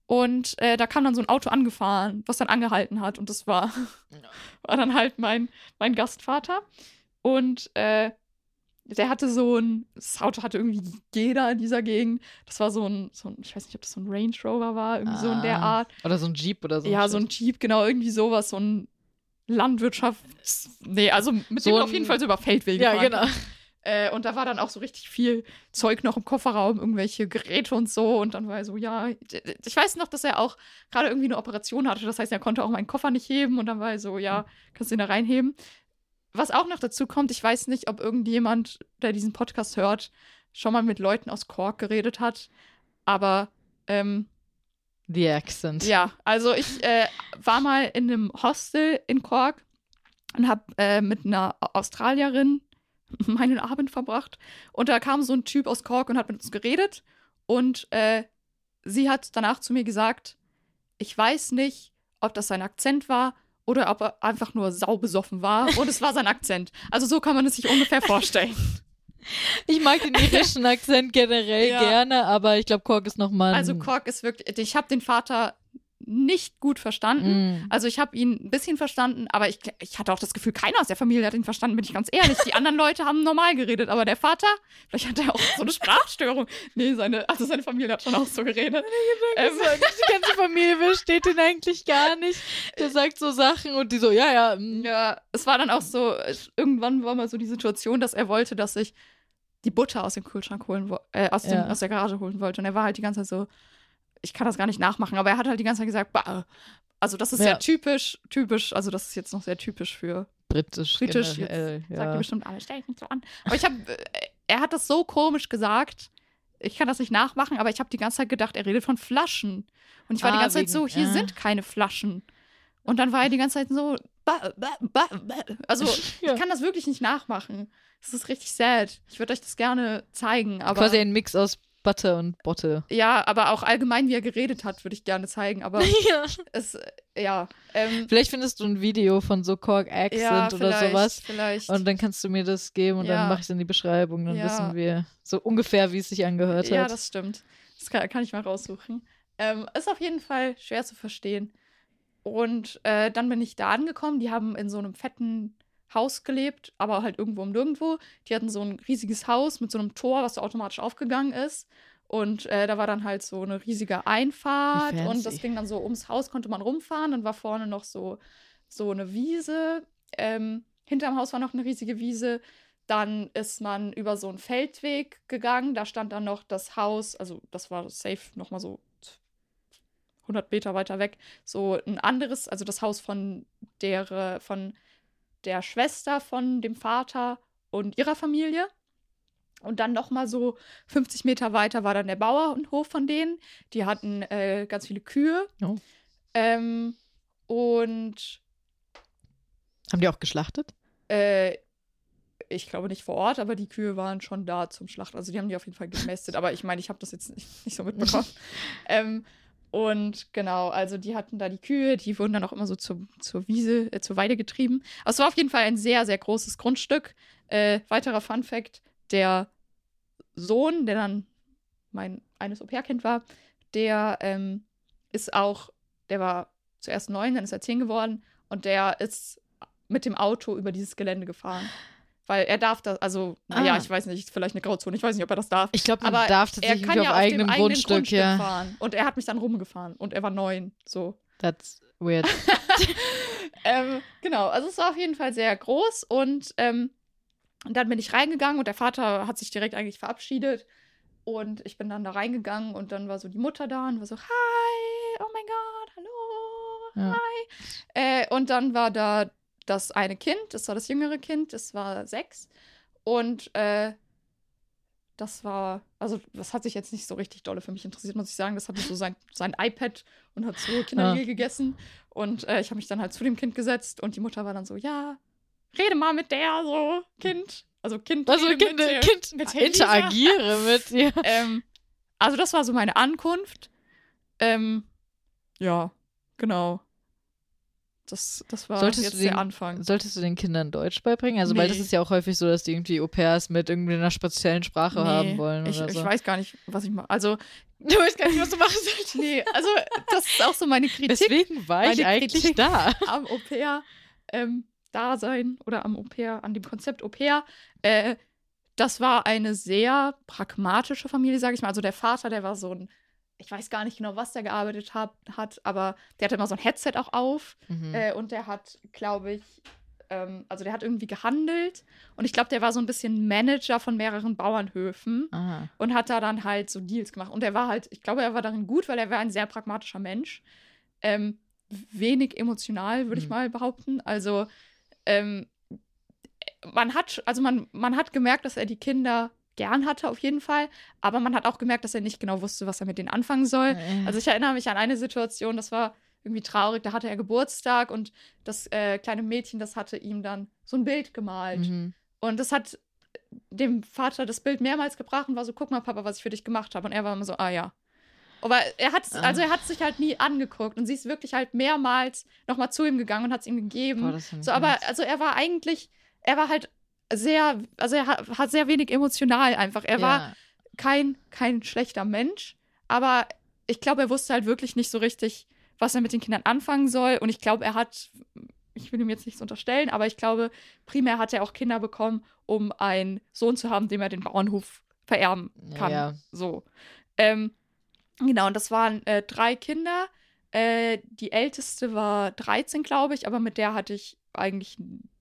und äh, da kam dann so ein Auto angefahren, was dann angehalten hat. Und das war, war dann halt mein, mein Gastvater. Und äh, der hatte so ein, das Auto hatte irgendwie jeder in dieser Gegend. Das war so ein, so ein, ich weiß nicht, ob das so ein Range Rover war, irgendwie so in der Ah. Art. Oder so ein Jeep oder so. ja, so ein Jeep, genau, irgendwie sowas, so ein Landwirtschafts-, nee, also mit So dem auf jeden Fall so über Feldwege Ja, fahren. genau. Äh, und da war dann auch so richtig viel Zeug noch im Kofferraum, irgendwelche Geräte und so. Und dann war er so, ja, ich weiß noch, dass er auch gerade irgendwie eine Operation hatte. Das heißt, er konnte auch meinen Koffer nicht heben. Und dann war er so, ja, kannst du ihn da reinheben. Was auch noch dazu kommt, ich weiß nicht, ob irgendjemand, der diesen Podcast hört, schon mal mit Leuten aus Cork geredet hat. Aber ähm, The Accent. ja, also ich äh, war mal in einem Hostel in Cork und habe äh, mit einer Australierin <laughs> meinen Abend verbracht. Und da kam so ein Typ aus Cork und hat mit uns geredet. Und äh, sie hat danach zu mir gesagt, ich weiß nicht, ob das sein Akzent war oder ob er einfach nur saubesoffen war. Und es war sein <laughs> Akzent. Also so kann man es sich ungefähr vorstellen. Ich mag den irischen Akzent generell Ja. gerne, aber ich glaube, Cork ist nochmal. Also Cork ist wirklich, ich habe den Vater nicht gut verstanden. Mm. Also ich habe ihn ein bisschen verstanden, aber ich, ich hatte auch das Gefühl, keiner aus der Familie hat ihn verstanden, bin ich ganz ehrlich. Die anderen Leute haben normal geredet, aber der Vater, vielleicht hat er auch so eine Sprachstörung. Nee, seine, also seine Familie hat schon auch so geredet. Ähm, Die ganze Familie versteht ihn eigentlich gar nicht. Der sagt so Sachen und die so, ja, ja. mm. ja, es war dann auch so, irgendwann war mal so die Situation, dass er wollte, dass ich die Butter aus dem Kühlschrank holen, äh, aus, dem, Ja. aus der Garage holen wollte. Und er war halt die ganze Zeit so, ich kann das gar nicht nachmachen, aber er hat halt die ganze Zeit gesagt, bah. also das ist Ja. sehr typisch, typisch, also das ist jetzt noch sehr typisch für Britisch. Britisch, generell, jetzt sagt ja. ihr bestimmt alle, stell dich nicht so an. Aber ich habe, er hat das so komisch gesagt. Ich kann das nicht nachmachen, aber ich habe die ganze Zeit gedacht, er redet von Flaschen. Und ich war die Ah, ganze Zeit wegen- so, hier ja. sind keine Flaschen. Und dann war er die ganze Zeit so, ba, ba, ba, ba. also <laughs> Ja. ich kann das wirklich nicht nachmachen. Das ist richtig sad. Ich würde euch das gerne zeigen, aber Quasi ein Mix aus Butter und Botte. ja, aber auch allgemein, wie er geredet hat, würde ich gerne zeigen. Aber <laughs> ja. es, ja, ähm, Vielleicht findest du ein Video von so Cork Accent ja, oder sowas. Vielleicht. Und dann kannst du mir das geben und Ja. dann mache ich es in die Beschreibung. Dann Ja. wissen wir so ungefähr, wie es sich angehört Ja, hat. das stimmt. Das kann, kann ich mal raussuchen. Ähm, ist auf jeden Fall schwer zu verstehen. Und äh, dann bin ich da angekommen. Die haben in so einem fetten Haus gelebt, aber halt irgendwo um nirgendwo. Die hatten so ein riesiges Haus mit so einem Tor, was so automatisch aufgegangen ist. Und äh, da war dann halt so eine riesige Einfahrt fancy. und das ging dann so ums Haus, konnte man rumfahren. Dann war vorne noch so, so eine Wiese. Ähm, hinterm Haus war noch eine riesige Wiese. Dann ist man über so einen Feldweg gegangen. Da stand dann noch das Haus, also das war safe nochmal so 100 Meter weiter weg so ein anderes, also das Haus von der, von der Schwester von dem Vater und ihrer Familie. Und dann noch mal so 50 Meter weiter war dann der Bauernhof von denen. Die hatten äh, ganz viele Kühe. Oh. Ähm, und Haben die auch geschlachtet? äh, ich glaube nicht vor Ort, aber die Kühe waren schon da zum Schlachten. Also die haben die auf jeden Fall gemästet. aber ich meine, ich habe das jetzt nicht, nicht so mitbekommen. <laughs> ähm, und genau, also die hatten da die Kühe, die wurden dann auch immer so zur, zur Wiese, äh, zur Weide getrieben. Also es war auf jeden Fall ein sehr, sehr großes Grundstück. Äh, weiterer Fun Fact: Der Sohn, der dann mein eines Au-pair-Kind war, der ähm, ist auch, der war zuerst neun, dann ist er zehn geworden und der ist mit dem Auto über dieses Gelände gefahren. Weil er darf das, also, Ah. ich weiß nicht, vielleicht eine Grauzone, ich weiß nicht, ob er das darf. Ich glaube, darf er tatsächlich kann nicht ja auf eigenem Grundstück, Grundstück ja. fahren. Und er hat mich dann rumgefahren und er war neun, so. That's weird. <laughs> ähm, genau, also es war auf jeden Fall sehr groß und ähm, dann bin ich reingegangen und der Vater hat sich direkt eigentlich verabschiedet und ich bin dann da reingegangen und dann war so die Mutter da und war so, hi, oh mein Gott, hallo, Ja. hi. Äh, und dann war da das eine Kind, das war das jüngere Kind, das war sechs und äh, das war, also das hat sich jetzt nicht so richtig dolle für mich interessiert, muss ich sagen. Das hatte so sein, sein iPad und hat so Kindermehl gegessen. Und äh, ich habe mich dann halt zu dem Kind gesetzt und die Mutter war dann so, ja, rede mal mit der, so, Kind. Also Kind, Also, Kind, mit kind mit interagiere mit dir. <laughs> Ähm, also das war so meine Ankunft. Ähm, ja, genau. Das, das war Solltest jetzt du den- der Anfang. Solltest du den Kindern Deutsch beibringen? Also, weil das Nee. ist ja auch häufig so, dass die irgendwie Au-pairs mit irgendeiner speziellen Sprache haben wollen ich, oder ich so. weiß gar nicht, was ich mache. Also, du weißt gar nicht, was du machen sollst. nee, also das ist auch so meine Kritik Deswegen war ich eigentlich Kritik- da. <laughs> am Au-pair ähm, Dasein oder am Au-pair, an dem Konzept Au-pair. Äh, das war eine sehr pragmatische Familie, sage ich mal. Also der Vater, der war so ein, ich weiß gar nicht genau, was der gearbeitet hat, hat aber der hatte immer so ein Headset auch auf Mhm. äh, und der hat, glaube ich, ähm, also der hat irgendwie gehandelt und ich glaube, der war so ein bisschen Manager von mehreren Bauernhöfen Aha. und hat da dann halt so Deals gemacht. Und er war halt, ich glaube, er war darin gut, weil er war ein sehr pragmatischer Mensch. Ähm, wenig emotional, würde ich Hm. mal behaupten. Also, ähm, man hat, also man, man hat gemerkt, dass er die Kinder gern hatte, auf jeden Fall. Aber man hat auch gemerkt, dass er nicht genau wusste, was er mit denen anfangen soll. Äh, Also ich erinnere mich an eine Situation, das war irgendwie traurig, da hatte er Geburtstag und das äh, kleine Mädchen, das hatte ihm dann so ein Bild gemalt. mhm. Und das hat dem Vater das Bild mehrmals gebracht und war so, guck mal, Papa, was ich für dich gemacht habe. Und er war immer so, ah ja. Aber er hat, Ah. also er hat sich halt nie angeguckt und sie ist wirklich halt mehrmals nochmal zu ihm gegangen und hat es ihm gegeben. Boah, so, aber also er war eigentlich, er war halt sehr, also er hat, hat sehr wenig emotional einfach. Er war Ja. kein, kein schlechter Mensch, aber ich glaube, er wusste halt wirklich nicht so richtig, was er mit den Kindern anfangen soll. Und ich glaube, er hat, ich will ihm jetzt nichts unterstellen, aber ich glaube, primär hat er auch Kinder bekommen, um einen Sohn zu haben, dem er den Bauernhof vererben kann. Ja. So. Ähm, genau, und das waren äh, drei Kinder. Äh, die älteste war 13, glaube ich, aber mit der hatte ich eigentlich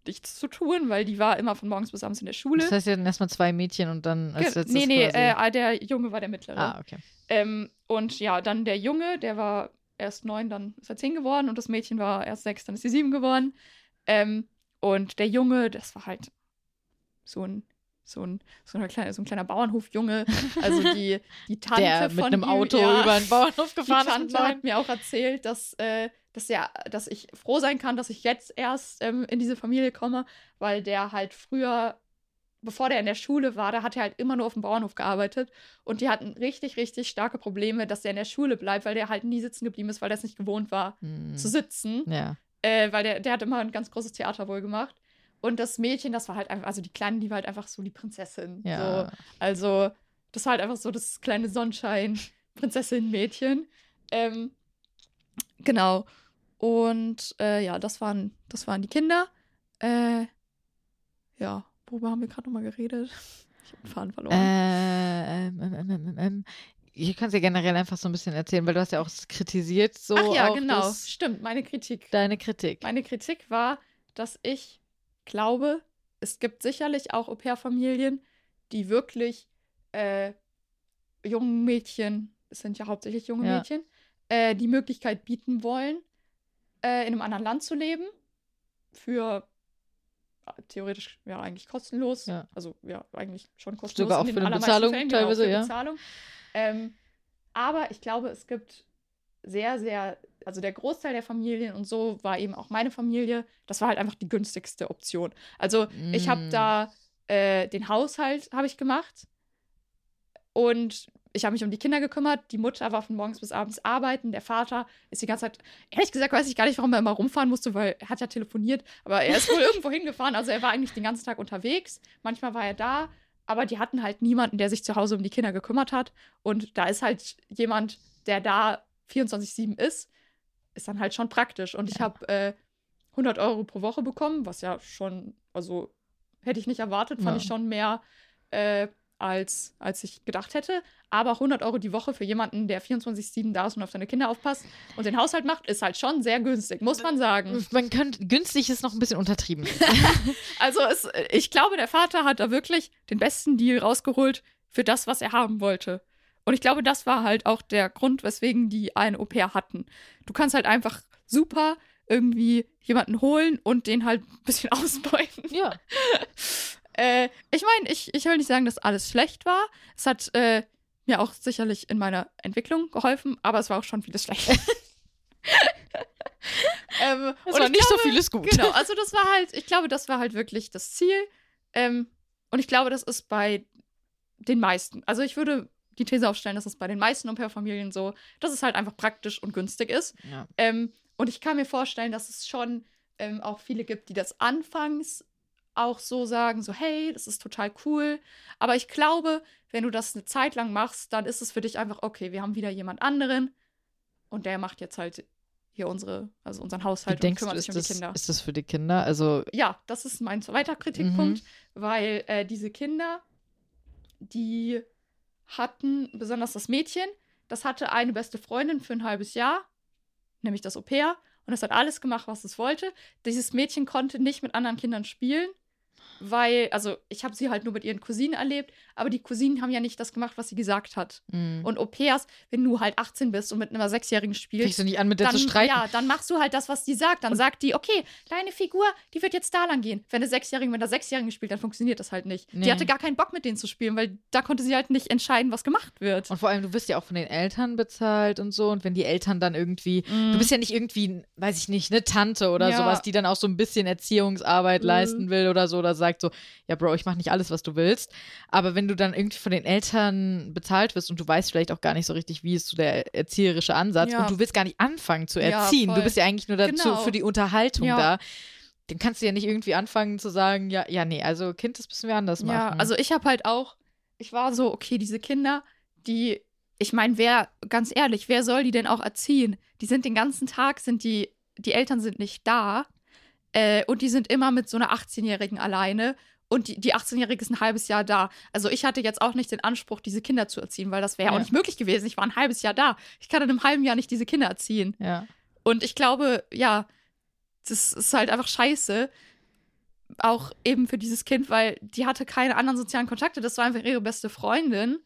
nichts zu tun, weil die war immer von morgens bis abends in der Schule. Das heißt, sie hatten erstmal zwei Mädchen und dann als letztes nee, nee, äh, ah, der Junge war der mittlere. ah, okay. Ähm, und ja, dann der Junge, der war erst neun, dann ist er zehn geworden und das Mädchen war erst sechs, dann ist sie sieben geworden. Ähm, und der Junge, das war halt so ein, so ein, so ein, kleiner, so ein kleiner Bauernhofjunge. <laughs> Also die, die Tante Der von mit einem ihm, Auto ja, über den Bauernhof <laughs> Die gefahren ist. Tante hat mir auch erzählt, dass, äh, dass, er, dass ich froh sein kann, dass ich jetzt erst ähm, in diese Familie komme, weil der halt früher, bevor der in der Schule war, da hat er halt immer nur auf dem Bauernhof gearbeitet und die hatten richtig, richtig starke Probleme, dass der in der Schule bleibt, weil der halt nie sitzen geblieben ist, weil der es nicht gewohnt war Hm. zu sitzen, Ja. äh, weil der, der hat immer ein ganz großes Theater wohl gemacht. Und das Mädchen, das war halt einfach, also die Kleine, die war halt einfach so die Prinzessin. So. Ja. Also, das war halt einfach so das kleine Sonnenschein, Prinzessin-Mädchen. Ähm, genau. Und äh, ja, das waren, das waren die Kinder. Äh, ja, worüber haben wir gerade nochmal geredet? <laughs> Ich habe den Faden verloren. Äh, ähm, ähm, ähm, ähm, ähm. Ich kann es ja generell einfach so ein bisschen erzählen, weil du hast ja auch kritisiert, so Ach ja, genau. das, Stimmt, meine Kritik. deine Kritik. Meine Kritik war, dass ich glaube, es gibt sicherlich auch Au-pair-Familien, die wirklich äh, jungen Mädchen, es sind ja hauptsächlich junge Ja. Mädchen, äh, die Möglichkeit bieten wollen, äh, in einem anderen Land zu leben. Für äh, theoretisch ja eigentlich kostenlos. Ja. Also ja, eigentlich schon kostenlos. Sogar auch für eine Bezahlung Fällen, genau, teilweise, für ja. Bezahlung. Ähm, aber ich glaube, es gibt sehr, sehr, also der Großteil der Familien und so war eben auch meine Familie, das war halt einfach die günstigste Option. Also ich habe Mm. da äh, den Haushalt habe ich gemacht und ich habe mich um die Kinder gekümmert. Die Mutter war von morgens bis abends arbeiten. Der Vater ist die ganze Zeit, ehrlich gesagt, weiß ich gar nicht, warum er immer rumfahren musste, weil er hat ja telefoniert. Aber er ist wohl <laughs> irgendwo hingefahren. Also er war eigentlich den ganzen Tag unterwegs. Manchmal war er da. Aber die hatten halt niemanden, der sich zu Hause um die Kinder gekümmert hat. Und da ist halt jemand, der da 24-7 ist, ist dann halt schon praktisch. Und ich habe äh, 100 Euro pro Woche bekommen, was ja schon, also hätte ich nicht erwartet, fand Ja. ich schon mehr äh, als, als ich gedacht hätte. Aber 100 Euro die Woche für jemanden, der 24-7 da ist und auf seine Kinder aufpasst und den Haushalt macht, ist halt schon sehr günstig, muss man sagen. Man könnte, günstig ist noch ein bisschen untertrieben. <laughs> Also es, ich glaube, der Vater hat da wirklich den besten Deal rausgeholt für das, was er haben wollte. Und ich glaube, das war halt auch der Grund, weswegen die eine Au-pair hatten. Du kannst halt einfach super irgendwie jemanden holen und den halt ein bisschen <laughs> ausbeuten. ja. <laughs> Äh, ich meine, ich, ich will nicht sagen, dass alles schlecht war. Es hat äh, mir auch sicherlich in meiner Entwicklung geholfen, aber es war auch schon vieles schlecht. <laughs> <laughs> ähm, Es war ich nicht so glaube- vieles gut. Genau, also das war halt, ich glaube, das war halt wirklich das Ziel. Ähm, und ich glaube, das ist bei den meisten. Also ich würde die These aufstellen, dass es bei den meisten Au-pair-Familien so, dass es halt einfach praktisch und günstig ist. Ja. Ähm, und ich kann mir vorstellen, dass es schon ähm, auch viele gibt, die das anfangs auch so sagen, so hey, das ist total cool. Aber ich glaube, wenn du das eine Zeit lang machst, dann ist es für dich einfach, okay, wir haben wieder jemand anderen und der macht jetzt halt hier unsere, also unseren Wie Haushalt und denkst du, kümmert ist sich um die das, Kinder. ist das für die Kinder? Also, Ja, das ist mein zweiter Kritikpunkt, weil äh, diese Kinder, die hatten, besonders das Mädchen, das hatte eine beste Freundin für ein halbes Jahr, nämlich das Au-pair, und es hat alles gemacht, was es wollte. Dieses Mädchen konnte nicht mit anderen Kindern spielen, weil, also ich habe sie halt nur mit ihren Cousinen erlebt, aber die Cousinen haben ja nicht das gemacht, was sie gesagt hat. mh. Und Au-pairs, wenn du halt 18 bist und mit einer Sechsjährigen spielst, fängst du nicht an, mit der dann, zu streiten? Ja, dann machst du halt das, was die sagt. Dann sagt die, okay, deine Figur, die wird jetzt da lang gehen. Wenn eine Sechsjährige mit einer Sechsjährigen spielt, dann funktioniert das halt nicht. Nee. Die hatte gar keinen Bock, mit denen zu spielen, weil da konnte sie halt nicht entscheiden, was gemacht wird. Und vor allem, du wirst ja auch von den Eltern bezahlt und so. Und wenn die Eltern dann irgendwie, du bist ja nicht irgendwie, weiß ich nicht, eine Tante oder Mhm. Ja. sowas, die dann auch so ein bisschen Erziehungsarbeit Mhm. leisten will oder so, oder sagt so, ja, Bro, ich mach nicht alles, was du willst. Aber wenn du dann irgendwie von den Eltern bezahlt wirst und du weißt vielleicht auch gar nicht so richtig, wie ist so der erzieherische Ansatz Ja. und du willst gar nicht anfangen zu Ja, erziehen, du voll. bist ja eigentlich nur dazu Genau. für die Unterhaltung Ja. da. Dann kannst du ja nicht irgendwie anfangen zu sagen, ja, ja, nee, also Kind, das müssen wir anders machen. Ja, also ich habe halt auch, ich war so, okay, diese Kinder, die, ich meine, wer, ganz ehrlich, wer soll die denn auch erziehen? Die sind den ganzen Tag, sind die, die Eltern sind nicht da äh, und die sind immer mit so einer 18-Jährigen alleine und die, die 18-Jährige ist ein halbes Jahr da. Also ich hatte jetzt auch nicht den Anspruch, diese Kinder zu erziehen, weil das wäre ja auch nicht möglich gewesen. Ich war ein halbes Jahr da. Ich kann in einem halben Jahr nicht diese Kinder erziehen. ja. Und ich glaube, ja, das ist halt einfach scheiße. Auch eben für dieses Kind, weil die hatte keine anderen sozialen Kontakte. Das war einfach ihre beste Freundin.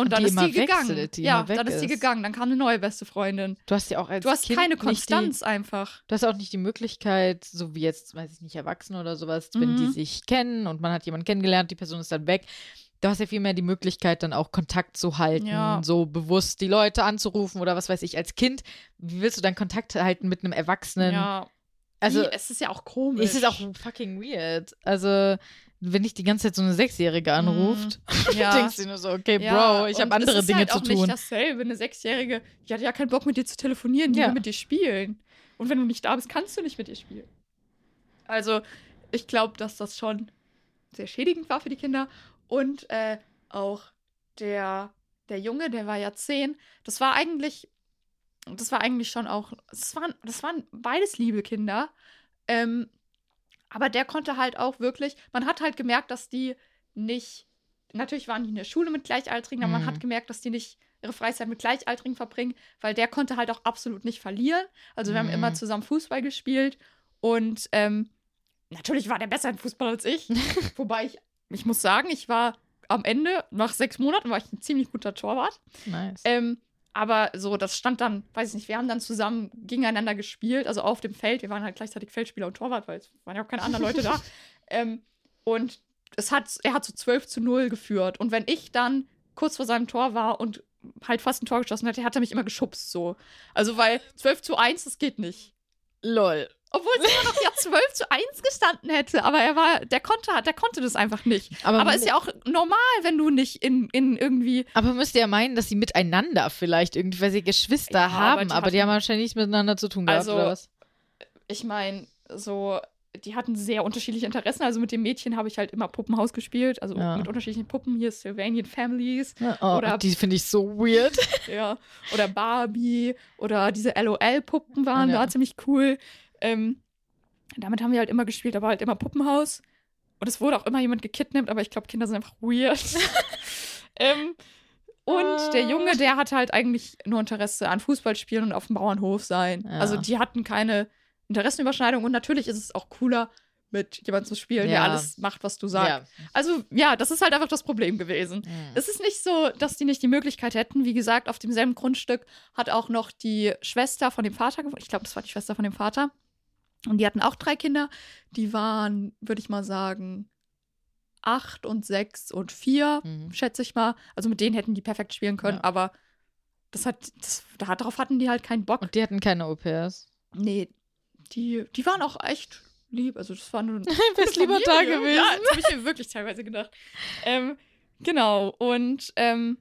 Und, dann die ist die gegangen. wechselt, die ja, dann ist die ist. gegangen. Dann kam eine neue beste Freundin. Du hast ja auch als Du hast kind keine nicht die- Konstanz einfach. Du hast auch nicht die Möglichkeit, so wie jetzt, weiß ich nicht, Erwachsene oder sowas, wenn die Mhm. sich kennen und man hat jemanden kennengelernt, die Person ist dann weg. Du hast ja viel mehr die Möglichkeit, dann auch Kontakt zu halten, Ja. so bewusst die Leute anzurufen oder was weiß ich. Als Kind, wie willst du dann Kontakt halten mit einem Erwachsenen? Ja. also, Wie? es ist ja auch komisch. es ist auch fucking weird. Also, wenn dich die ganze Zeit so eine Sechsjährige anruft, Mhm. <laughs> ja. denkst du nur so, okay, Ja, Bro, ich habe andere ist Dinge halt zu auch tun. nicht dasselbe. Eine Sechsjährige, die hat ja keinen Bock mit dir zu telefonieren, die Ja. will mit dir spielen. Und wenn du nicht da bist, kannst du nicht mit ihr spielen. Also, ich glaube, dass das schon sehr schädigend war für die Kinder. Und äh, auch der, der Junge, der war ja zehn, das war eigentlich, das war eigentlich schon auch, das waren, das waren beides liebe Kinder. Ähm, aber der konnte halt auch wirklich, man hat halt gemerkt, dass die nicht, natürlich waren die in der Schule mit Gleichaltrigen, aber man Mhm. hat gemerkt, dass die nicht ihre Freizeit mit Gleichaltrigen verbringen, weil der konnte halt auch absolut nicht verlieren. Also wir haben Mhm. immer zusammen Fußball gespielt und ähm, natürlich war der besser im Fußball als ich. <laughs> Wobei ich, ich muss sagen, ich war am Ende, nach sechs Monaten, war ich ein ziemlich guter Torwart. Nice. Ähm, aber so, das stand dann, weiß ich nicht, wir haben dann zusammen gegeneinander gespielt, also auf dem Feld. Wir waren halt gleichzeitig Feldspieler und Torwart, weil es waren ja auch keine anderen Leute da. <laughs> Ähm, und es hat, er hat so 12 zu 0 geführt. Und wenn ich dann kurz vor seinem Tor war und halt fast ein Tor geschossen hätte, hat er mich immer geschubst so. Also, weil 12 zu 1, das geht nicht. Lol. Obwohl es immer noch ja 12 zu 1 gestanden hätte, aber er war, der konnte, der konnte das einfach nicht. Aber, Aber ist ja auch normal, wenn du nicht in, in irgendwie. aber müsst ihr ja meinen, dass sie miteinander vielleicht irgendwie, weil sie Geschwister Ja, aber haben, die aber die haben wahrscheinlich nichts miteinander zu tun gehabt, Also, oder was? Ich meine, so, die hatten sehr unterschiedliche Interessen. Also mit dem Mädchen habe ich halt immer Puppenhaus gespielt, also Ja. mit unterschiedlichen Puppen. Hier Sylvanian Families, Oh, oder- die finde ich so weird. <laughs> ja. Oder Barbie oder diese LOL-Puppen waren Ja. da ziemlich cool. Ähm, damit haben wir halt immer gespielt, aber halt immer Puppenhaus. Und es wurde auch immer jemand gekidnappt, aber ich glaube, Kinder sind einfach weird. <laughs> ähm, und der Junge, der hatte halt eigentlich nur Interesse an Fußballspielen und auf dem Bauernhof sein. Ja. Also die hatten keine Interessenüberschneidung und natürlich ist es auch cooler, mit jemandem zu spielen, der Ja. alles macht, was du sagst. Ja. Also ja, das ist halt einfach das Problem gewesen. Es ist nicht so, dass die nicht die Möglichkeit hätten. Wie gesagt, auf demselben Grundstück hat auch noch die Schwester von dem Vater gewohnt. Ich glaube, das war die Schwester von dem Vater. Und die hatten auch drei Kinder. Die waren, würde ich mal sagen, acht und sechs und vier, Mhm. schätze ich mal. Also mit denen hätten die perfekt spielen können, Ja. aber das hat, das, darauf hatten die halt keinen Bock. Und die hatten keine Au-pairs. Nee, die, die waren auch echt lieb. Also das war nur <laughs> Wär's lieber da Familie. gewesen. Ja, das habe ich mir wirklich teilweise gedacht. Ähm, genau, und ähm,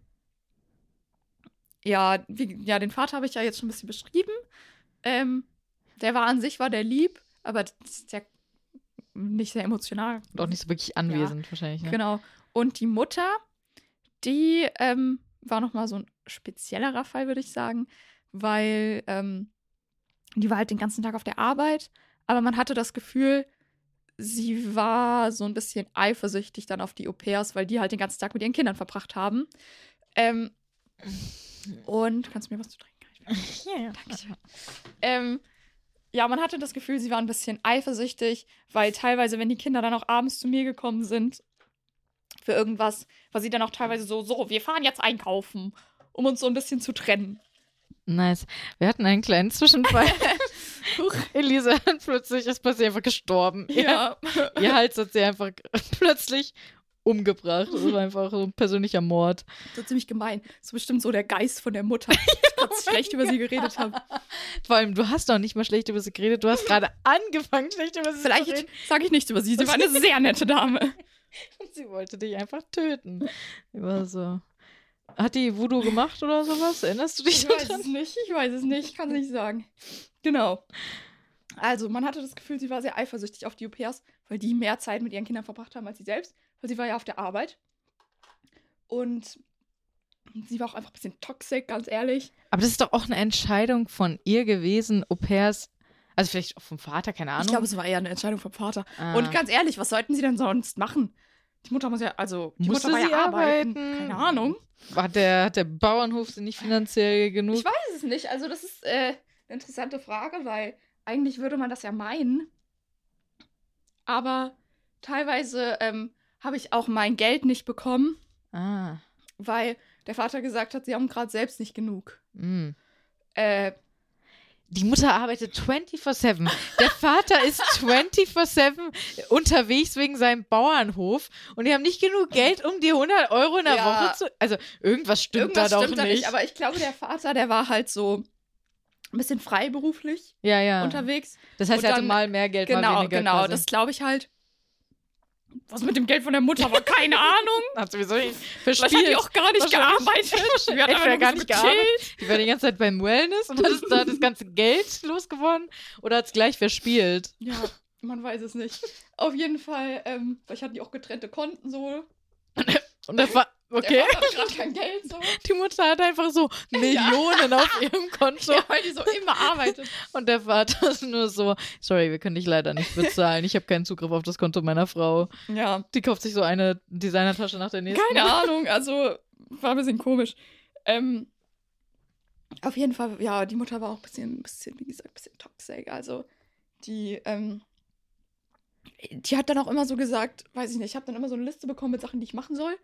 ja, wie, ja, den Vater habe ich ja jetzt schon ein bisschen beschrieben. Ähm, der war an sich, war der lieb, aber das ist ja nicht sehr emotional. Und auch nicht so wirklich anwesend wahrscheinlich. Ne? Genau. Und die Mutter, die ähm, war noch mal so ein speziellerer Fall, würde ich sagen, weil ähm, die war halt den ganzen Tag auf der Arbeit, aber man hatte das Gefühl, sie war so ein bisschen eifersüchtig dann auf die Au-pairs, weil die halt den ganzen Tag mit ihren Kindern verbracht haben. Ähm, und kannst du mir was zu trinken? <laughs> Ja, ja. Dankeschön. Ähm, ja, man hatte das Gefühl, sie war ein bisschen eifersüchtig, weil teilweise, wenn die Kinder dann auch abends zu mir gekommen sind für irgendwas, war sie dann auch teilweise so, so, wir fahren jetzt einkaufen, um uns so ein bisschen zu trennen. Nice. Wir hatten einen kleinen Zwischenfall. <laughs> Elisa plötzlich ist sie einfach gestorben. Ja. Ihr, ihr Hals hat sie einfach <laughs> plötzlich umgebracht. Das war <laughs> einfach so ein persönlicher Mord. So ziemlich gemein. So bestimmt so der Geist von der Mutter, <laughs> die ganz schlecht über sie geredet haben. Vor allem, du hast doch nicht mal schlecht über sie geredet. Du hast gerade <laughs> angefangen, schlecht über sie zu Vielleicht reden. sage ich nichts über sie. Sie war eine sehr nette Dame. Und sie wollte dich einfach töten. War so. Hat die Voodoo gemacht oder sowas? Erinnerst du dich Ich weiß daran? es nicht, ich weiß es nicht, ich kann es nicht sagen. Genau. Also, man hatte das Gefühl, sie war sehr eifersüchtig auf die Au-pairs, weil die mehr Zeit mit ihren Kindern verbracht haben als sie selbst, weil sie war ja auf der Arbeit. Und sie war auch einfach ein bisschen toxisch, ganz ehrlich. Aber das ist doch auch eine Entscheidung von ihr gewesen, Au pairs. Also vielleicht auch vom Vater, keine Ahnung. Ich glaube, es war eher eine Entscheidung vom Vater. Ah. Und ganz ehrlich, was sollten sie denn sonst machen? Die Mutter muss ja, also, die Musste Mutter war sie ja arbeiten. arbeiten? Keine Ahnung. hat, der, hat der Bauernhof sie nicht finanziell genug? Ich weiß es nicht. Also, das ist äh, eine interessante Frage, weil eigentlich würde man das ja meinen. Aber teilweise ähm, habe ich auch mein Geld nicht bekommen, ah. weil der Vater gesagt hat, sie haben gerade selbst nicht genug. mm. Äh, Die Mutter arbeitet 24-7. Der Vater ist 24-7 unterwegs wegen seinem Bauernhof und die haben nicht genug Geld, um die 100 Euro in der Ja. Woche zu. Also, irgendwas stimmt irgendwas da doch stimmt da nicht. nicht. Aber ich glaube, der Vater, der war halt so ein bisschen freiberuflich ja, ja. unterwegs. das heißt, und er hatte dann- mal mehr Geld, mal Genau, weniger. genau. quasi. Das glaube ich halt. Was mit dem Geld von der Mutter war, keine <laughs> Ahnung. hat sowieso nicht Vielleicht verspielt. hat die auch gar nicht <laughs> gearbeitet. Die hat einfach gar nicht gearbeitet, die war die ganze Zeit beim Wellness und hat da das ganze Geld losgewonnen oder hat es gleich verspielt. Ja, man weiß es nicht. Auf jeden Fall, ähm, vielleicht hatten die auch getrennte Konten so. <laughs> Und der war, okay, Der Vater hat gerade kein Geld so. die Mutter hat einfach so <laughs> Millionen auf ihrem Konto <laughs> Ja, weil die so immer arbeitet. und der Vater ist nur so, sorry, wir können dich leider nicht bezahlen, ich habe keinen Zugriff auf das Konto meiner Frau. Ja, Die kauft sich so eine Designertasche nach der nächsten. keine <laughs> Ahnung, also war ein bisschen komisch. Ähm, auf jeden Fall, ja, die Mutter war auch ein bisschen, bisschen wie gesagt, ein bisschen toxisch. Also, die, ähm, die hat dann auch immer so gesagt, weiß ich nicht, ich habe dann immer so eine Liste bekommen mit Sachen, die ich machen soll.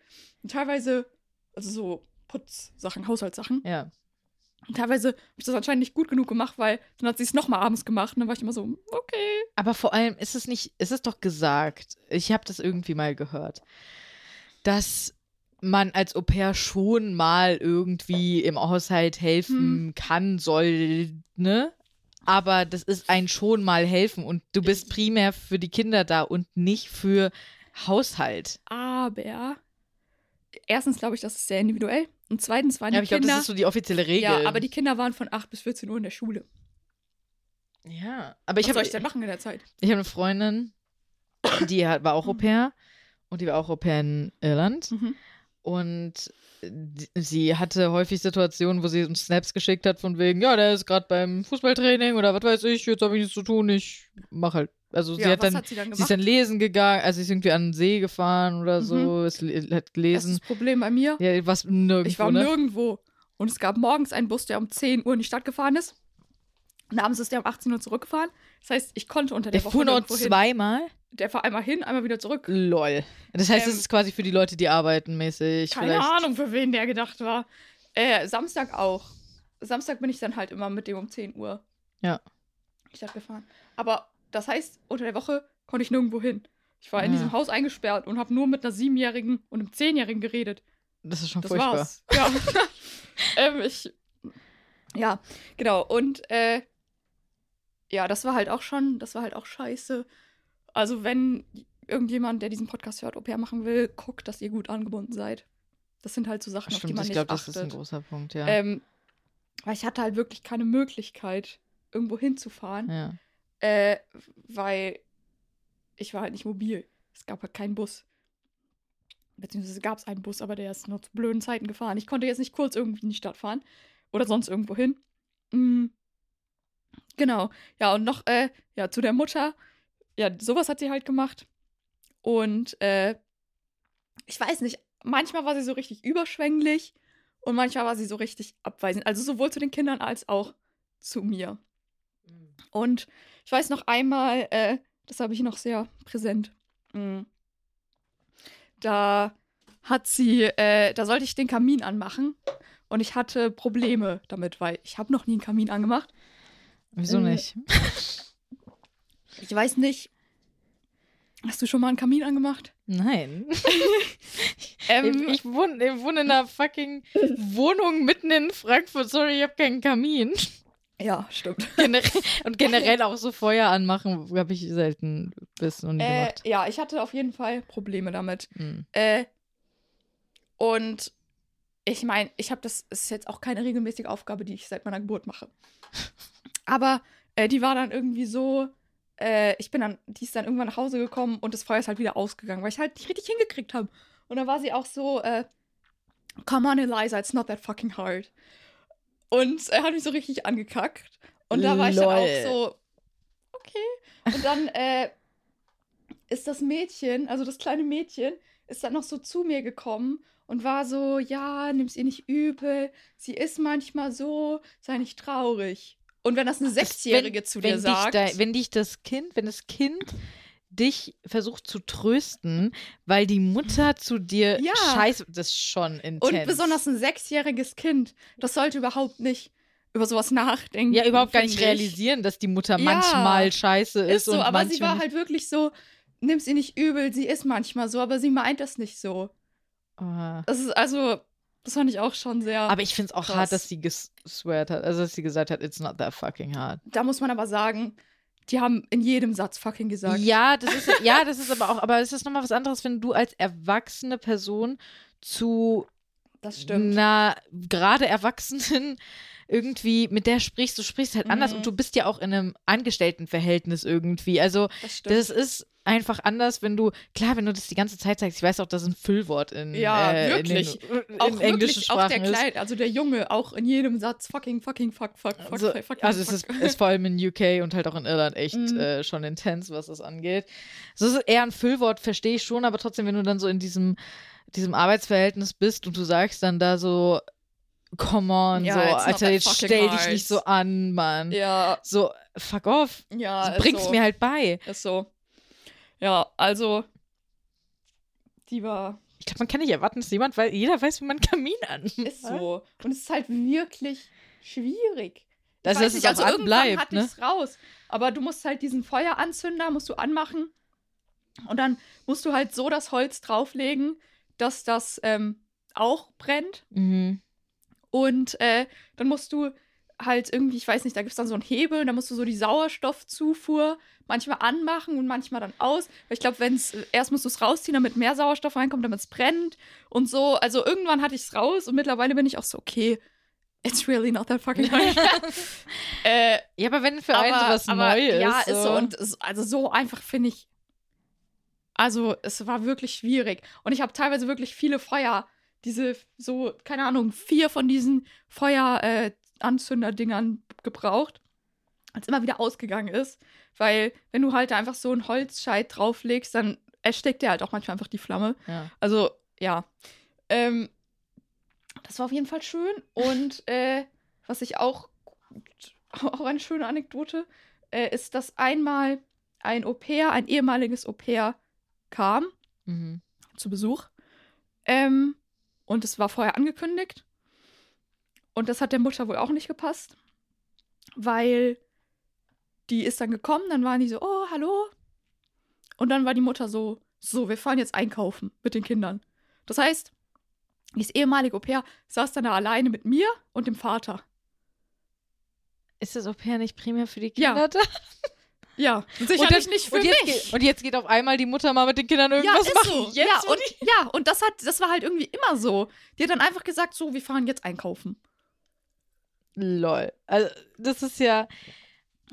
Und teilweise, also so Putzsachen, Haushaltssachen. Ja. teilweise habe ich das anscheinend nicht gut genug gemacht, weil dann hat sie es nochmal abends gemacht und dann war ich immer so, okay. Aber vor allem ist es nicht, ist es doch gesagt, ich habe das irgendwie mal gehört, dass man als Au pair schon mal irgendwie im Haushalt helfen hm. kann, soll, ne? Aber das ist ein schon mal helfen und du bist primär für die Kinder da und nicht für Haushalt. Aber erstens glaube ich, das ist sehr individuell. Und zweitens waren ja, die ich glaub, Kinder. das ist so die offizielle Regel. Ja, aber die Kinder waren von 8 bis 14 Uhr in der Schule. Ja, aber ich Was habe. soll ich denn machen in der Zeit? Ich habe eine Freundin, die war auch Au pair und die war auch Au pair in Irland. Mhm. Und sie hatte häufig Situationen, wo sie uns Snaps geschickt hat, von wegen, ja, der ist gerade beim Fußballtraining oder was weiß ich, jetzt habe ich nichts zu tun, ich mach halt. Also sie Ja, hat was dann, hat sie dann sie ist dann lesen gegangen, also sie ist irgendwie an den See gefahren oder so, es le- hat Das ist gelesen. das Problem bei mir. Ja, was nirgendwo, Ich war ne? nirgendwo. Und es gab morgens einen Bus, der um 10 Uhr in die Stadt gefahren ist. Und abends ist der um 18 Uhr zurückgefahren. Das heißt, ich konnte unter der, Der Woche fuhr noch nirgendwo hin. zweimal? Der fuhr einmal hin, einmal wieder zurück. Lol. Das heißt, es Ähm, ist quasi für die Leute, die arbeiten mäßig. Keine vielleicht. Ahnung, für wen der gedacht war. Äh, Samstag auch. Samstag bin ich dann halt immer mit dem um 10 Uhr. Ja. die Stadt gefahren. Aber das heißt, unter der Woche konnte ich nirgendwo hin. Ich war in Ja. diesem Haus eingesperrt und habe nur mit einer Siebenjährigen und einem Zehnjährigen geredet. Das ist schon Das furchtbar. war's. Ja. <laughs> ähm, ich. Ja, genau. Und äh, ja, das war halt auch schon, das war halt auch scheiße. Also, wenn irgendjemand, der diesen Podcast hört, Au pair machen will, guckt, dass ihr gut angebunden seid. Das sind halt so Sachen, auf die Stimmt, man ich nicht glaube, das ist ein großer Punkt, ja. ähm, weil ich hatte halt wirklich keine Möglichkeit, irgendwo hinzufahren, ja. äh, weil ich war halt nicht mobil. Es gab halt keinen Bus. Beziehungsweise gab es einen Bus, aber der ist nur zu blöden Zeiten gefahren. Ich konnte jetzt nicht kurz irgendwie in die Stadt fahren oder sonst irgendwo hin. Mm. Genau. Ja, und noch, äh, ja, zu der Mutter. Ja, sowas hat sie halt gemacht. Und, äh, ich weiß nicht, manchmal war sie so richtig überschwänglich und manchmal war sie so richtig abweisend. Also sowohl zu den Kindern als auch zu mir. Und ich weiß noch einmal, äh, das habe ich noch sehr präsent. Mm. Da hat sie, äh, da sollte ich den Kamin anmachen und ich hatte Probleme damit, weil ich habe noch nie einen Kamin angemacht. Wieso äh, nicht? <laughs> Ich weiß nicht. Hast du schon mal einen Kamin angemacht? Nein. <laughs> Ähm, ich, ich, wohne, ich wohne in einer fucking Wohnung mitten in Frankfurt. Sorry, ich habe keinen Kamin. ja, stimmt. Generell, <laughs> und generell auch so Feuer anmachen habe ich selten bis noch nie Äh, gemacht. ja, ich hatte auf jeden Fall Probleme damit. Hm. Äh, und ich meine, ich habe das, ist jetzt auch keine regelmäßige Aufgabe, die ich seit meiner Geburt mache. <laughs> Aber äh, die war dann irgendwie so, äh, ich bin dann, die ist dann irgendwann nach Hause gekommen und das Feuer ist halt wieder ausgegangen, weil ich halt nicht richtig hingekriegt habe. Und dann war sie auch so, äh, come on, Eliza, it's not that fucking hard. Und er hat mich so richtig angekackt. Und da war ich dann Lol. auch so, okay. Und dann äh, ist das Mädchen, also das kleine Mädchen, ist dann noch so zu mir gekommen und war so, ja, nimm's ihr nicht übel. Sie ist manchmal so, sei nicht traurig. Und wenn das eine Sechsjährige zu dir sagt, da, wenn dich das Kind, wenn das Kind dich versucht zu trösten, weil die Mutter zu dir Ja. scheiße, das ist schon intens. und besonders ein sechsjähriges Kind, das sollte überhaupt nicht über sowas nachdenken. ja überhaupt gar nicht ich. realisieren, dass die Mutter Ja. manchmal scheiße ist, Ist so, und aber sie war halt wirklich so, nimm's ihr nicht übel, sie ist manchmal so, aber sie meint das nicht so. Ah. Das ist also, das fand ich auch schon sehr. Aber ich finde es auch Krass. hart, dass sie gesweart hat, also dass sie gesagt hat, it's not that fucking hard. da muss man aber sagen, die haben in jedem Satz fucking gesagt. Ja, das ist ja, das ist aber auch, aber es ist nochmal was anderes, wenn du als erwachsene Person zu Das stimmt. einer gerade Erwachsenen <laughs> irgendwie mit der sprichst, du sprichst halt anders Mhm. und du bist ja auch in einem Angestelltenverhältnis irgendwie. Also Das das ist einfach anders, wenn du, klar, wenn du das die ganze Zeit sagst, ich weiß auch, dass ein Füllwort in, Ja, äh, wirklich. in, den, auch in englischen wirklich, auch der ist. Kleine, also der Junge, auch in jedem Satz fucking, fucking, fuck, fuck, fuck, Also, fuck, fuck, also es fuck. ist, ist vor allem in UK und halt auch in Irland echt Mhm. äh, schon intens, was das angeht. So ist eher ein Füllwort, verstehe ich schon, aber trotzdem, wenn du dann so in diesem, diesem Arbeitsverhältnis bist und du sagst dann da so, come on, Ja, so, Alter, jetzt stell dich nicht so an, Mann. Ja, So, fuck off. ja. ist Bring's so. mir halt bei. Ist so. Ja, also, die war, Ich glaube, man kann nicht erwarten, dass jemand, weil jeder weiß, wie man Kamin an. ist <laughs> so. Und es ist halt wirklich schwierig. Das ist nicht, also irgendwann anbleibt, hatte ne? raus. Aber du musst halt diesen Feueranzünder musst du anmachen und dann musst du halt so das Holz drauflegen, dass das ähm, auch brennt. Mhm. Und äh, dann musst du halt irgendwie, ich weiß nicht, da gibt es dann so einen Hebel und da musst du so die Sauerstoffzufuhr manchmal anmachen und manchmal dann aus. Weil ich glaube, wenn es, erst musst du es rausziehen, damit mehr Sauerstoff reinkommt, damit es brennt und so. Also irgendwann hatte ich es raus und mittlerweile bin ich auch so, okay, it's really not that fucking hard. <laughs> <laughs> äh, Ja, aber wenn für einen sowas neu ist. Ja, ist so. Und also so einfach finde ich. Also, es war wirklich schwierig. Und ich habe teilweise wirklich viele Feuer, diese, so, keine Ahnung, vier von diesen Feueranzünder-Dingern gebraucht, als immer wieder ausgegangen ist. Weil, wenn du halt einfach so einen Holzscheit drauflegst, dann ersteckt der halt auch manchmal einfach die Flamme. ja. Also, ja. Ähm, das war auf jeden Fall schön. Und <laughs> äh, was ich auch, auch eine schöne Anekdote, äh, ist, dass einmal ein Au-pair, ein ehemaliges Au-pair kam Mhm. zu Besuch. Ähm, und es war vorher angekündigt. Und das hat der Mutter wohl auch nicht gepasst, weil die ist dann gekommen, dann waren die so, oh, hallo. Und dann war die Mutter so, so, wir fahren jetzt einkaufen mit den Kindern. Das heißt, dieses ehemalige Au-pair saß dann da alleine mit mir und dem Vater. Ist das Au-pair nicht primär für die Ja. Kinder da? <laughs> Ja, Und, sicherlich dann- nicht für und, jetzt mich. geht, und jetzt geht auf einmal die Mutter mal mit den Kindern irgendwas ist machen. So. Ja, und, ja, und das hat, das war halt irgendwie immer so. Die hat dann einfach gesagt, so, wir fahren jetzt einkaufen. Lol. Also, das ist ja.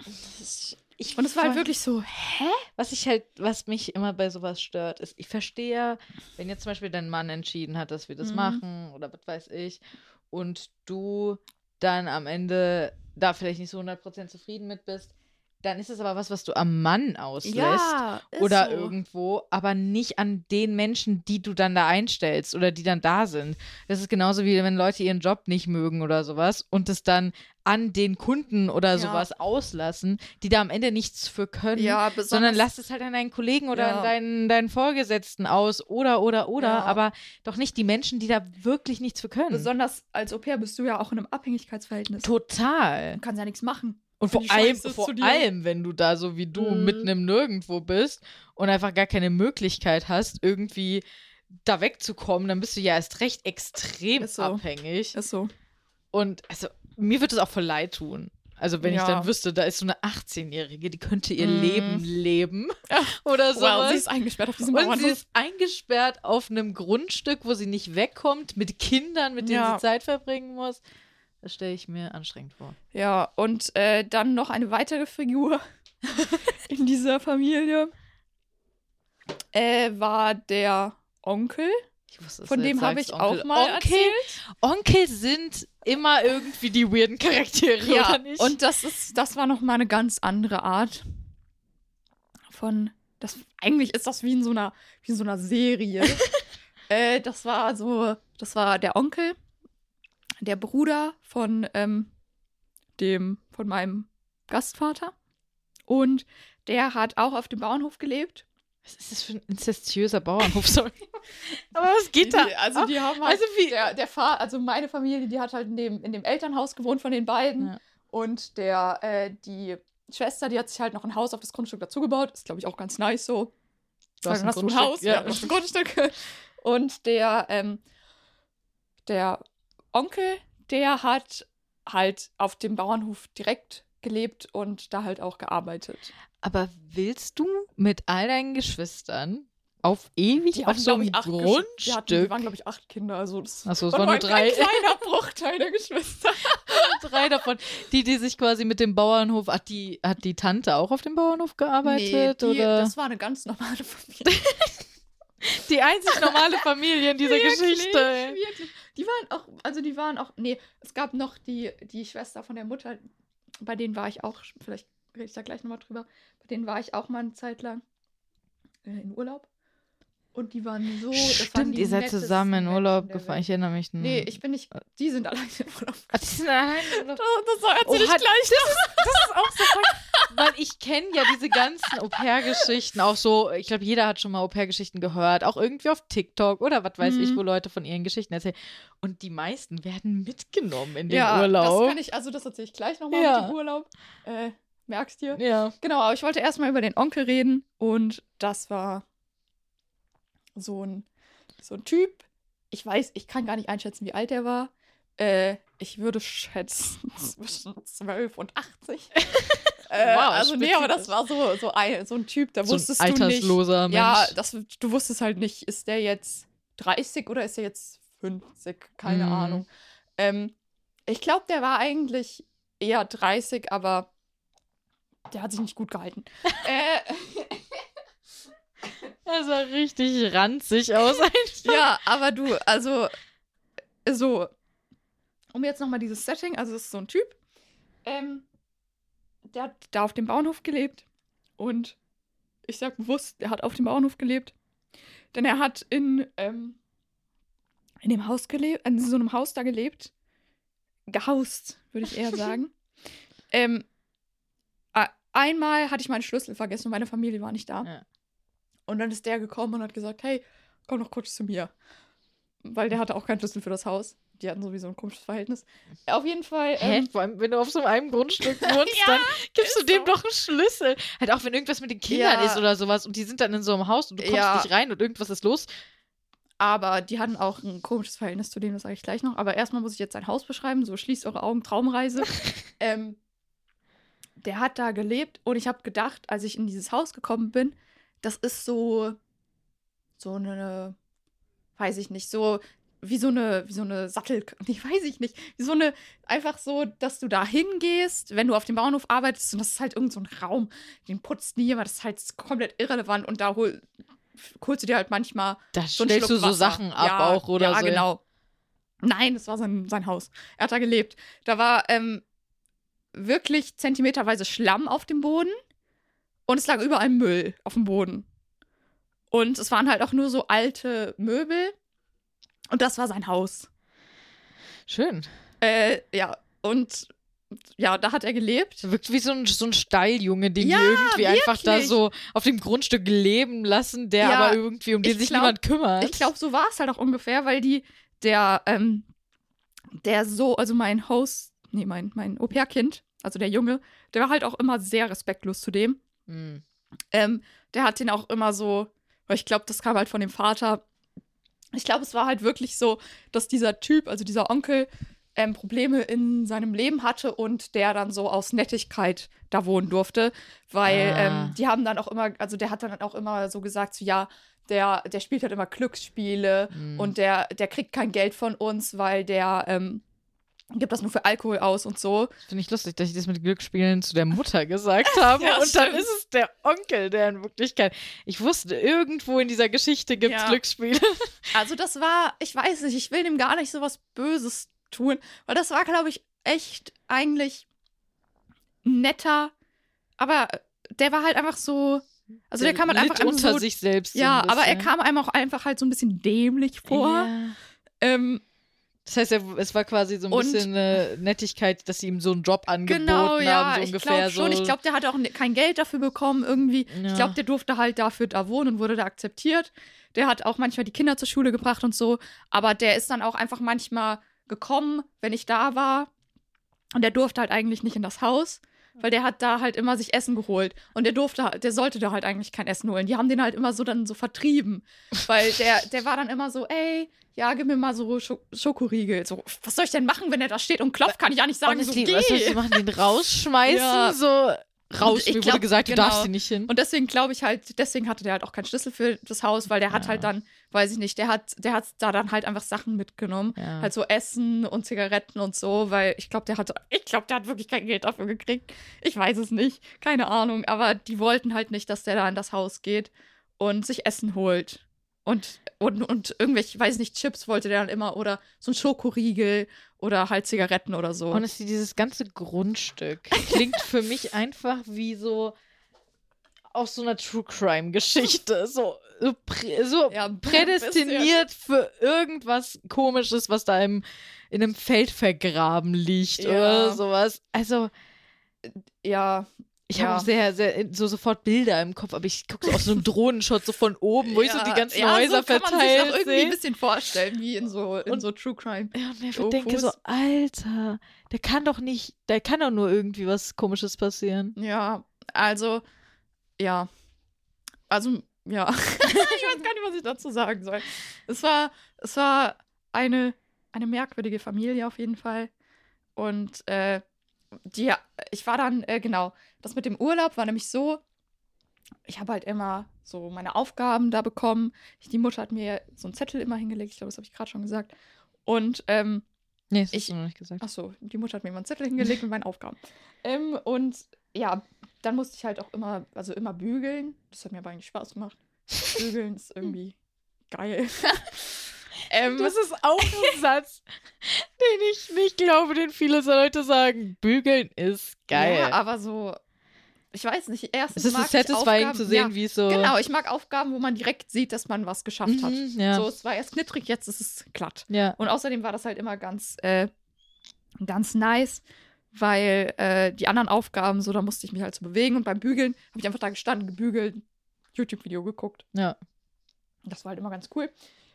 Das ist, ich Und es war halt wirklich so, hä? Was ich halt, was mich immer bei sowas stört, ist, ich verstehe ja, wenn jetzt zum Beispiel dein Mann entschieden hat, dass wir das Mhm. machen oder was weiß ich, und du dann am Ende da vielleicht nicht so 100% zufrieden mit bist, dann ist es aber was, was du am Mann auslässt. ist oder so. irgendwo, aber nicht an den Menschen, die du dann da einstellst oder die dann da sind. Das ist genauso wie wenn Leute ihren Job nicht mögen oder sowas und es dann an den Kunden oder Ja. sowas auslassen, die da am Ende nichts für können. Ja, Sondern lass es halt an deinen Kollegen oder Ja. an deinen, deinen Vorgesetzten aus oder, oder, oder, Ja. aber doch nicht die Menschen, die da wirklich nichts für können. Besonders als Au-pair bist du ja auch in einem Abhängigkeitsverhältnis. Total. Du kannst ja nichts machen. Und vor allem, vor allem, wenn du da so wie du Mhm. mitten im Nirgendwo bist und einfach gar keine Möglichkeit hast, irgendwie da wegzukommen, dann bist du ja erst recht extrem Ist so. abhängig. Ist so. Und also, mir wird es auch voll leid tun. Also, wenn ich Ja. dann wüsste, da ist so eine 18-Jährige, die könnte ihr Mhm. Leben leben <laughs> oder Well, sowas. sie ist eingesperrt auf diesem und sie ist eingesperrt auf einem Grundstück, wo sie nicht wegkommt, mit Kindern, mit denen Ja. sie Zeit verbringen muss. Das stelle ich mir anstrengend vor. Ja, und äh, dann noch eine weitere Figur <laughs> in dieser Familie äh, war der Onkel. Ich wusste, Von dem habe ich sagst, auch Onkel. mal Onkel, erzählt. Onkel sind immer irgendwie die weirden Charaktere, Ja, oder nicht? und das ist, das war noch mal eine ganz andere Art von. Das, eigentlich ist das wie in so einer, wie in so einer Serie. <laughs> äh, das war so, das war der Onkel, der Bruder von ähm, dem, von meinem Gastvater. Und der hat auch auf dem Bauernhof gelebt. was ist das für ein inzestiöser Bauernhof? Sorry. <laughs> Aber was geht da? Die, also die haben halt, Also wie- der, der Vater, also meine Familie, die hat halt in dem, in dem Elternhaus gewohnt von den beiden. Ja. Und der, äh, die Schwester, die hat sich halt noch ein Haus auf das Grundstück dazugebaut. Ist, glaube ich, auch ganz nice so. Du hast ein hast ein Haus, ja. ja, ein Grundstück. Und der, ähm, der Onkel, der hat halt auf dem Bauernhof direkt gelebt und da halt auch gearbeitet. Aber willst du mit all deinen Geschwistern auf ewig auf so einem Gesch- Die, hatten, die Grundstück? waren, glaube ich, acht Kinder. Also das Achso, es war waren nur drei, ein kleiner Bruchteil der Geschwister. <laughs> drei davon. Die, die sich quasi mit dem Bauernhof, hat die, hat die Tante auch auf dem Bauernhof gearbeitet? die, oder? das war eine ganz normale Familie. <laughs> die einzig normale Familie in dieser <laughs> Wirklich, Geschichte. Wirklich. Die waren auch, also die waren auch, nee, es gab noch die, die Schwester von der Mutter, bei denen war ich auch, vielleicht rede ich da gleich nochmal drüber, bei denen war ich auch mal eine Zeit lang äh, in Urlaub. Und die waren so. das Stimmt, die ihr seid zusammen in Urlaub gefahren. Ich erinnere mich. Nee, ich bin nicht. Die sind alleine in Urlaub. Ach, <laughs> die sind allein in Urlaub. <laughs> Das, das erzähl Oh, ich gleich noch. Das ist auch so. Weil ich kenne ja diese ganzen Au-pair-Geschichten auch so. Ich glaube, jeder hat schon mal Au-pair-Geschichten gehört, auch irgendwie auf TikTok oder was weiß mhm. ich, wo Leute von ihren Geschichten erzählen. Und die meisten werden mitgenommen in den ja, Urlaub. Das kann ich, also das erzähle ich gleich nochmal ja. mit dem Urlaub. Äh, merkst du? Ja. Genau, aber ich wollte erstmal über den Onkel reden und das war so ein, so ein Typ. Ich weiß, ich kann gar nicht einschätzen, wie alt er war. Äh, ich würde schätzen <laughs> zwischen 12 und 80. <laughs> äh, wow, also nee, aber das war so, so, ein, so ein Typ, da so wusstest ein du nicht. Mensch. Ja, das, du wusstest halt nicht, ist der jetzt 30 oder ist er jetzt 50? Keine mhm. Ahnung. Ähm, ich glaube, der war eigentlich eher 30, aber der hat sich nicht gut gehalten. <laughs> äh, er sah richtig ranzig aus. <laughs> Einfach. Ja, aber du, also so, um jetzt nochmal dieses Setting, also es ist so ein Typ, ähm, der hat da auf dem Bauernhof gelebt und ich sag bewusst, der hat auf dem Bauernhof gelebt, denn er hat in, ähm, in dem Haus gelebt, in so einem Haus da gelebt, gehaust, würde ich eher <laughs> sagen. ähm, einmal hatte ich meinen Schlüssel vergessen und meine Familie war nicht da. Ja. Und dann ist der gekommen und hat gesagt, hey, komm noch kurz zu mir. Weil der hatte auch keinen Schlüssel für das Haus. Die hatten sowieso ein komisches Verhältnis. Auf jeden Fall. Ähm, Hä? Vor allem, wenn du auf so einem Grundstück <laughs> wohnst, ja, dann gibst du dem so. doch einen Schlüssel. Halt auch, wenn irgendwas mit den Kindern ja. ist oder sowas und die sind dann in so einem Haus und du kommst ja. nicht rein und irgendwas ist los. Aber die hatten auch ein komisches Verhältnis zu dem, das sage ich gleich noch. Aber erstmal muss ich jetzt sein Haus beschreiben. So schließt eure Augen, Traumreise. <laughs> ähm, der hat da gelebt und ich habe gedacht, als ich in dieses Haus gekommen bin, das ist so so eine weiß ich nicht, so wie so eine wie so eine Sattel, <laughs> ich weiß ich nicht, wie so eine einfach so, dass du da hingehst, wenn du auf dem Bauernhof arbeitest und das ist halt irgend so ein Raum, den putzt nie jemand, das ist halt komplett irrelevant und da hol, holst du dir halt manchmal da so stellst du so Wasser. Sachen ab ja, auch oder ja, so. Ja, genau. Nein, das war sein, sein Haus. Er hat da gelebt. Da war ähm, wirklich zentimeterweise Schlamm auf dem Boden und es lag überall Müll auf dem Boden. Und es waren halt auch nur so alte Möbel und das war sein Haus. Schön. Äh, ja, und ja, da hat er gelebt. Wirkt wie so ein, so ein Stalljunge, den ja, die irgendwie wirklich. einfach da so auf dem Grundstück leben lassen, der ja, aber irgendwie um den sich glaub, niemand kümmert. Ich glaube, so war es halt auch ungefähr, weil die, der, ähm, der so, also mein Host nee, mein, mein Au-pair-Kind, also der Junge, der war halt auch immer sehr respektlos zu dem. Mhm. Ähm, der hat den auch immer so, weil ich glaube, das kam halt von dem Vater. Ich glaube, es war halt wirklich so, dass dieser Typ, also dieser Onkel, ähm, Probleme in seinem Leben hatte und der dann so aus Nettigkeit da wohnen durfte, weil ah. ähm, die haben dann auch immer, also der hat dann auch immer so gesagt, so ja, der, der spielt halt immer Glücksspiele mhm. und der, der kriegt kein Geld von uns, weil der, ähm, gibt das nur für Alkohol aus und so. Finde ich lustig, dass ich das mit Glücksspielen zu der Mutter gesagt <laughs> habe. ja, und stimmt. dann ist es der Onkel, der in Wirklichkeit. Ich wusste, irgendwo in dieser Geschichte gibt es ja. Glücksspiele. <laughs> Also, das war, ich weiß nicht, ich will dem gar nicht so was Böses tun, weil das war, glaube ich, echt eigentlich netter. Aber der war halt einfach so. Also, der, der kam halt einfach unter so, sich selbst. Ja, so aber er kam einem auch einfach halt so ein bisschen dämlich vor. Ja. Ähm, das heißt, es war quasi so ein und bisschen eine Nettigkeit, dass sie ihm so einen Job angeboten genau, ja, haben, so ungefähr. Ich glaube schon. Ich glaube, der hat auch kein Geld dafür bekommen irgendwie. Ja. Ich glaube, der durfte halt dafür da wohnen und wurde da akzeptiert. Der hat auch manchmal die Kinder zur Schule gebracht und so. Aber der ist dann auch einfach manchmal gekommen, wenn ich da war. Und der durfte halt eigentlich nicht in das Haus weil der hat da halt immer sich Essen geholt und der durfte, der sollte da halt eigentlich kein Essen holen. Die haben den halt immer so dann so vertrieben, weil der, der war dann immer so, ey, ja, gib mir mal so Sch Schokoriegel. So, was soll ich denn machen, wenn er da steht und klopft? Kann ich ja nicht sagen, Honestly, so, geh. Was soll ich machen? Den rausschmeißen? Ja. So, raus. Ich Mir glaub, wurde gesagt, genau. du darfst sie nicht hin. Und deswegen glaube ich halt, deswegen hatte der halt auch keinen Schlüssel für das Haus, weil der ja. hat halt dann, weiß ich nicht, der hat, der hat da dann halt einfach Sachen mitgenommen. Ja. Halt so Essen und Zigaretten und so, weil ich glaube, der hatte, ich glaube, der hat wirklich kein Geld dafür gekriegt. Ich weiß es nicht. Keine Ahnung. Aber die wollten halt nicht, dass der da in das Haus geht und sich Essen holt. Und, und, und irgendwelche, weiß nicht, Chips wollte der dann immer oder so ein Schokoriegel oder halt Zigaretten oder so. Und dieses ganze Grundstück klingt für mich einfach wie so aus so einer True Crime Geschichte. So, so, prä, so ja, prädestiniert für irgendwas Komisches, was da im, in einem Feld vergraben liegt ja. oder sowas. Also. Ja, Ich Ja. habe sehr, sehr so sofort Bilder im Kopf, aber ich gucke so aus so einem Drohnenshot so von oben, wo ich so die ganzen ja, Häuser so kann man sich auch verteilt irgendwie ein sehe. bisschen vorstellen, wie in so, in Und- so True Crime. Ja, und mir Dokus. denke so, Alter, der kann doch nicht, da kann doch nur irgendwie was Komisches passieren. Ja, also, ja. Also, ja. <laughs> ich weiß gar nicht, was ich dazu sagen soll. Es war, es war eine, eine merkwürdige Familie auf jeden Fall. Und äh, die, ich war dann, äh, genau, das mit dem Urlaub war nämlich so, ich habe halt immer so meine Aufgaben da bekommen. Ich, die Mutter hat mir so einen Zettel immer hingelegt, ich glaube, das habe ich gerade schon gesagt. Und ähm, Nee, das Ich- hast du noch nicht gesagt. Ach so, die Mutter hat mir immer einen Zettel hingelegt mit meinen Aufgaben. Ähm, und ja, dann musste ich halt auch immer, also immer bügeln. Das hat mir aber eigentlich Spaß gemacht. Bügeln ist <laughs> irgendwie geil. <laughs> ähm, Das ist auch ein <laughs> Satz, den ich nicht glaube, den viele so Leute sagen. Bügeln ist geil. Ja, aber so, ich weiß nicht, erstens es ist so mag ich satisfying Aufgaben- zu sehen, ja, wie es so. Genau, ich mag Aufgaben, wo man direkt sieht, dass man was geschafft hat. Mhm, ja. So, es war erst knittrig, jetzt ist es glatt. ja. Und außerdem war das halt immer ganz, äh, ganz nice, weil äh, die anderen Aufgaben, so, da musste ich mich halt so bewegen und beim Bügeln habe ich einfach da gestanden, gebügelt, YouTube-Video geguckt. Ja. Das war halt immer ganz cool.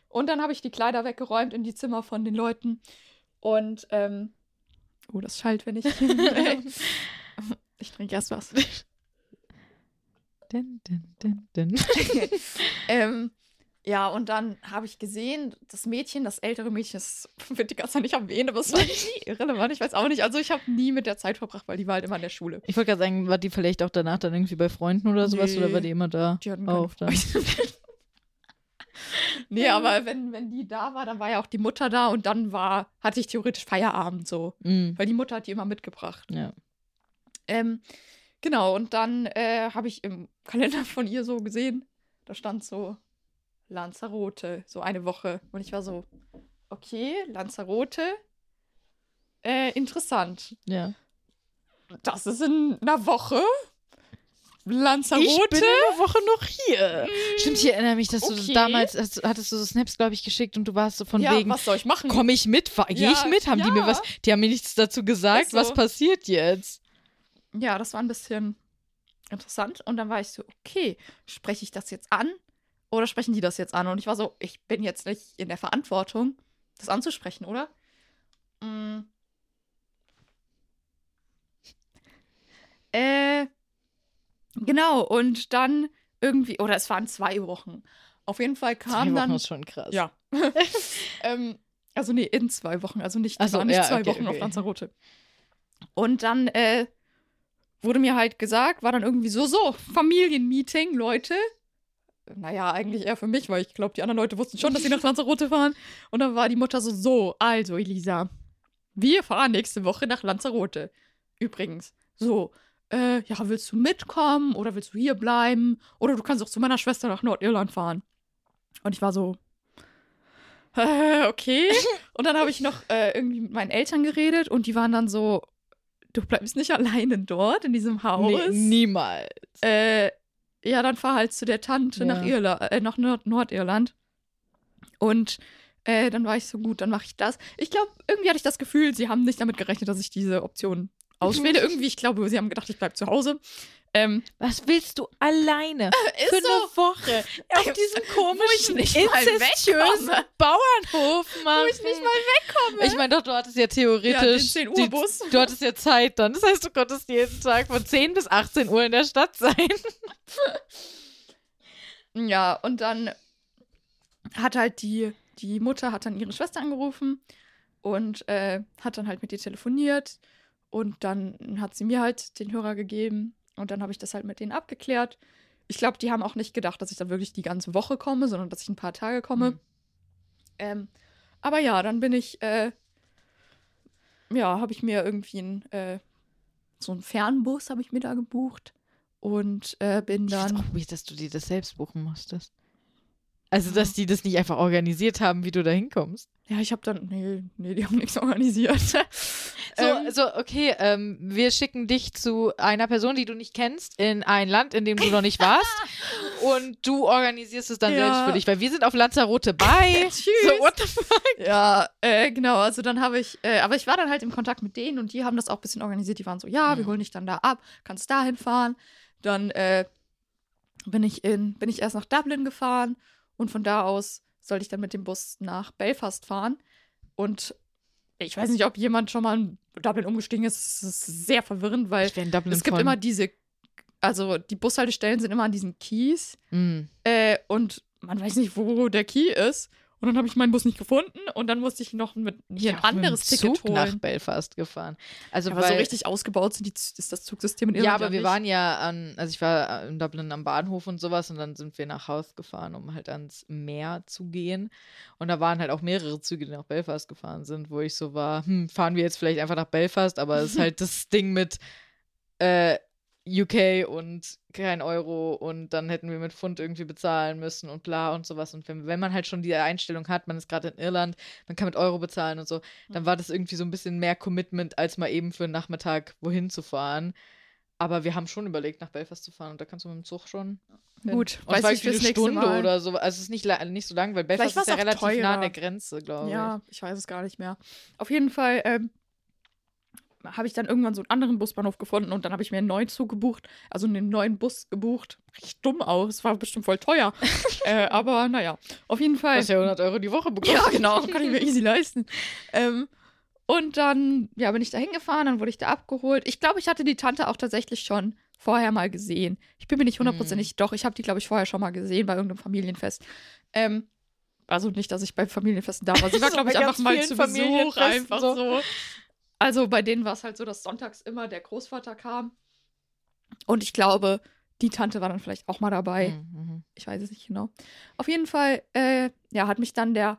Und dann habe ich die Kleider weggeräumt in die Zimmer von den Leuten. Und, ähm, oh, das schallt, wenn ich. <laughs> <laughs> ich trinke erst was. Din, din, din, din. <laughs> ähm, ja, und dann habe ich gesehen, das Mädchen, das ältere Mädchen, das wird die ganze Zeit nicht erwähnt, aber es war nie irrelevant. Ich weiß auch nicht. Also ich habe nie mit der Zeit verbracht, weil die war halt immer in der Schule. Ich wollte gerade sagen, war die vielleicht auch danach dann irgendwie bei Freunden oder sowas Nee. oder war die immer da? Die hatten Auch dann. <laughs> Nee, aber wenn, wenn die da war, dann war ja auch die Mutter da und dann war, hatte ich theoretisch Feierabend so. Mhm. Weil die Mutter hat die immer mitgebracht. Ja. Ähm, genau, und dann äh, habe ich im Kalender von ihr so gesehen, da stand so Lanzarote, so eine Woche. Und ich war so, okay, Lanzarote, äh, interessant. Ja. Das ist in einer Woche. Lanzarote. Ich bin in der Woche noch hier. Stimmt, ich erinnere mich, dass du Okay. damals, hast, hattest du so Snaps, glaube ich, geschickt und du warst so von ja, wegen, was soll ich machen? komm ich mit? Gehe Ja, ich mit? Haben die mir ja. was, die haben mir nichts dazu gesagt, so. was passiert jetzt? Ja, das war ein bisschen interessant. Und dann war ich so, okay, spreche ich das jetzt an oder sprechen die das jetzt an? Und ich war so, ich bin jetzt nicht in der Verantwortung, das anzusprechen, oder? Mm. Äh, genau. Und dann irgendwie, oder es waren zwei Wochen. Auf jeden Fall Zwei kam Wochen dann. ist schon krass. Ja. <laughs> ähm, also nee, in zwei Wochen. Also nicht, Ach ich so, war nicht ja, zwei okay, Wochen auf okay. Lanzarote. Und dann äh, wurde mir halt gesagt, war dann irgendwie so, so, Familienmeeting, Leute. Naja, eigentlich eher für mich, weil ich glaube, die anderen Leute wussten schon, dass sie nach Lanzarote fahren. Und dann war die Mutter so, so, also Elisa, wir fahren nächste Woche nach Lanzarote. Übrigens, so, äh, ja, willst du mitkommen oder willst du hier bleiben? Oder du kannst auch zu meiner Schwester nach Nordirland fahren. Und ich war so, äh, okay. <laughs> Und dann habe ich noch äh, irgendwie mit meinen Eltern geredet und die waren dann so, du bleibst nicht alleine dort in diesem Haus. Nee, niemals. Äh, ja, dann fahr halt zu der Tante Ja. nach, Irla äh, nach Nord Nordirland. Und äh, dann war ich so gut, dann mache ich das. Ich glaube, irgendwie hatte ich das Gefühl, sie haben nicht damit gerechnet, dass ich diese Option auswähle. irgendwie, ich glaube, sie haben gedacht, ich bleibe zu Hause. Ähm, Was willst du alleine <laughs> für eine so, Woche auf diesem komischen, inzestiösen. Bauernhof machen? wo ich nicht mal wegkomme. Ich meine doch, du hattest ja ja, den theoretisch 10 Uhr die- Bus. Du hattest ja Zeit dann. Das heißt, du konntest jeden Tag von 10 bis 18 Uhr in der Stadt sein. <laughs> Ja, und dann hat halt die, die Mutter hat dann ihre Schwester angerufen und äh, hat dann halt mit ihr telefoniert und dann hat sie mir halt den Hörer gegeben und dann habe ich das halt mit denen abgeklärt. Ich glaube, die haben auch nicht gedacht, dass ich dann wirklich die ganze Woche komme, sondern dass ich ein paar Tage komme. Mhm. Ähm, aber ja, dann bin ich, äh, ja, habe ich mir irgendwie ein, äh, so einen Fernbus habe ich mir da gebucht und äh, bin Ich dann. auch weird, dass du dir das selbst buchen musstest. Also, dass die das nicht einfach organisiert haben, wie du da hinkommst. Ja, ich habe dann, nee, nee, die haben nichts organisiert. <laughs> Ähm. so okay, ähm, wir schicken dich zu einer Person, die du nicht kennst, in ein Land, in dem du noch nicht warst. <laughs> und du organisierst es dann Ja. selbst für dich, weil wir sind auf Lanzarote bei. <laughs> Tschüss. So, what the fuck? Ja, äh, genau. Also dann habe ich, äh, aber ich war dann halt im Kontakt mit denen und die haben das auch ein bisschen organisiert. Die waren so, ja, wir Mhm. holen dich dann da ab, kannst dahin fahren. Dann äh, bin ich in, bin ich erst nach Dublin gefahren und von da aus sollte ich dann mit dem Bus nach Belfast fahren. Und ich weiß nicht, ob jemand schon mal in Dublin umgestiegen ist. Es ist sehr verwirrend, weil es gibt von- immer diese, also die Bushaltestellen sind immer an diesen Keys. Mm. Äh, und man weiß nicht, wo der Key ist. Und dann habe ich meinen Bus nicht gefunden und dann musste ich noch mit hier ein Ich bin anderes mit Ticket Zug nach holen. Belfast gefahren. Also Aber weil, so richtig ausgebaut sind die, ist das Zugsystem in Ja, Irland aber wir nicht. waren ja an, also ich war in Dublin am Bahnhof und sowas und dann sind wir nach Haus gefahren, um halt ans Meer zu gehen. Und da waren halt auch mehrere Züge, die nach Belfast gefahren sind, wo ich so war, hm, fahren wir jetzt vielleicht einfach nach Belfast, aber es ist <laughs> halt das Ding mit äh, UK und kein Euro und dann hätten wir mit Pfund irgendwie bezahlen müssen und bla und sowas. Und wenn, wenn man halt schon die Einstellung hat, man ist gerade in Irland, man kann mit Euro bezahlen und so, dann war das irgendwie so ein bisschen mehr Commitment, als mal eben für einen Nachmittag wohin zu fahren. Aber wir haben schon überlegt, nach Belfast zu fahren und da kannst du mit dem Zug schon. hin. Gut, und weiß ich fürs eine nächste Stunde Mal. oder so. Also es ist nicht, nicht so lang, weil Belfast ist ja relativ nah an teurer. der Grenze, glaube Ja, ich weiß es gar nicht mehr. Auf jeden Fall ähm, habe ich dann irgendwann so einen anderen Busbahnhof gefunden und dann habe ich mir einen neuen Zug gebucht, also einen neuen Bus gebucht. Richtig dumm aus, es war bestimmt voll teuer. <laughs> äh, aber naja, auf jeden Fall. hast ja 100 Euro die Woche bekommen. Ja, genau, kann ich mir easy leisten. Ähm, und dann, ja, bin ich da hingefahren, dann wurde ich da abgeholt. Ich glaube, ich hatte die Tante auch tatsächlich schon vorher mal gesehen. Ich bin mir nicht hundertprozentig, doch, ich habe die, glaube ich, vorher schon mal gesehen bei irgendeinem Familienfest. Ähm, also nicht, dass ich bei Familienfesten da war. Sie war, <laughs> glaube ich, einfach mal zu Besuch, einfach so. so. Also bei denen war es halt so, dass sonntags immer der Großvater kam. Und ich glaube, die Tante war dann vielleicht auch mal dabei. Mhm. Ich weiß es nicht genau. Auf jeden Fall, äh, ja, hat mich dann der,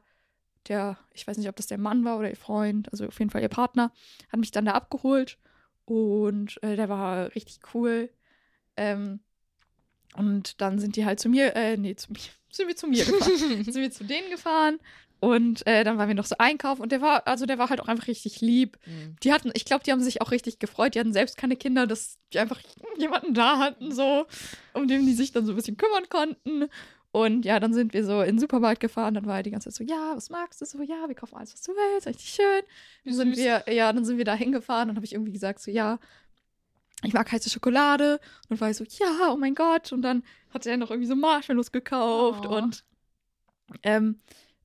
der, ich weiß nicht, ob das der Mann war oder ihr Freund, also auf jeden Fall ihr Partner, hat mich dann da abgeholt und äh, der war richtig cool. Ähm, und dann sind die halt zu mir, äh, nee, zu mir, <laughs> sind wir zu mir gefahren. <laughs> sind wir zu denen gefahren und äh, dann waren wir noch so einkaufen und der war, also der war halt auch einfach richtig lieb. Mhm. Die hatten, ich glaube, die haben sich auch richtig gefreut. Die hatten selbst keine Kinder, dass die einfach jemanden da hatten, so, um den die sich dann so ein bisschen kümmern konnten. Und ja, dann sind wir so in den Supermarkt gefahren. Dann war er die ganze Zeit so, ja, was magst du? So, ja, wir kaufen alles, was du willst. Richtig schön. Dann sind wir, ja, dann sind wir da hingefahren. Dann habe ich irgendwie gesagt, so, ja, ich mag heiße Schokolade. Und dann war ich so, ja, oh mein Gott. Und dann hat er noch irgendwie so Marshmallows gekauft Oh. und ähm,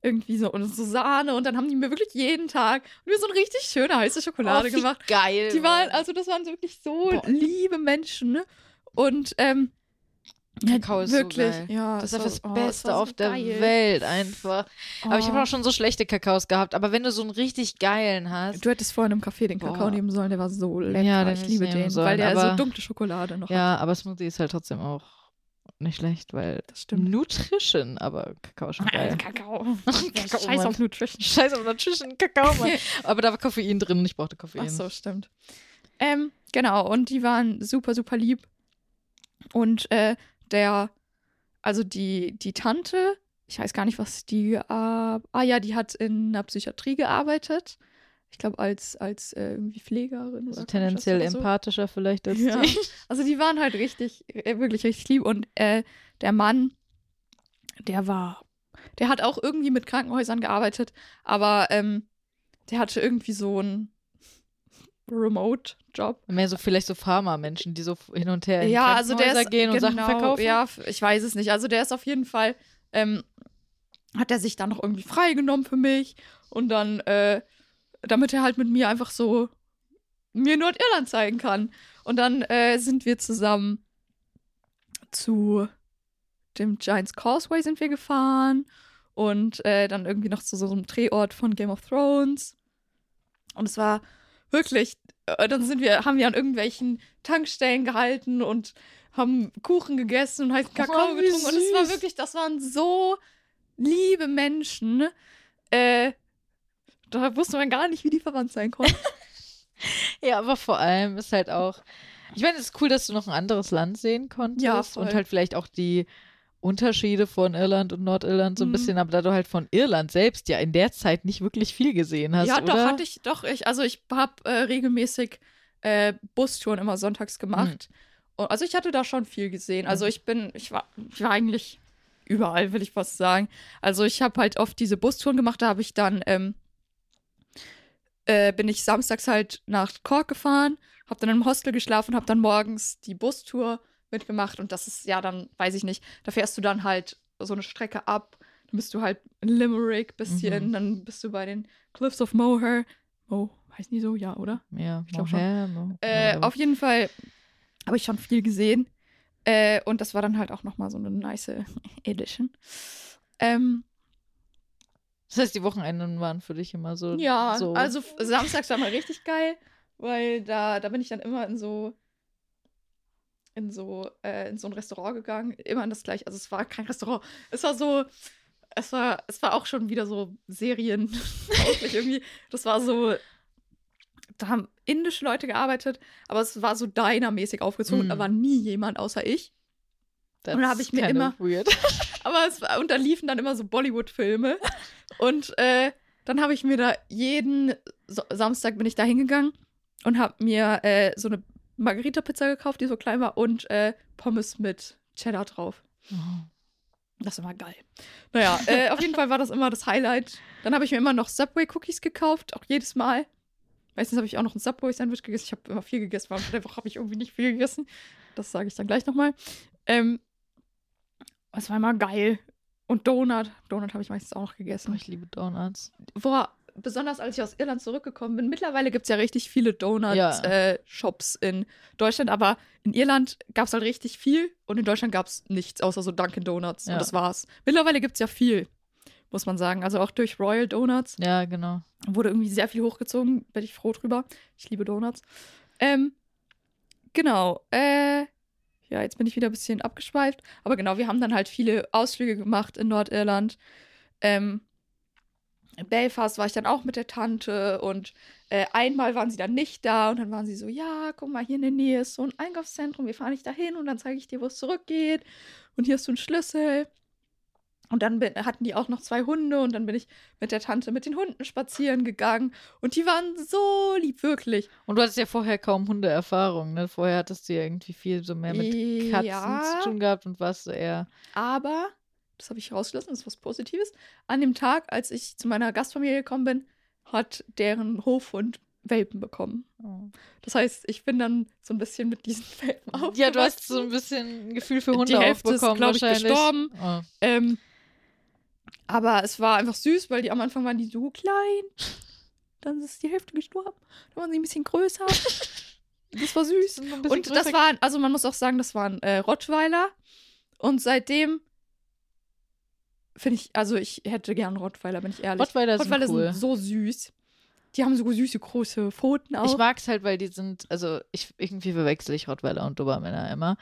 irgendwie so, und so Sahne. Und dann haben die mir wirklich jeden Tag mir so eine richtig schöne heiße Schokolade Oh, gemacht. Geil. Die waren, also das waren so wirklich so Boah. liebe Menschen. Ne? Und ähm, ja, Kakao ist so wirklich, geil. ja, Das ist das oh, es Beste war so auf der geil. Welt einfach. Aber ich habe Oh. auch schon so schlechte Kakaos gehabt. Aber wenn du so einen richtig geilen hast. Du hättest vorhin im Café den Kakao Boah. nehmen sollen, der war so lecker. Ja, ich liebe den, sollen, weil der so dunkle Schokolade noch hat. Ja, aber Smoothie ist halt trotzdem auch nicht schlecht, weil Das stimmt. Nutrition, aber Kakao ist schon geil. Kakao. <laughs> Kakao, Scheiß Mann. auf Nutrition. Scheiße auf Nutrition, Kakao, Mann. <laughs> aber da war Koffein drin und ich brauchte Koffein. Ach so, stimmt. Ähm, genau, und die waren super, super lieb. Und äh, der, also die, die Tante, ich weiß gar nicht, was die, äh, ah ja, die hat in der Psychiatrie gearbeitet. Ich glaube, als, als äh, irgendwie Pflegerin. Also oder tendenziell oder so. empathischer vielleicht als Ja. die. <laughs> Also die waren halt richtig, äh, wirklich richtig lieb. Und äh, der Mann, der war, der hat auch irgendwie mit Krankenhäusern gearbeitet, aber ähm, der hatte irgendwie so einen Remote-Job. Mehr so vielleicht so Pharma-Menschen, die so hin und her in Ja, also der ist gehen und Sachen genau, verkaufen. Ja, ich weiß es nicht. Also der ist auf jeden Fall, ähm, hat er sich dann noch irgendwie freigenommen für mich und dann, äh, damit er halt mit mir einfach so mir Nordirland zeigen kann. Und dann äh, sind wir zusammen zu dem Giants Causeway sind wir gefahren und äh, dann irgendwie noch zu so einem Drehort von Game of Thrones. Und es war wirklich, äh, dann sind wir, haben wir an irgendwelchen Tankstellen gehalten und haben Kuchen gegessen und heißen Kakao Oh, getrunken. Und es war wirklich, das waren so liebe Menschen. Äh, da wusste man gar nicht, wie die verwandt sein konnten. <laughs> Ja, aber vor allem ist halt auch. Ich meine, es ist cool, dass du noch ein anderes Land sehen konntest Ja, und halt vielleicht auch die Unterschiede von Irland und Nordirland so ein Mhm. bisschen, aber da du halt von Irland selbst ja in der Zeit nicht wirklich viel gesehen hast, ja, oder? doch, hatte ich, doch, ich, also ich habe äh, regelmäßig äh, Bustouren immer sonntags gemacht. Und, also ich hatte da schon viel gesehen. Also Mhm. ich bin, ich war, ich war eigentlich überall, will ich fast sagen. Also ich habe halt oft diese Bustouren gemacht, da habe ich dann, ähm, äh, bin ich samstags halt nach Cork gefahren, habe dann im Hostel geschlafen, habe dann morgens die Bustour mitgemacht und das ist ja dann, weiß ich nicht, da fährst du dann halt so eine Strecke ab, dann bist du halt in Limerick bisschen, Mhm. dann bist du bei den Cliffs of Moher. Mo, heißt nie so, ja, oder? ja, ich glaub schon. Mo- Äh, auf jeden Fall habe ich schon viel gesehen. Äh, und das war dann halt auch nochmal so eine nice <laughs> Edition. Ähm, das heißt, die Wochenenden waren für dich immer so. ja, so. also samstags war mal richtig geil, weil da, da bin ich dann immer in so in so äh, in so ein Restaurant gegangen, immer in das gleiche, also es war kein Restaurant, es war so es war es war auch schon wieder so Serien <laughs> irgendwie, das war so da haben indische Leute gearbeitet, aber es war so diner-mäßig aufgezogen und da Mm. war nie jemand außer ich. That's und da hab ich mir immer- Weird. <laughs> Aber es war, und da liefen dann immer so Bollywood-Filme. und äh, dann habe ich mir da jeden so Samstag bin ich da hingegangen und habe mir äh, so eine Margarita-Pizza gekauft, die so klein war, und äh, Pommes mit Cheddar drauf. Das war geil. Naja, äh, auf jeden Fall war das immer das Highlight. Dann habe ich mir immer noch Subway-Cookies gekauft, auch jedes Mal. Meistens habe ich auch noch ein Subway-Sandwich gegessen. Ich habe immer viel gegessen, aber der Woche habe ich irgendwie nicht viel gegessen. Das sage ich dann gleich nochmal. Ähm, es war immer geil. Und Donut. Donut habe ich meistens auch noch Oh, gegessen. ich liebe Donuts. Boah, besonders als ich aus Irland zurückgekommen bin. Mittlerweile gibt es ja richtig viele Ja. Donut-Shops in Deutschland, aber in Irland gab es halt richtig viel und in Deutschland gab es nichts, außer so Dunkin' Donuts. Ja. Und das war's. Mittlerweile gibt es ja viel, muss man sagen. Also auch durch Royal Donuts Ja, genau. wurde irgendwie sehr viel hochgezogen. Bin ich froh drüber. Ich liebe Donuts. Ähm, genau. Äh, ja, jetzt bin ich wieder ein bisschen abgeschweift. Aber genau, wir haben dann halt viele Ausflüge gemacht in Nordirland. Ähm, in Belfast war ich dann auch mit der Tante und äh, einmal waren sie dann nicht da und dann waren sie so, ja, guck mal, hier in der Nähe ist so ein Einkaufszentrum, wir fahren nicht dahin und dann zeige ich dir, wo es zurückgeht und hier hast du einen Schlüssel. Und dann bin, hatten die auch noch zwei Hunde und dann bin ich mit der Tante mit den Hunden spazieren gegangen und die waren so lieb, wirklich. Und du hattest ja vorher kaum Hundeerfahrung, ne? Vorher hattest du ja irgendwie viel so mehr mit Katzen Ja. zu tun gehabt und warst so eher. Aber, das habe ich rausgelassen, das ist was Positives. An dem Tag, als ich zu meiner Gastfamilie gekommen bin, hat deren Hofhund Welpen bekommen. Oh. Das heißt, ich bin dann so ein bisschen mit diesen Welpen aufgewachsen. Ja, du hast so ein bisschen ein Gefühl für Hunde Die Hälfte ist, aufbekommen, glaub ich, wahrscheinlich. gestorben. Oh. Ähm, aber es war einfach süß, weil die am Anfang waren die so klein. Dann ist die Hälfte gestorben. Dann waren sie ein bisschen größer. <laughs> Das war süß. Bisschen Und das waren, also man muss auch sagen, das waren äh, Rottweiler. Und seitdem finde ich, also ich hätte gern Rottweiler, bin ich ehrlich. Rottweiler sind Rottweiler cool. sind so süß. Die haben so süße große Pfoten auch. Ich mag es halt, weil die sind, also ich irgendwie verwechsel ich Rottweiler und Dobermänner immer.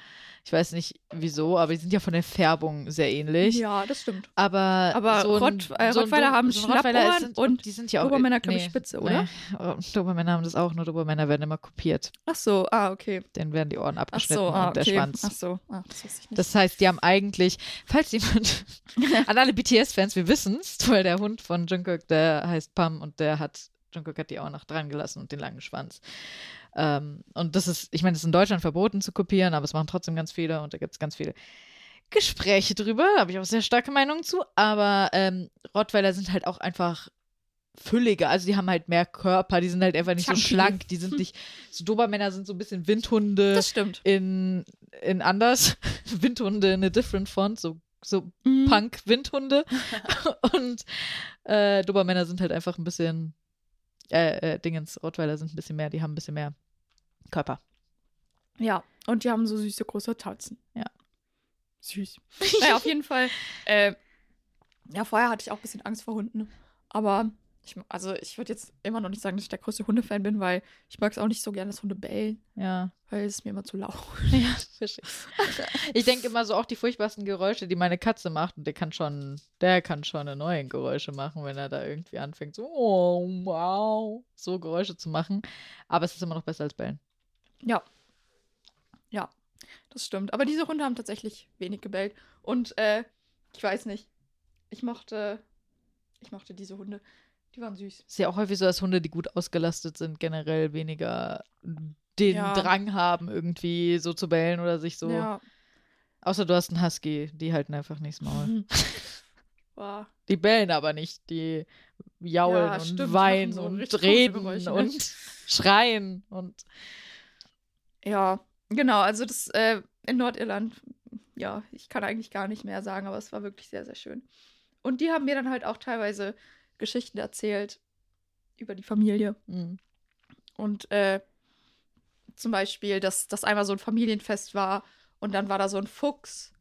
Ich weiß nicht wieso, aber die sind ja von der Färbung sehr ähnlich. ja, das stimmt. Aber, Aber so ein, Rott- äh, so ein Rottweiler haben so ein Schlappohren sind, und die sind ja auch Dobermänner, glaub ich, spitze, oder? Nee, Dobermänner haben das auch, nur Dobermänner werden immer kopiert. Ach so, ah, okay. Denen werden die Ohren Ach abgeschnitten so, ah, und der okay. Schwanz. Ach so, ah, das wusste ich nicht. Das heißt, die haben eigentlich, falls jemand, <laughs> an alle BTS-Fans, wir wissen es, weil der Hund von Jungkook, der heißt Pam und der hat, Jungkook hat die auch noch dran gelassen und den langen Schwanz. Ähm, und das ist, ich meine, es ist in Deutschland verboten zu kopieren, aber es machen trotzdem ganz viele und da gibt es ganz viele Gespräche drüber, da habe ich auch sehr starke Meinungen zu, aber ähm, Rottweiler sind halt auch einfach fülliger, also die haben halt mehr Körper, die sind halt einfach nicht Chunky. so schlank, die sind nicht, <laughs> so Dobermänner sind so ein bisschen Windhunde das stimmt. in, in anders. <laughs> Windhunde in a different font, so, so Mhm. Punk-Windhunde. <laughs> Und äh, Dobermänner sind halt einfach ein bisschen, äh, äh, Dingens, Rottweiler sind ein bisschen mehr, die haben ein bisschen mehr Körper. Ja, und die haben so süße große Tatzen. Ja. Süß. <laughs> naja, auf jeden Fall. Äh, ja, vorher hatte ich auch ein bisschen Angst vor Hunden. Aber ich, also ich würde jetzt immer noch nicht sagen, dass ich der größte Hundefan bin, weil ich mag es auch nicht so gerne, dass Hunde bellen, Ja. weil es mir immer zu laut. <laughs> Ja, verstehe. Ich <laughs> denke immer so auch die furchtbarsten Geräusche, die meine Katze macht. Und der kann schon, der kann schon eine neue Geräusche machen, wenn er da irgendwie anfängt, so, oh, wow, so Geräusche zu machen. Aber es ist immer noch besser als bellen. Ja. Ja, das stimmt. Aber diese Hunde haben tatsächlich wenig gebellt. Und äh, ich weiß nicht. Ich mochte, ich mochte diese Hunde. Die waren süß. Ist ja auch häufig so, dass Hunde, die gut ausgelastet sind, generell weniger den Ja. Drang haben, irgendwie so zu bellen oder sich so. Ja. Außer du hast einen Husky, die halten einfach nichts Maul. <laughs> <laughs> War. Die bellen aber nicht, die jaulen Ja, und stimmt, weinen so und reden ne? und <laughs> schreien und Ja, genau. Also das äh, in Nordirland, ja, ich kann eigentlich gar nicht mehr sagen, aber es war wirklich sehr, sehr schön. Und die haben mir dann halt auch teilweise Geschichten erzählt über die Familie. mh. Und äh, zum Beispiel, dass das einmal so ein Familienfest war und dann war da so ein Fuchs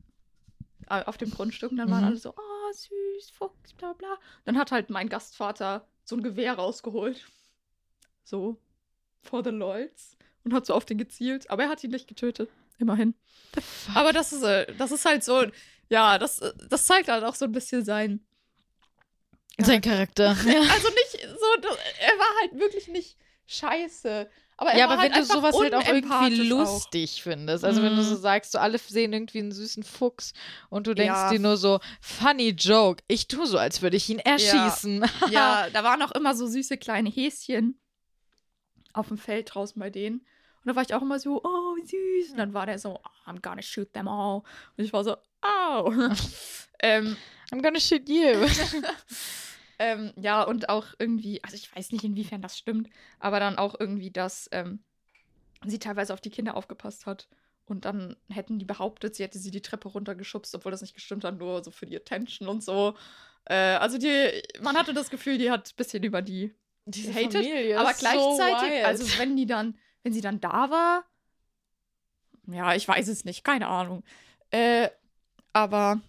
äh, auf dem Grundstück und dann waren Mhm. alle so, oh, süß, Fuchs, bla bla. Dann hat halt mein Gastvater so ein Gewehr rausgeholt. So, for the Lolz. Und hat so auf den gezielt. Aber er hat ihn nicht getötet. Immerhin. Aber das ist, äh, das ist halt so, ja, das, äh, das zeigt halt auch so ein bisschen sein. Sein Charakter. <laughs> Ja. Also nicht so, er war halt wirklich nicht scheiße. Aber er Ja, war aber wenn halt du einfach sowas halt auch irgendwie unempathisch auch. lustig findest, also wenn du so Mhm. sagst, so alle sehen irgendwie einen süßen Fuchs und du denkst Ja. dir nur so, funny joke, ich tue so, als würde ich ihn erschießen. <laughs> Ja, da waren auch immer so süße kleine Häschen auf dem Feld draußen bei denen. Und da war ich auch immer so, oh, süß. Und dann war der so, oh, I'm gonna shoot them all. Und ich war so, au. <laughs> ähm, I'm gonna shoot you. <laughs> ähm, ja, und auch irgendwie, also ich weiß nicht, inwiefern das stimmt, aber dann auch irgendwie, dass ähm, sie teilweise auf die Kinder aufgepasst hat. Und dann hätten die behauptet, sie hätte sie die Treppe runtergeschubst, obwohl das nicht gestimmt hat, nur so für die Attention und so. Äh, also die, man hatte das Gefühl, die hat ein bisschen über die Diese gehatet, Familie aber so gleichzeitig, wild. also wenn die dann, wenn sie dann da war, ja, ich weiß es nicht, keine Ahnung. Äh, aber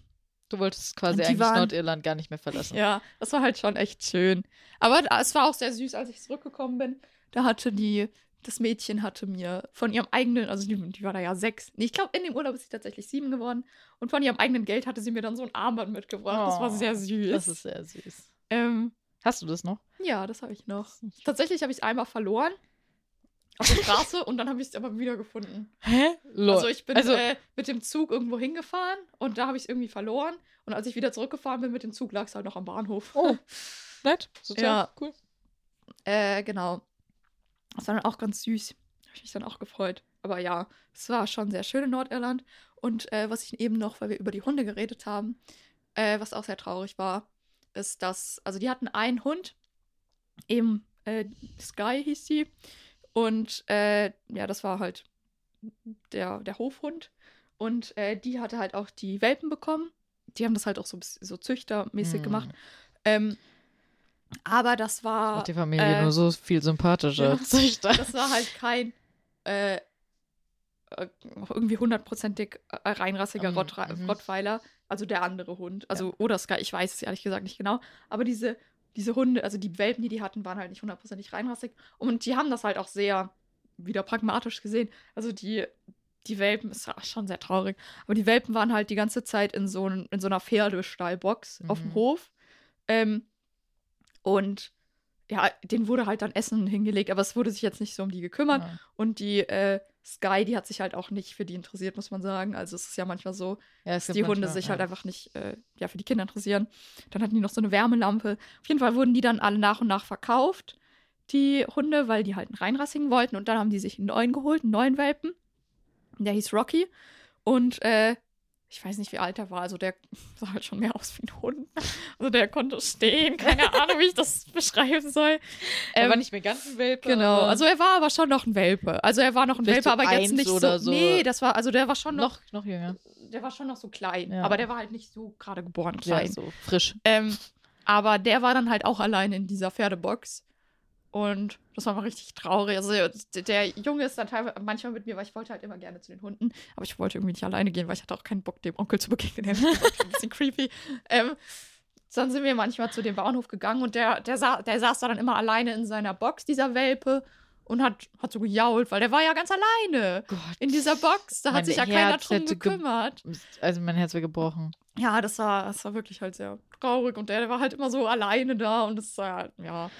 du wolltest quasi eigentlich waren- Nordirland gar nicht mehr verlassen. ja, das war halt schon echt schön. Aber es war auch sehr süß, als ich zurückgekommen bin. Da hatte die, das Mädchen hatte mir von ihrem eigenen, also die, die war da ja sechs. Nee, ich glaube, in dem Urlaub ist sie tatsächlich sieben geworden. Und von ihrem eigenen Geld hatte sie mir dann so ein Armband mitgebracht. das war Oh, sehr süß. Das ist sehr süß. ähm, Hast du das noch? ja, das habe ich noch. Tatsächlich habe ich es einmal verloren. Auf der Straße und dann habe ich es aber wiedergefunden. Hä? Lol. Also ich bin Also- äh, mit dem Zug irgendwo hingefahren und da habe ich es irgendwie verloren. Und als ich wieder zurückgefahren bin mit dem Zug, lag es halt noch am Bahnhof. Oh. <laughs> Nett. Sozial. Ja. Cool. Äh, genau. Das war dann auch ganz süß. Habe ich mich dann auch gefreut. Aber ja, es war schon sehr schön in Nordirland. Und äh, was ich eben noch, weil wir über die Hunde geredet haben, äh, was auch sehr traurig war, ist, dass, also die hatten einen Hund, eben äh, Sky hieß sie. Und äh, ja, das war halt der, der Hofhund. Und äh, die hatte halt auch die Welpen bekommen. Die haben das halt auch so, so züchtermäßig Hm. gemacht. Ähm, aber das war. Macht die Familie äh, nur so viel sympathischer. <laughs> ja. Züchter. Das war halt kein äh, äh, irgendwie hundertprozentig äh, reinrassiger Ähm, Rottra mhm. Rottweiler, also der andere Hund. Also, oder Sky, ich weiß es ehrlich gesagt nicht genau. Aber diese, diese Hunde, also die Welpen, die die hatten, waren halt nicht hundertprozentig reinrassig. Und die haben das halt auch sehr wieder pragmatisch gesehen. Also die, die Welpen, ist schon sehr traurig, aber die Welpen waren halt die ganze Zeit in so, ein, in so einer Pferdestallbox auf dem Mhm. Hof. Ähm, und ja, denen wurde halt dann Essen hingelegt, aber es wurde sich jetzt nicht so um die gekümmert. Ja. Und die äh, Sky, die hat sich halt auch nicht für die interessiert, muss man sagen. Also es ist ja manchmal so, Ja, dass die Hunde manchmal, sich ja. halt einfach nicht äh, ja, für die Kinder interessieren. Dann hatten die noch so eine Wärmelampe. Auf jeden Fall wurden die dann alle nach und nach verkauft, die Hunde, weil die halt einen reinrassigen wollten. Und dann haben die sich einen neuen geholt, einen neuen Welpen. Der hieß Rocky. Und äh, ich weiß nicht, wie alt er war. Also der <laughs> sah halt schon mehr aus wie ein Hund. <laughs> Also der konnte stehen. Keine <laughs> Ahnung, wie ich das beschreiben soll. Er war Ähm, nicht mehr ganz ein Welpe. Genau, aber also er war aber schon noch ein Welpe. Also er war noch ein Welpe, so aber jetzt nicht so, oder so. Nee, das war, also der war schon noch, noch, noch jünger. der war schon noch so klein. Ja. Aber der war halt nicht so gerade geboren Ja, klein. so frisch. Ähm, aber der war dann halt auch alleine in dieser Pferdebox. Und das war mal richtig traurig. Also der, Junge ist dann teilweise manchmal mit mir, weil ich wollte halt immer gerne zu den Hunden. Aber ich wollte irgendwie nicht alleine gehen, weil ich hatte auch keinen Bock, dem Onkel zu begegnen. <laughs> Der war ein bisschen creepy. Ähm, dann sind wir manchmal zu dem Bahnhof gegangen und der, der, sa der saß da dann immer alleine in seiner Box, dieser Welpe, und hat, hat so gejault, weil der war ja ganz alleine Gott. in dieser Box. Da Mein hat sich ja keiner Herz drum hätte ge- gekümmert. Also mein Herz wäre gebrochen. Ja, das war, das war wirklich halt sehr traurig und der, der war halt immer so alleine da und das war, ja.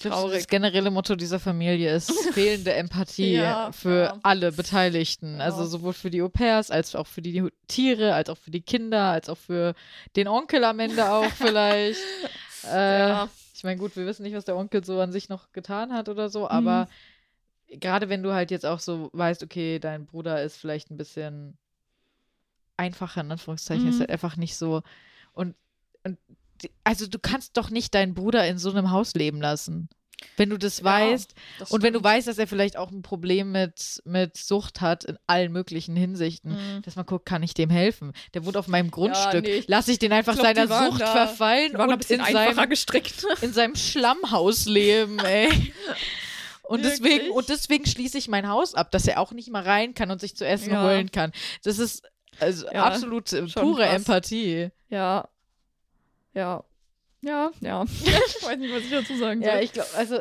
Glaube, das generelle Motto dieser Familie ist <laughs> fehlende Empathie ja, für ja. alle Beteiligten. Ja. Also sowohl für die Au-pairs, als auch für die Tiere, als auch für die Kinder, als auch für den Onkel am Ende auch <laughs> vielleicht. äh, ich meine, gut, wir wissen nicht, was der Onkel so an sich noch getan hat oder so, aber mhm. gerade wenn du halt jetzt auch so weißt, okay, dein Bruder ist vielleicht ein bisschen einfacher, in Anführungszeichen, mhm. ist halt einfach nicht so. Und, und also du kannst doch nicht deinen Bruder in so einem Haus leben lassen. Wenn du das ja, weißt das und wenn du weißt, dass er vielleicht auch ein Problem mit, mit Sucht hat in allen möglichen Hinsichten, mhm. dass man guckt, kann ich dem helfen? Der wohnt auf meinem Grundstück. Ja, nee, Lass ich den einfach glaub, seiner Sucht da, verfallen und in seinem, gestrickt. <laughs> in seinem Schlammhaus leben, ey. <laughs> Und deswegen, und deswegen schließe ich mein Haus ab, dass er auch nicht mal rein kann und sich zu essen ja. holen kann. Das ist also absolut pure krass. Empathie. Ja, ja. Ja, ja. <laughs> ich weiß nicht, was ich dazu sagen soll. Ja, ich glaube, also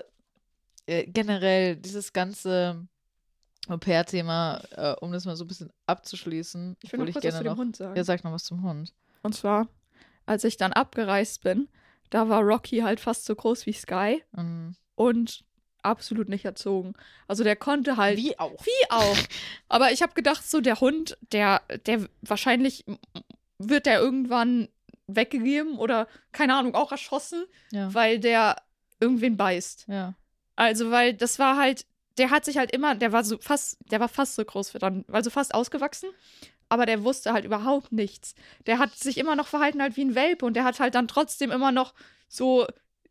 äh, generell dieses ganze Au-pair-Thema, äh, um das mal so ein bisschen abzuschließen, ich noch ich kurz gerne was zu dem Hund sagen. Ja, sag noch was zum Hund. Und zwar, als ich dann abgereist bin, da war Rocky halt fast so groß wie Sky mhm. und absolut nicht erzogen. Also der konnte halt wie auch. Wie auch. <laughs> Aber ich habe gedacht, so der Hund, der der wahrscheinlich wird der irgendwann weggegeben oder, keine Ahnung, auch erschossen, ja. weil der irgendwen beißt. Ja. Also, weil das war halt, der hat sich halt immer, der war so fast, der war fast so groß für dann, also fast ausgewachsen, aber der wusste halt überhaupt nichts. Der hat sich immer noch verhalten halt wie ein Welpe und der hat halt dann trotzdem immer noch so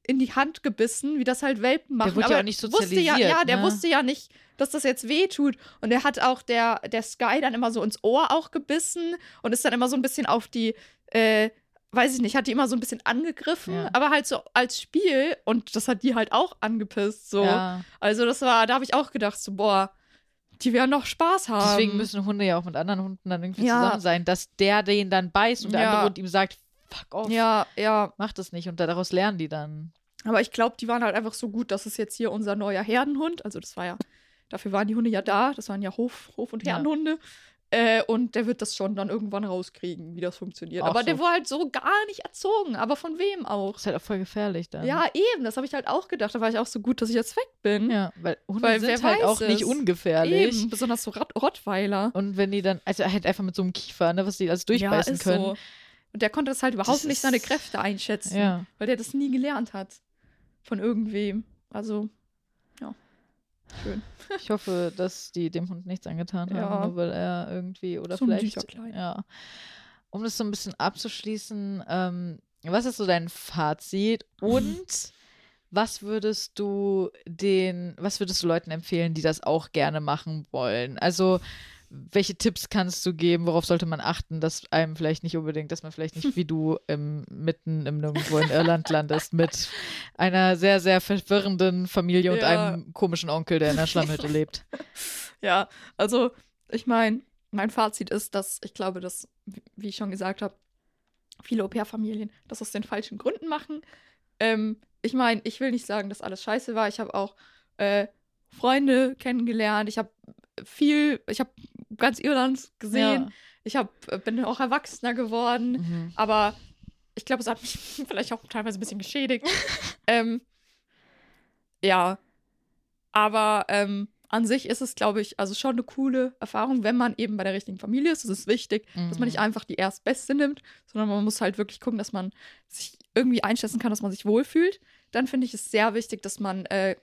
in die Hand gebissen, wie das halt Welpen machen. Der wurde aber ja auch nicht sozialisiert. Wusste ja, ja, der ne? wusste ja nicht, dass das jetzt weh tut. Und der hat auch der, der Sky dann immer so ins Ohr auch gebissen und ist dann immer so ein bisschen auf die, äh, weiß ich nicht, hat die immer so ein bisschen angegriffen, ja. aber halt so als Spiel und das hat die halt auch angepisst. So. Ja. Also das war, da habe ich auch gedacht, so, boah, die werden noch Spaß haben. Deswegen müssen Hunde ja auch mit anderen Hunden dann irgendwie ja. zusammen sein, dass der den dann beißt und der andere Hund ihm sagt, fuck off. Ja, ja. Mach das nicht und daraus lernen die dann. Aber ich glaube, die waren halt einfach so gut, dass es jetzt hier unser neuer Herdenhund, also das war ja, dafür waren die Hunde ja da, das waren ja Hof, Hof- und Herdenhunde. Äh, und der wird das schon dann irgendwann rauskriegen, wie das funktioniert. Auch aber so. der war halt so gar nicht erzogen. Aber von wem auch? Das ist halt auch voll gefährlich dann. Ja, eben. Das habe ich halt auch gedacht. Da war ich auch so gut, dass ich jetzt weg bin. Ja, weil Hunde weil, sind halt auch es. nicht ungefährlich. Eben, besonders so Rott Rottweiler. Und wenn die dann, also halt einfach mit so einem Kiefer, ne, was die alles durchbeißen ja, können. So. Und der konnte das halt überhaupt das nicht seine Kräfte einschätzen. Ja. Weil der das nie gelernt hat. Von irgendwem. Also. Schön. Ich hoffe, dass die dem Hund nichts angetan ja. haben, nur weil er irgendwie oder so vielleicht. Ja. Um das so ein bisschen abzuschließen, ähm, was ist so dein Fazit und was würdest du den, was würdest du Leuten empfehlen, die das auch gerne machen wollen? Also welche Tipps kannst du geben? Worauf sollte man achten, dass einem vielleicht nicht unbedingt, dass man vielleicht nicht wie <laughs> du im, mitten im Nirgendwo in Irland landest mit einer sehr, sehr verwirrenden Familie und ja. einem komischen Onkel, der in der Schlammhütte <laughs> lebt? Ja, also ich meine, mein Fazit ist, dass ich glaube, dass, wie ich schon gesagt habe, viele Au-pair-Familien das aus den falschen Gründen machen. Ähm, ich meine, ich will nicht sagen, dass alles scheiße war. Ich habe auch äh, Freunde kennengelernt. Ich habe viel, ich habe ganz Irland gesehen. Ja. Ich hab, äh, bin auch erwachsener geworden. Mhm. Aber ich glaube, es hat mich <laughs> vielleicht auch teilweise ein bisschen geschädigt. <laughs> ähm, ja. Aber ähm, an sich ist es, glaube ich, also schon eine coole Erfahrung, wenn man eben bei der richtigen Familie ist. Es ist wichtig, mhm. dass man nicht mhm. einfach die Erstbeste nimmt, sondern man muss halt wirklich gucken, dass man sich irgendwie einschätzen kann, dass man sich wohlfühlt. Dann finde ich es sehr wichtig, dass man äh,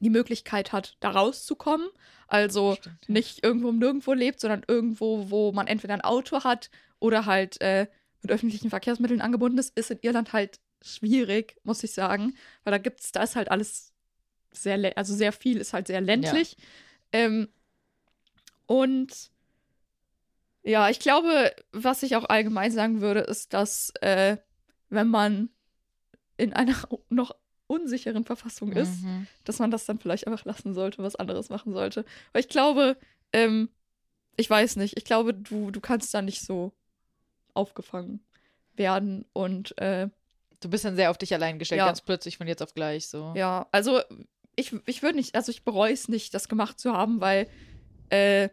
die Möglichkeit hat, da rauszukommen. Also Stimmt, nicht irgendwo nirgendwo lebt, sondern irgendwo, wo man entweder ein Auto hat oder halt äh, mit öffentlichen Verkehrsmitteln angebunden ist, ist in Irland halt schwierig, muss ich sagen. Weil da gibt's, da ist halt alles sehr, also sehr viel ist halt sehr ländlich. Ja. Ähm, und ja, ich glaube, was ich auch allgemein sagen würde, ist, dass äh, wenn man in einer <laughs> noch unsicheren Verfassung ist, mhm. dass man das dann vielleicht einfach lassen sollte, was anderes machen sollte. Weil ich glaube, ähm, ich weiß nicht, ich glaube, du, du kannst da nicht so aufgefangen werden und äh, Du bist dann sehr auf dich allein gestellt, ja. ganz plötzlich von jetzt auf gleich so. Ja, also ich, ich würde nicht, also ich bereue es nicht, das gemacht zu haben, weil, äh,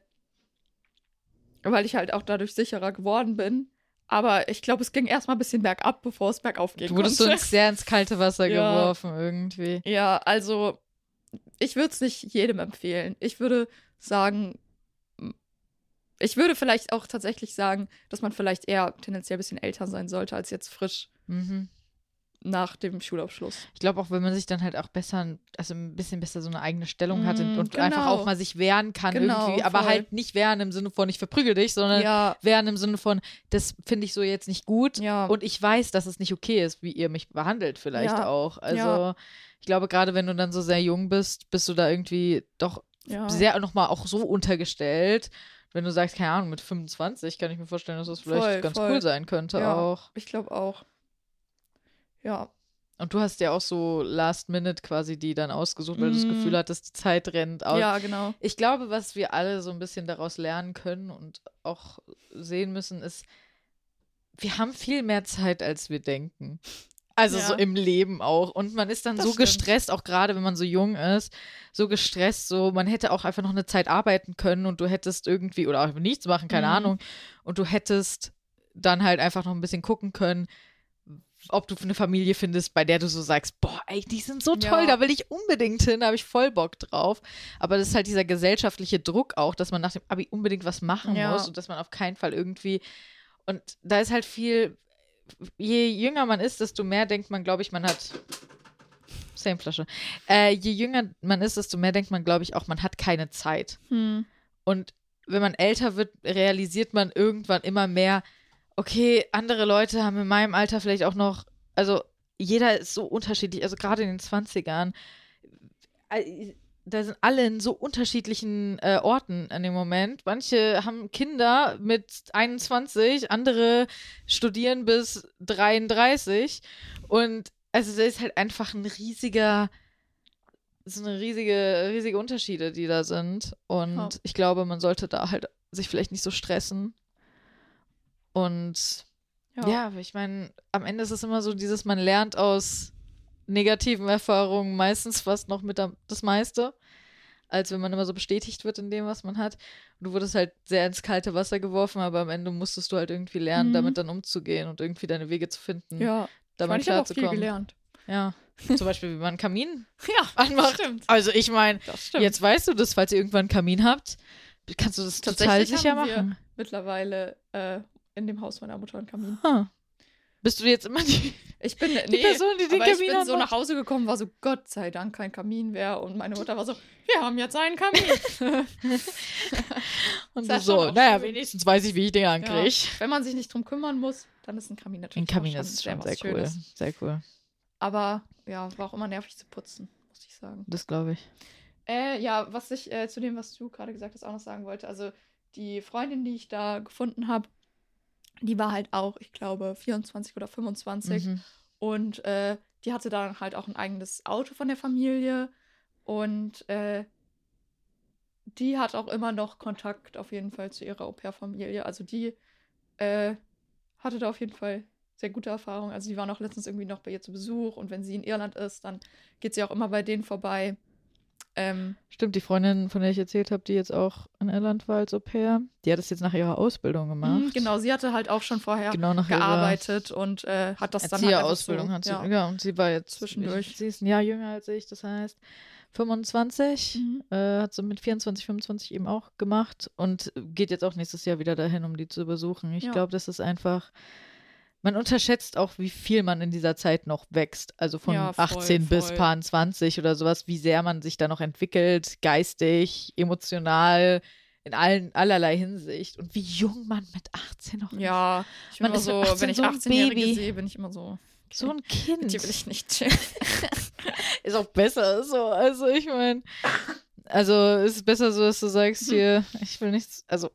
weil ich halt auch dadurch sicherer geworden bin. Aber ich glaube, es ging erstmal ein bisschen bergab, bevor es bergauf ging. Du wurdest so sehr ins kalte Wasser <laughs> Ja. geworfen irgendwie. Ja, also ich würde es nicht jedem empfehlen. Ich würde sagen, ich würde vielleicht auch tatsächlich sagen, dass man vielleicht eher tendenziell ein bisschen älter sein sollte, als jetzt frisch Mhm. Nach dem Schulabschluss. Ich glaube auch, wenn man sich dann halt auch besser, also ein bisschen besser so eine eigene Stellung hat und, Mm, und einfach genau. auch mal sich wehren kann Genau, irgendwie, aber voll. halt nicht wehren im Sinne von ich verprügel dich, sondern Ja, wehren im Sinne von das finde ich so jetzt nicht gut ja. und ich weiß, dass es nicht okay ist, wie ihr mich behandelt vielleicht Ja, auch. Also ich glaube, gerade wenn du dann so sehr jung bist, bist du da irgendwie doch ja. sehr nochmal auch so untergestellt. Wenn du sagst, keine Ahnung, mit 25 kann ich mir vorstellen, dass das vielleicht Voll, ganz voll. cool sein könnte Ja. auch. Ich glaube auch. Ja. Und du hast ja auch so Last Minute quasi die dann ausgesucht, weil du das Mhm. Gefühl hattest, die Zeit rennt aus. Ja, genau. Ich glaube, was wir alle so ein bisschen daraus lernen können und auch sehen müssen, ist, wir haben viel mehr Zeit, als wir denken. Also Ja. so im Leben auch. Und man ist dann Das so stimmt. gestresst, auch gerade wenn man so jung ist, so gestresst, so man hätte auch einfach noch eine Zeit arbeiten können und du hättest irgendwie, oder auch nichts machen, keine Mhm. Ahnung, und du hättest dann halt einfach noch ein bisschen gucken können, ob du eine Familie findest, bei der du so sagst, boah, ey, die sind so toll, Ja. da will ich unbedingt hin, da habe ich voll Bock drauf. Aber das ist halt dieser gesellschaftliche Druck auch, dass man nach dem Abi unbedingt was machen Ja. muss und dass man auf keinen Fall irgendwie. Und da ist halt viel, je jünger man ist, desto mehr denkt man, glaube ich, man hat. Same Flasche. Äh, je jünger man ist, desto mehr denkt man, glaube ich, auch, man hat keine Zeit. Hm. Und wenn man älter wird, realisiert man irgendwann immer mehr, okay, andere Leute haben in meinem Alter vielleicht auch noch, also jeder ist so unterschiedlich, also gerade in den 20ern, äh, da sind alle in so unterschiedlichen äh, Orten in dem Moment. Manche haben Kinder mit 21, andere studieren bis 33 und also da ist halt einfach ein riesiger so eine riesige, riesige Unterschiede, die da sind. Und Ja. ich glaube, man sollte da halt sich vielleicht nicht so stressen. Und Ja. ja, ich meine, am Ende ist es immer so dieses, man lernt aus negativen Erfahrungen meistens fast noch mit das meiste, als wenn man immer so bestätigt wird in dem, was man hat. Du wurdest halt sehr ins kalte Wasser geworfen, aber am Ende musstest du halt irgendwie lernen, Mhm. damit dann umzugehen und irgendwie deine Wege zu finden, Ja. Ich meine, damit ich habe viel klarzukommen. gelernt. Ja. <laughs> Zum Beispiel, wie man einen Kamin <laughs> Ja, anmacht. stimmt. Also ich meine, jetzt weißt du das, falls ihr irgendwann einen Kamin habt, kannst du das total Tatsächlich sicher machen. Mittlerweile äh, in dem Haus meiner Mutter einen Kamin. Huh. Bist du jetzt immer die, Ich bin die nee, Person, die den aber ich Kamin bin so nach Hause gekommen, war so Gott sei Dank kein Kamin mehr und meine Mutter war so, wir haben jetzt einen Kamin. <laughs> Und ja so, schon auch naja, wenigstens weiß ich, wie ich den ankriege. ja. Wenn man sich nicht drum kümmern muss, dann ist ein Kamin natürlich Ein Kamin auch ist schon was sehr cool. Schönes. Sehr cool. Aber ja, war auch immer nervig zu putzen, muss ich sagen. Das glaube ich. Äh, ja, was ich äh, zu dem, was du gerade gesagt hast, auch noch sagen wollte. Also die Freundin, die ich da gefunden habe, die war halt auch, ich glaube, 24 oder 25. Mhm. Und äh, die hatte dann halt auch ein eigenes Auto von der Familie. Und äh, die hat auch immer noch Kontakt auf jeden Fall zu ihrer Au-pair-Familie. Also die äh, hatte da auf jeden Fall sehr gute Erfahrungen. Also die waren auch letztens irgendwie noch bei ihr zu Besuch. Und wenn sie in Irland ist, dann geht sie auch immer bei denen vorbei. Ähm, Stimmt, die Freundin, von der ich erzählt habe, die jetzt auch in Irland war als Au pair, die hat das jetzt nach ihrer Ausbildung gemacht. mh, genau, sie hatte halt auch schon vorher Genau gearbeitet und äh, hat das dann halt Erzieherausbildung so, hat sie. ja. Ja. und sie war jetzt Zwischendurch. Ich, sie ist ein Jahr jünger als ich, das heißt 25. Mhm. Äh, hat sie mit 24, 25 eben auch gemacht und geht jetzt auch nächstes Jahr wieder dahin, um die zu besuchen. Ich Ja. glaube, das ist einfach. Man unterschätzt auch, wie viel man in dieser Zeit noch wächst. Also von Ja, voll, 18 bis voll. paar 20 oder sowas, wie sehr man sich da noch entwickelt, geistig, emotional, in allen, allerlei Hinsicht. Und wie jung man mit 18 noch ist. Ja, ich bin Man immer ist so, 18 wenn ich so ein 18-Jährige Baby. sehe, bin ich immer so. So ein Kind. Dir will ich nicht chillen. <laughs> Ist auch besser so. Also ich meine, also es ist besser so, dass du sagst hier, ich will nichts, also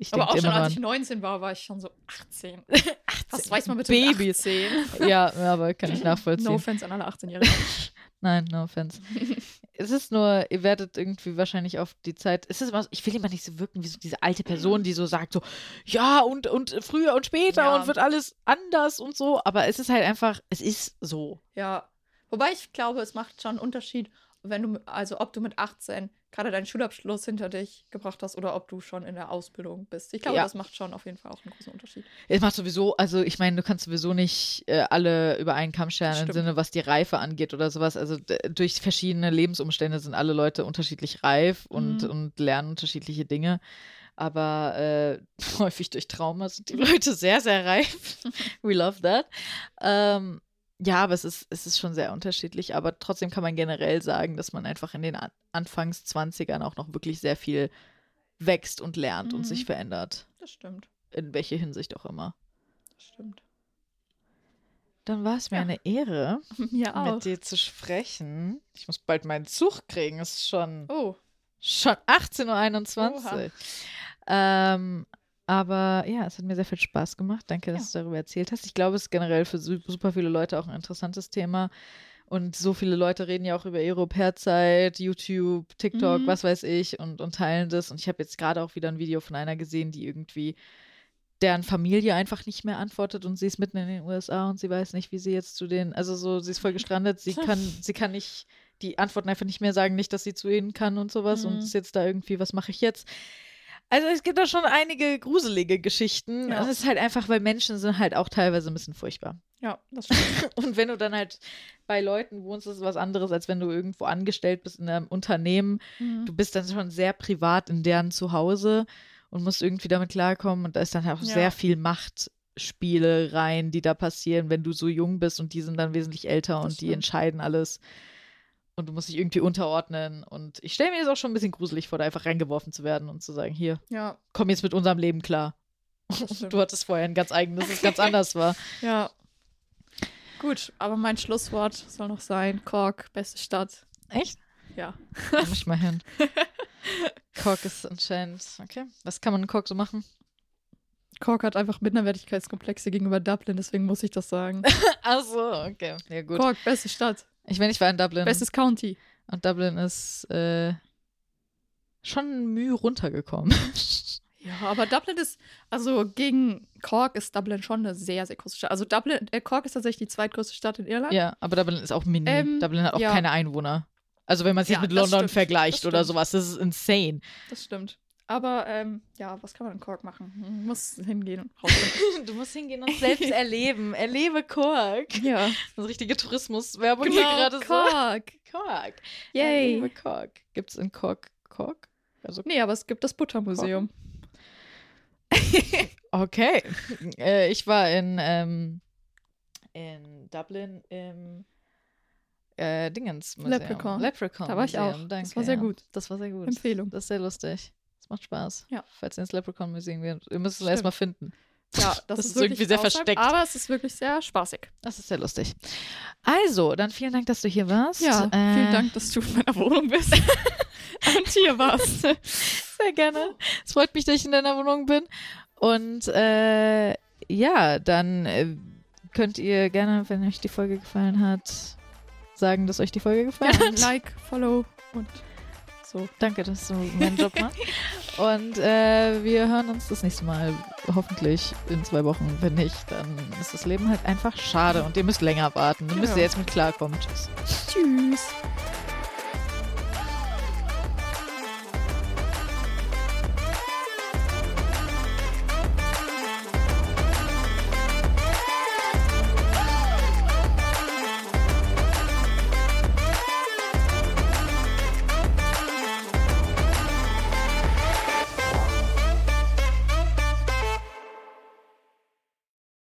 ich, Aber auch schon, als ich dran. 19 war, war ich schon so 18. <laughs> Was weiß man bitte Babys. 18? Ja, aber kann ich nachvollziehen. No offense an alle 18-Jährigen. <laughs> Nein, no offense. <laughs> es ist nur, ihr werdet irgendwie wahrscheinlich auf die Zeit, es ist immer, ich will immer nicht so wirken wie so diese alte Person, die so sagt so, ja und, und früher und später Ja. und wird alles anders und so, aber es ist halt einfach, es ist so. ja. Wobei ich glaube, es macht schon einen Unterschied, wenn du, also ob du mit 18 gerade deinen Schulabschluss hinter dich gebracht hast oder ob du schon in der Ausbildung bist. Ich glaube, Ja. das macht schon auf jeden Fall auch einen großen Unterschied. Es macht sowieso, also ich meine, du kannst sowieso nicht äh, alle über einen Kamm scheren im. Sinne, was die Reife angeht oder sowas. Also durch verschiedene Lebensumstände sind alle Leute unterschiedlich reif und, Mhm. und lernen unterschiedliche Dinge. Aber äh, <laughs> häufig durch Trauma sind die Leute sehr, sehr reif. <laughs> We love that. Ähm, ja, aber es ist, es ist schon sehr unterschiedlich. Aber trotzdem kann man generell sagen, dass man einfach in den An Anfangs 20ern auch noch wirklich sehr viel wächst und lernt und Mhm. sich verändert. Das stimmt. In welche Hinsicht auch immer. Das stimmt. Dann war es mir Ja. eine Ehre, <laughs> Mir mit dir zu sprechen. Ich muss bald meinen Zug kriegen. Es ist schon, Oh, schon 18.21 Uhr. Ähm, aber ja, es hat mir sehr viel Spaß gemacht. Danke, dass du darüber erzählt hast. Ich glaube, es ist generell für su- super viele Leute auch ein interessantes Thema. Und so viele Leute reden ja auch über Europäerzeit, YouTube, TikTok, Mhm. was weiß ich, und, und teilen das. Und ich habe jetzt gerade auch wieder ein Video von einer gesehen, die irgendwie deren Familie einfach nicht mehr antwortet und sie ist mitten in den USA und sie weiß nicht, wie sie jetzt zu den, also so, sie ist voll gestrandet, sie <laughs> kann, sie kann nicht, die antworten einfach nicht mehr, sagen nicht, dass sie zu ihnen kann und sowas und Mhm. ist jetzt da irgendwie, was mache ich jetzt? Also es gibt da schon einige gruselige Geschichten. Ja. Es ist halt einfach, weil Menschen sind halt auch teilweise ein bisschen furchtbar. ja, das stimmt. <laughs> Und wenn du dann halt bei Leuten wohnst, ist es was anderes, als wenn du irgendwo angestellt bist in einem Unternehmen. Mhm. Du bist dann schon sehr privat in deren Zuhause und musst irgendwie damit klarkommen. Und da ist dann halt auch Ja. sehr viel Machtspiele rein, die da passieren, wenn du so jung bist und die sind dann wesentlich älter Das und die stimmt. entscheiden alles. Und du musst dich irgendwie unterordnen. Und ich stelle mir das auch schon ein bisschen gruselig vor, da einfach reingeworfen zu werden und zu sagen, hier, Ja, komm jetzt mit unserem Leben klar. Du hattest vorher ein ganz eigenes, das ganz anders war. <laughs> Ja. Gut, aber mein Schlusswort soll noch sein: Kork, beste Stadt. Echt? Ja. Da muss ich mal hin. <laughs> Cork ist anscheinend, okay. Was kann man in Cork so machen? Kork hat einfach Minderwertigkeitskomplexe gegenüber Dublin, deswegen muss ich das sagen. <laughs> Ach so, okay. Ja, gut. Kork, beste Stadt, Ich meine, ich war in Dublin. bestes County. Und Dublin ist äh, schon Mühe runtergekommen. <laughs> Ja, aber Dublin ist, also gegen Cork ist Dublin schon eine sehr, sehr große Stadt. Also Dublin, äh, Cork ist tatsächlich die zweitgrößte Stadt in Irland. ja, aber Dublin ist auch mini. Ähm, Dublin hat auch ja. keine Einwohner. Also wenn man es jetzt Ja, mit London stimmt, vergleicht oder sowas, das ist insane. Das stimmt. Aber ähm, ja, was kann man in Cork machen? Man muss hingehen und rausfinden. <laughs> Du musst hingehen und selbst <laughs> erleben. Erlebe Cork. ja, Das richtige Tourismuswerbung hier genau, gerade so. Cork. Cork. Yay. Erlebe Cork. Gibt es in Cork Cork? Also Nee, aber es gibt das Buttermuseum. <laughs> Okay. Äh, ich war in, ähm, in Dublin im äh, Dingens Museum. Leprechaun. Leprechaun. Da war ich Museum, auch. Danke, Das war sehr ja. gut. Das war sehr gut. Empfehlung. Das ist sehr lustig. Das macht Spaß. Ja. Falls ihr ins Leprechaun Museum geht, ihr müsst es erstmal finden. Ja, das, <laughs> Das ist, ist irgendwie sehr außerhalb, versteckt. Aber es ist wirklich sehr spaßig. Das ist sehr lustig. Also, dann vielen Dank, dass du hier warst. Ja, Äh, vielen Dank, dass du in meiner Wohnung bist. <laughs> und hier warst. Sehr gerne. Es freut mich, dass ich in deiner Wohnung bin. Und äh, ja, dann äh, könnt ihr gerne, wenn euch die Folge gefallen hat, sagen, dass euch die Folge gefallen Ja, hat. like, follow und so. Danke, dass du meinen Job machst. Und äh, wir hören uns das nächste Mal hoffentlich in zwei Wochen. Wenn nicht, dann ist das Leben halt einfach schade und ihr müsst länger warten. Dann müsst ihr Genau. jetzt mit klarkommen. Tschüss. Tschüss.